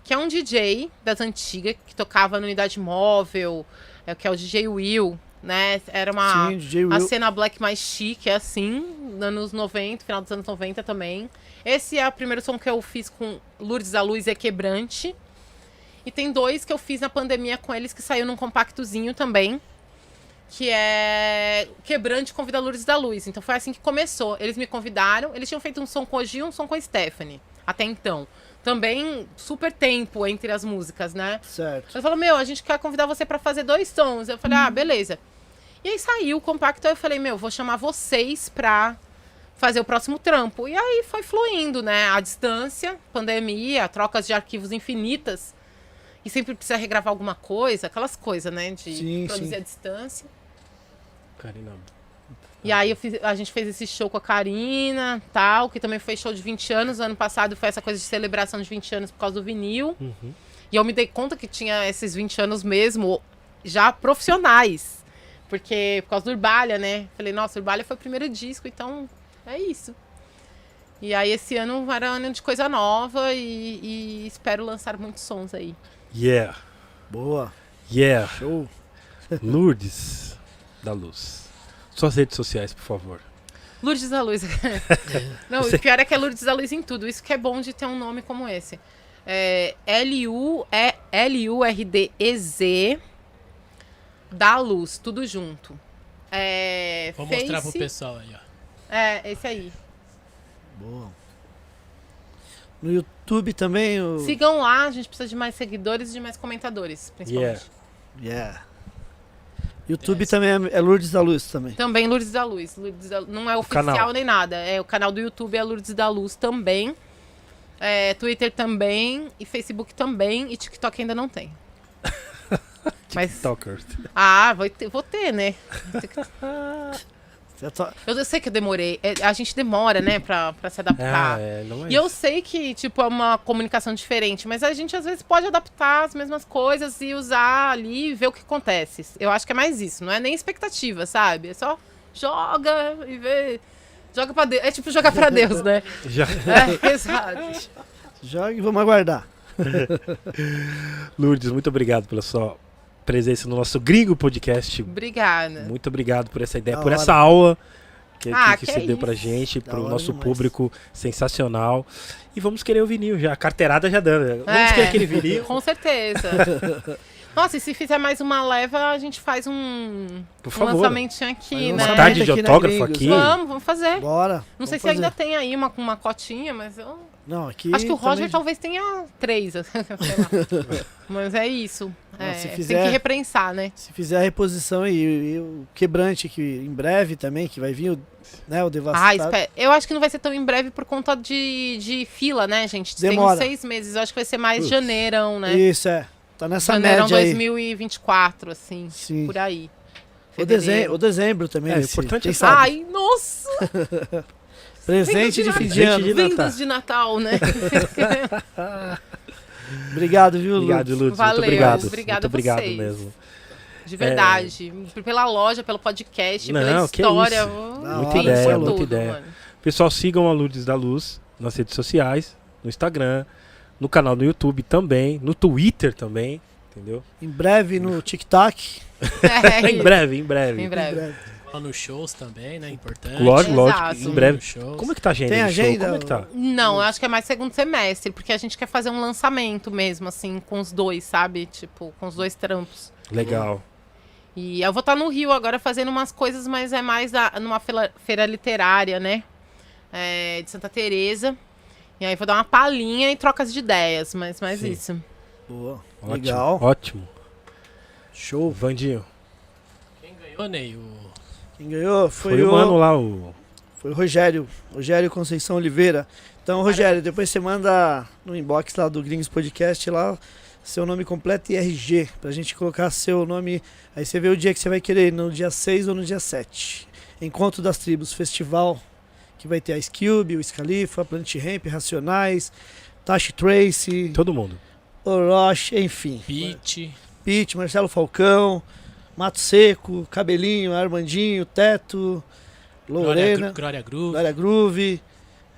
[SPEAKER 4] Que é um DJ das antigas, que tocava no Unidade Móvel, é, que é o DJ Will, né? Era uma.
[SPEAKER 1] Sim,
[SPEAKER 4] A cena black mais chique é assim, nos anos 90, final dos anos 90 também. Esse é o primeiro som que eu fiz com Lourdes da Luz e é Quebrante. E tem dois que eu fiz na pandemia com eles que saiu num compactozinho também. Que é Quebrante convida Lourdes da Luz. Então foi assim que começou. Eles me convidaram, eles tinham feito um som com a Gil e um som com a Stephanie. Até então. Também super tempo entre as músicas, né?
[SPEAKER 1] Certo.
[SPEAKER 4] Ele falou, meu, a gente quer convidar você pra fazer dois sons. Eu falei, ah, beleza. E aí saiu o compacto, aí eu falei, meu, vou chamar vocês pra fazer o próximo trampo. E aí foi fluindo, né? A distância, pandemia, trocas de arquivos infinitas. E sempre precisa regravar alguma coisa, aquelas coisas, né? De
[SPEAKER 1] Sim,
[SPEAKER 4] produzir
[SPEAKER 1] sim.
[SPEAKER 4] à distância.
[SPEAKER 2] Karina.
[SPEAKER 4] E aí eu fiz- a gente fez esse show com a Karina, tal, que também foi show de 20 anos. Ano passado foi essa coisa de celebração de 20 anos por causa do vinil.
[SPEAKER 2] Uhum.
[SPEAKER 4] E eu me dei conta que tinha esses 20 anos mesmo, já profissionais. Porque, por causa do Urbalha, né? Falei, nossa, Urbalha foi o primeiro disco, então é isso. E aí esse ano era ano de coisa nova e, e espero lançar muitos sons aí.
[SPEAKER 2] Yeah.
[SPEAKER 1] Boa.
[SPEAKER 2] Yeah.
[SPEAKER 1] Show.
[SPEAKER 2] Lourdes da Luz. Suas redes sociais, por favor.
[SPEAKER 4] Lourdes da Luz. Não,
[SPEAKER 2] Você-
[SPEAKER 4] o pior é que é Lourdes da Luz em tudo. Isso que é bom de ter um nome como esse. É L-U-R-D-E-Z da Luz, tudo junto. É,
[SPEAKER 3] Vou
[SPEAKER 4] Face-
[SPEAKER 3] mostrar pro pessoal aí, ó.
[SPEAKER 4] É, esse aí.
[SPEAKER 1] Boa. No YouTube também o.
[SPEAKER 4] Sigam lá, a gente precisa de mais seguidores e de mais comentadores, principalmente.
[SPEAKER 1] Yeah. YouTube também é, é Lourdes da Luz também.
[SPEAKER 4] Também Lourdes da Luz. Lourdes da- Não é oficial
[SPEAKER 2] canal.
[SPEAKER 4] nem nada. É o canal do YouTube é Lourdes da Luz também. É, Twitter também. E Facebook também. E TikTok ainda não tem. Mas.
[SPEAKER 2] TikTokers.
[SPEAKER 4] Ah, vou ter, vou ter né? Eu, sei que eu demorei. É, a gente demora, né, pra, pra se adaptar.
[SPEAKER 2] Ah, é, não é
[SPEAKER 4] E eu sei que, tipo, é uma comunicação diferente, mas a gente às vezes pode adaptar as mesmas coisas e usar ali e ver o que acontece. Eu acho que é mais isso, não é nem expectativa, sabe? É só joga e vê. Joga pra Deus. É tipo jogar pra Deus, né?
[SPEAKER 2] Já.
[SPEAKER 4] É, exato.
[SPEAKER 1] Joga e vamos aguardar.
[SPEAKER 2] Lourdes, muito obrigado pela sua presença no nosso Gringo Podcast.
[SPEAKER 4] Obrigada.
[SPEAKER 2] Muito obrigado por essa ideia,
[SPEAKER 1] Da
[SPEAKER 2] por
[SPEAKER 1] hora.
[SPEAKER 2] essa aula que,
[SPEAKER 4] Ah,
[SPEAKER 2] que,
[SPEAKER 4] que
[SPEAKER 2] você
[SPEAKER 4] é
[SPEAKER 2] deu pra gente,
[SPEAKER 1] Da
[SPEAKER 2] pro nosso
[SPEAKER 1] demais.
[SPEAKER 2] público sensacional. E vamos querer o vinil já, a carteirada já dando. Vamos
[SPEAKER 4] É.
[SPEAKER 2] querer aquele vinil,
[SPEAKER 4] Com certeza. Nossa, e se fizer mais uma leva, a gente faz um,
[SPEAKER 2] por
[SPEAKER 4] um
[SPEAKER 2] favor.
[SPEAKER 4] lançamentinho aqui,
[SPEAKER 1] um
[SPEAKER 4] né?
[SPEAKER 2] Uma tarde de autógrafo aqui.
[SPEAKER 1] né?
[SPEAKER 4] Vamos, vamos fazer.
[SPEAKER 1] Bora.
[SPEAKER 4] Não
[SPEAKER 1] vamos
[SPEAKER 4] sei se
[SPEAKER 1] fazer.
[SPEAKER 4] ainda tem aí uma, uma cotinha, mas eu
[SPEAKER 1] Não, aqui.
[SPEAKER 4] Acho que o Roger
[SPEAKER 1] também-
[SPEAKER 4] talvez tenha três, sei lá. Mas é isso.
[SPEAKER 1] Não,
[SPEAKER 4] É,
[SPEAKER 1] se
[SPEAKER 4] Tem
[SPEAKER 1] fizer-
[SPEAKER 4] que reprensar, né?
[SPEAKER 1] Se fizer a reposição e, e o quebrante que em breve também, que vai vir o, né, o devastado.
[SPEAKER 4] Ah, espera. Eu acho que não vai ser tão em breve por conta de, de fila, né, gente?
[SPEAKER 1] Demora.
[SPEAKER 4] Tem seis meses. Eu acho que vai ser mais
[SPEAKER 2] Putz.
[SPEAKER 4] janeirão, né?
[SPEAKER 1] Isso, é. Tá nessa
[SPEAKER 4] Janeirão
[SPEAKER 1] média aí.
[SPEAKER 4] 2024, assim.
[SPEAKER 1] Sim.
[SPEAKER 4] Por aí.
[SPEAKER 1] O, dezem
[SPEAKER 4] Fevereiro.
[SPEAKER 1] o dezembro também.
[SPEAKER 2] É,
[SPEAKER 1] esse-
[SPEAKER 2] importante
[SPEAKER 1] quem
[SPEAKER 2] é-
[SPEAKER 1] sabe?
[SPEAKER 4] Ai, nossa!
[SPEAKER 1] Presente de
[SPEAKER 4] Vindos
[SPEAKER 1] fim
[SPEAKER 2] de
[SPEAKER 1] de ano.
[SPEAKER 4] Vindos de Natal, né?
[SPEAKER 1] Obrigado, viu,
[SPEAKER 2] Obrigado,
[SPEAKER 1] Lourdes?
[SPEAKER 2] Lourdes.
[SPEAKER 4] Valeu,
[SPEAKER 2] muito obrigado.
[SPEAKER 4] obrigada
[SPEAKER 2] muito obrigado
[SPEAKER 4] a vocês.
[SPEAKER 2] mesmo.
[SPEAKER 4] De verdade. Pela loja, pelo podcast,
[SPEAKER 2] Não,
[SPEAKER 4] pela história. oh,
[SPEAKER 1] Muita ideia, muita
[SPEAKER 4] tudo,
[SPEAKER 2] ideia.
[SPEAKER 4] mano.
[SPEAKER 2] Pessoal, sigam a Lourdes da Luz nas redes sociais. no Instagram, no canal do YouTube também, no Twitter também, entendeu?
[SPEAKER 1] Em breve no TikTok.
[SPEAKER 4] É,
[SPEAKER 2] em breve, em breve.
[SPEAKER 4] Em
[SPEAKER 1] Em
[SPEAKER 4] breve.
[SPEAKER 3] Lá nos shows também, né? Importante.
[SPEAKER 2] Lógico, lógico,
[SPEAKER 4] Exato.
[SPEAKER 2] em breve.
[SPEAKER 3] Shows.
[SPEAKER 2] Como é que tá a agenda?
[SPEAKER 1] Tem agenda?
[SPEAKER 2] Como é que tá?
[SPEAKER 4] Não, eu acho que é mais segundo semestre, porque a gente quer fazer um lançamento mesmo, assim, com os dois, sabe? Tipo, com os dois trampos.
[SPEAKER 2] Legal.
[SPEAKER 4] E eu vou estar no Rio agora fazendo umas coisas, mas é mais a- numa feira, feira literária, né? É, de Santa Teresa. E aí vou dar uma palhinha e trocas de ideias, mas mais
[SPEAKER 2] Sim.
[SPEAKER 4] isso.
[SPEAKER 1] Boa.
[SPEAKER 2] Ótimo,
[SPEAKER 1] Legal.
[SPEAKER 2] Ótimo.
[SPEAKER 1] Show.
[SPEAKER 2] Vandinho.
[SPEAKER 3] Quem ganhou, Ney? O...
[SPEAKER 1] Quem ganhou foi,
[SPEAKER 2] Foi,
[SPEAKER 1] o,
[SPEAKER 2] o mano lá, o.
[SPEAKER 1] foi o Rogério. Rogério Conceição Oliveira. Então, Rogério, depois você manda no inbox lá do Gringos Podcast lá seu nome completo e RG, pra gente colocar seu nome. Aí você vê o dia que você vai querer, no dia 6 ou no dia 7. Encontro das Tribos, festival que vai ter a Skilby, o Scalifa, Planet Ramp, Racionais, Tashi Tracy,
[SPEAKER 2] Todo mundo.
[SPEAKER 1] Orochi, enfim.
[SPEAKER 3] Pete.
[SPEAKER 1] Pete, Marcelo Falcão, Mato Seco, Cabelinho, Armandinho, Teto,
[SPEAKER 3] Glória,
[SPEAKER 1] Lorena,
[SPEAKER 3] Gru- Glória Groove.
[SPEAKER 1] Glória Groove.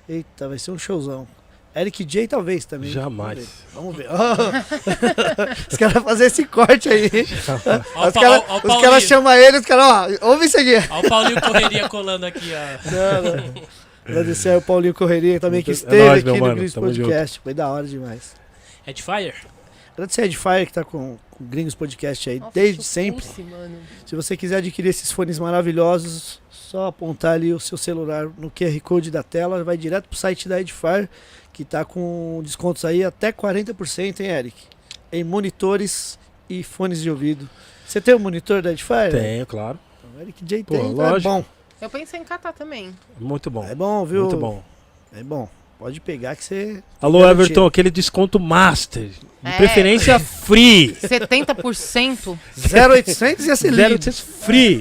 [SPEAKER 1] Eita, vai ser um showzão. Eric J talvez também.
[SPEAKER 2] Jamais.
[SPEAKER 1] Vamos ver. Vamos ver. os caras vão fazer esse corte aí.
[SPEAKER 3] Ó,
[SPEAKER 1] Os caras
[SPEAKER 3] Paulinho.
[SPEAKER 1] chamam ele, os caras, ó, ouve isso aqui.
[SPEAKER 3] Ó o Paulinho Correria colando aqui, ó.
[SPEAKER 1] Não, não. Agradecer ao Paulinho Correria também que
[SPEAKER 2] é
[SPEAKER 1] esteve
[SPEAKER 2] nóis,
[SPEAKER 1] aqui no
[SPEAKER 2] mano. Tamo
[SPEAKER 1] Podcast. Foi da hora demais.
[SPEAKER 3] Headfire?
[SPEAKER 1] Agradecer a Edfire que tá com, Gringos Podcast aí
[SPEAKER 4] Nossa,
[SPEAKER 1] desde sempre.
[SPEAKER 4] mano.
[SPEAKER 1] Se você quiser adquirir esses fones maravilhosos, só apontar ali o seu celular no QR Code da tela, vai direto pro site da Edfire, que tá com descontos aí até 40%, hein, Eric? Em monitores e fones de ouvido. Você tem o monitor da Edfire?
[SPEAKER 2] Tenho, claro.
[SPEAKER 1] O Eric J
[SPEAKER 2] Pô,
[SPEAKER 1] tem, então é
[SPEAKER 2] lógico.
[SPEAKER 1] bom.
[SPEAKER 4] Eu pensei em catar também.
[SPEAKER 2] Muito bom.
[SPEAKER 1] É bom, viu?
[SPEAKER 2] Muito bom.
[SPEAKER 1] É bom. Pode pegar que você.
[SPEAKER 2] Alô,
[SPEAKER 1] Garantido.
[SPEAKER 2] Everton, aquele desconto master. De
[SPEAKER 4] É.
[SPEAKER 2] preferência free.
[SPEAKER 4] 70%.
[SPEAKER 1] 0800 e a Celina.
[SPEAKER 2] 0800 free.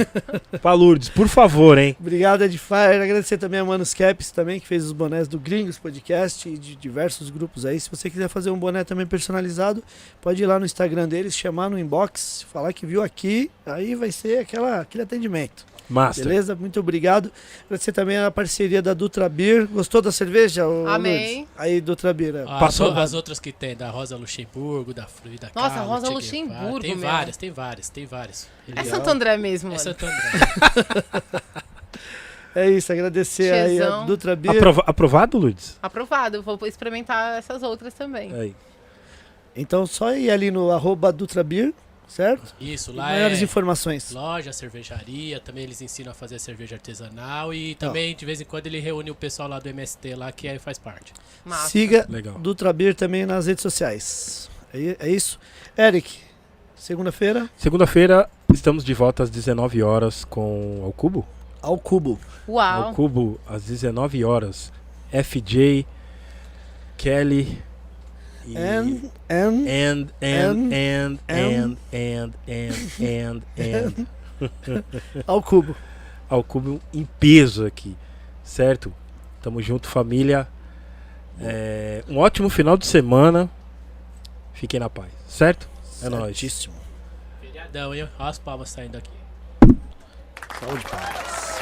[SPEAKER 2] pra Lourdes, por favor, hein?
[SPEAKER 1] Obrigado, Edfire. Agradecer também a Manos Caps também, que fez os bonés do Gringos Podcast e de diversos grupos aí. Se você quiser fazer um boné também personalizado, pode ir lá no Instagram deles, chamar no inbox, falar que viu aqui, aí vai ser aquela, aquele atendimento.
[SPEAKER 2] Master.
[SPEAKER 1] Beleza? Muito obrigado. Agradecer também a parceria da Dutra Beer. Gostou da cerveja? Lourdes? Aí, Dutra Beer. ó.
[SPEAKER 3] As,
[SPEAKER 2] Passou-
[SPEAKER 3] as outras que tem, da Rosa Luxemburgo, da Frida
[SPEAKER 4] Nossa,
[SPEAKER 3] Kahlo,
[SPEAKER 4] Rosa Luxemburgo.
[SPEAKER 3] Tem
[SPEAKER 4] meu.
[SPEAKER 3] várias, tem várias, tem várias.
[SPEAKER 4] É Santo André mesmo,
[SPEAKER 3] É
[SPEAKER 4] mano.
[SPEAKER 3] Santo André.
[SPEAKER 1] É isso, agradecer aí a. Dutra Beer.
[SPEAKER 2] Aprova- aprovado, Lourdes?
[SPEAKER 4] Aprovado. Vou experimentar essas outras também.
[SPEAKER 2] Aí.
[SPEAKER 1] Então só ir ali no arroba Dutra Beer, certo?
[SPEAKER 3] Isso,
[SPEAKER 1] E
[SPEAKER 3] lá
[SPEAKER 1] maiores
[SPEAKER 3] é
[SPEAKER 1] informações.
[SPEAKER 3] loja, cervejaria, também eles ensinam a fazer cerveja artesanal e também de vez em quando ele reúne o pessoal lá do MST lá que aí faz parte.
[SPEAKER 4] Massa.
[SPEAKER 1] Siga
[SPEAKER 2] Legal.
[SPEAKER 1] Dutra Beer também nas redes sociais. É, é isso? Eric, segunda-feira,
[SPEAKER 2] Segunda-feira, estamos de volta às 19 horas com Ao Cubo?
[SPEAKER 1] ao cubo.
[SPEAKER 2] Ao
[SPEAKER 4] Uau.
[SPEAKER 2] Cubo, às 19 horas. FJ, Kelly. E
[SPEAKER 1] And, and,
[SPEAKER 2] and, and,
[SPEAKER 1] and,
[SPEAKER 2] and, and, and, and, and.
[SPEAKER 1] ao cubo.
[SPEAKER 2] Ao Cubo em peso aqui, certo? Tamo junto, família. É, um ótimo final de semana. Fiquem na paz, certo? É nóis.
[SPEAKER 3] Feriadão, hein? Olha as palmas saindo aqui.
[SPEAKER 1] Saúde, pai.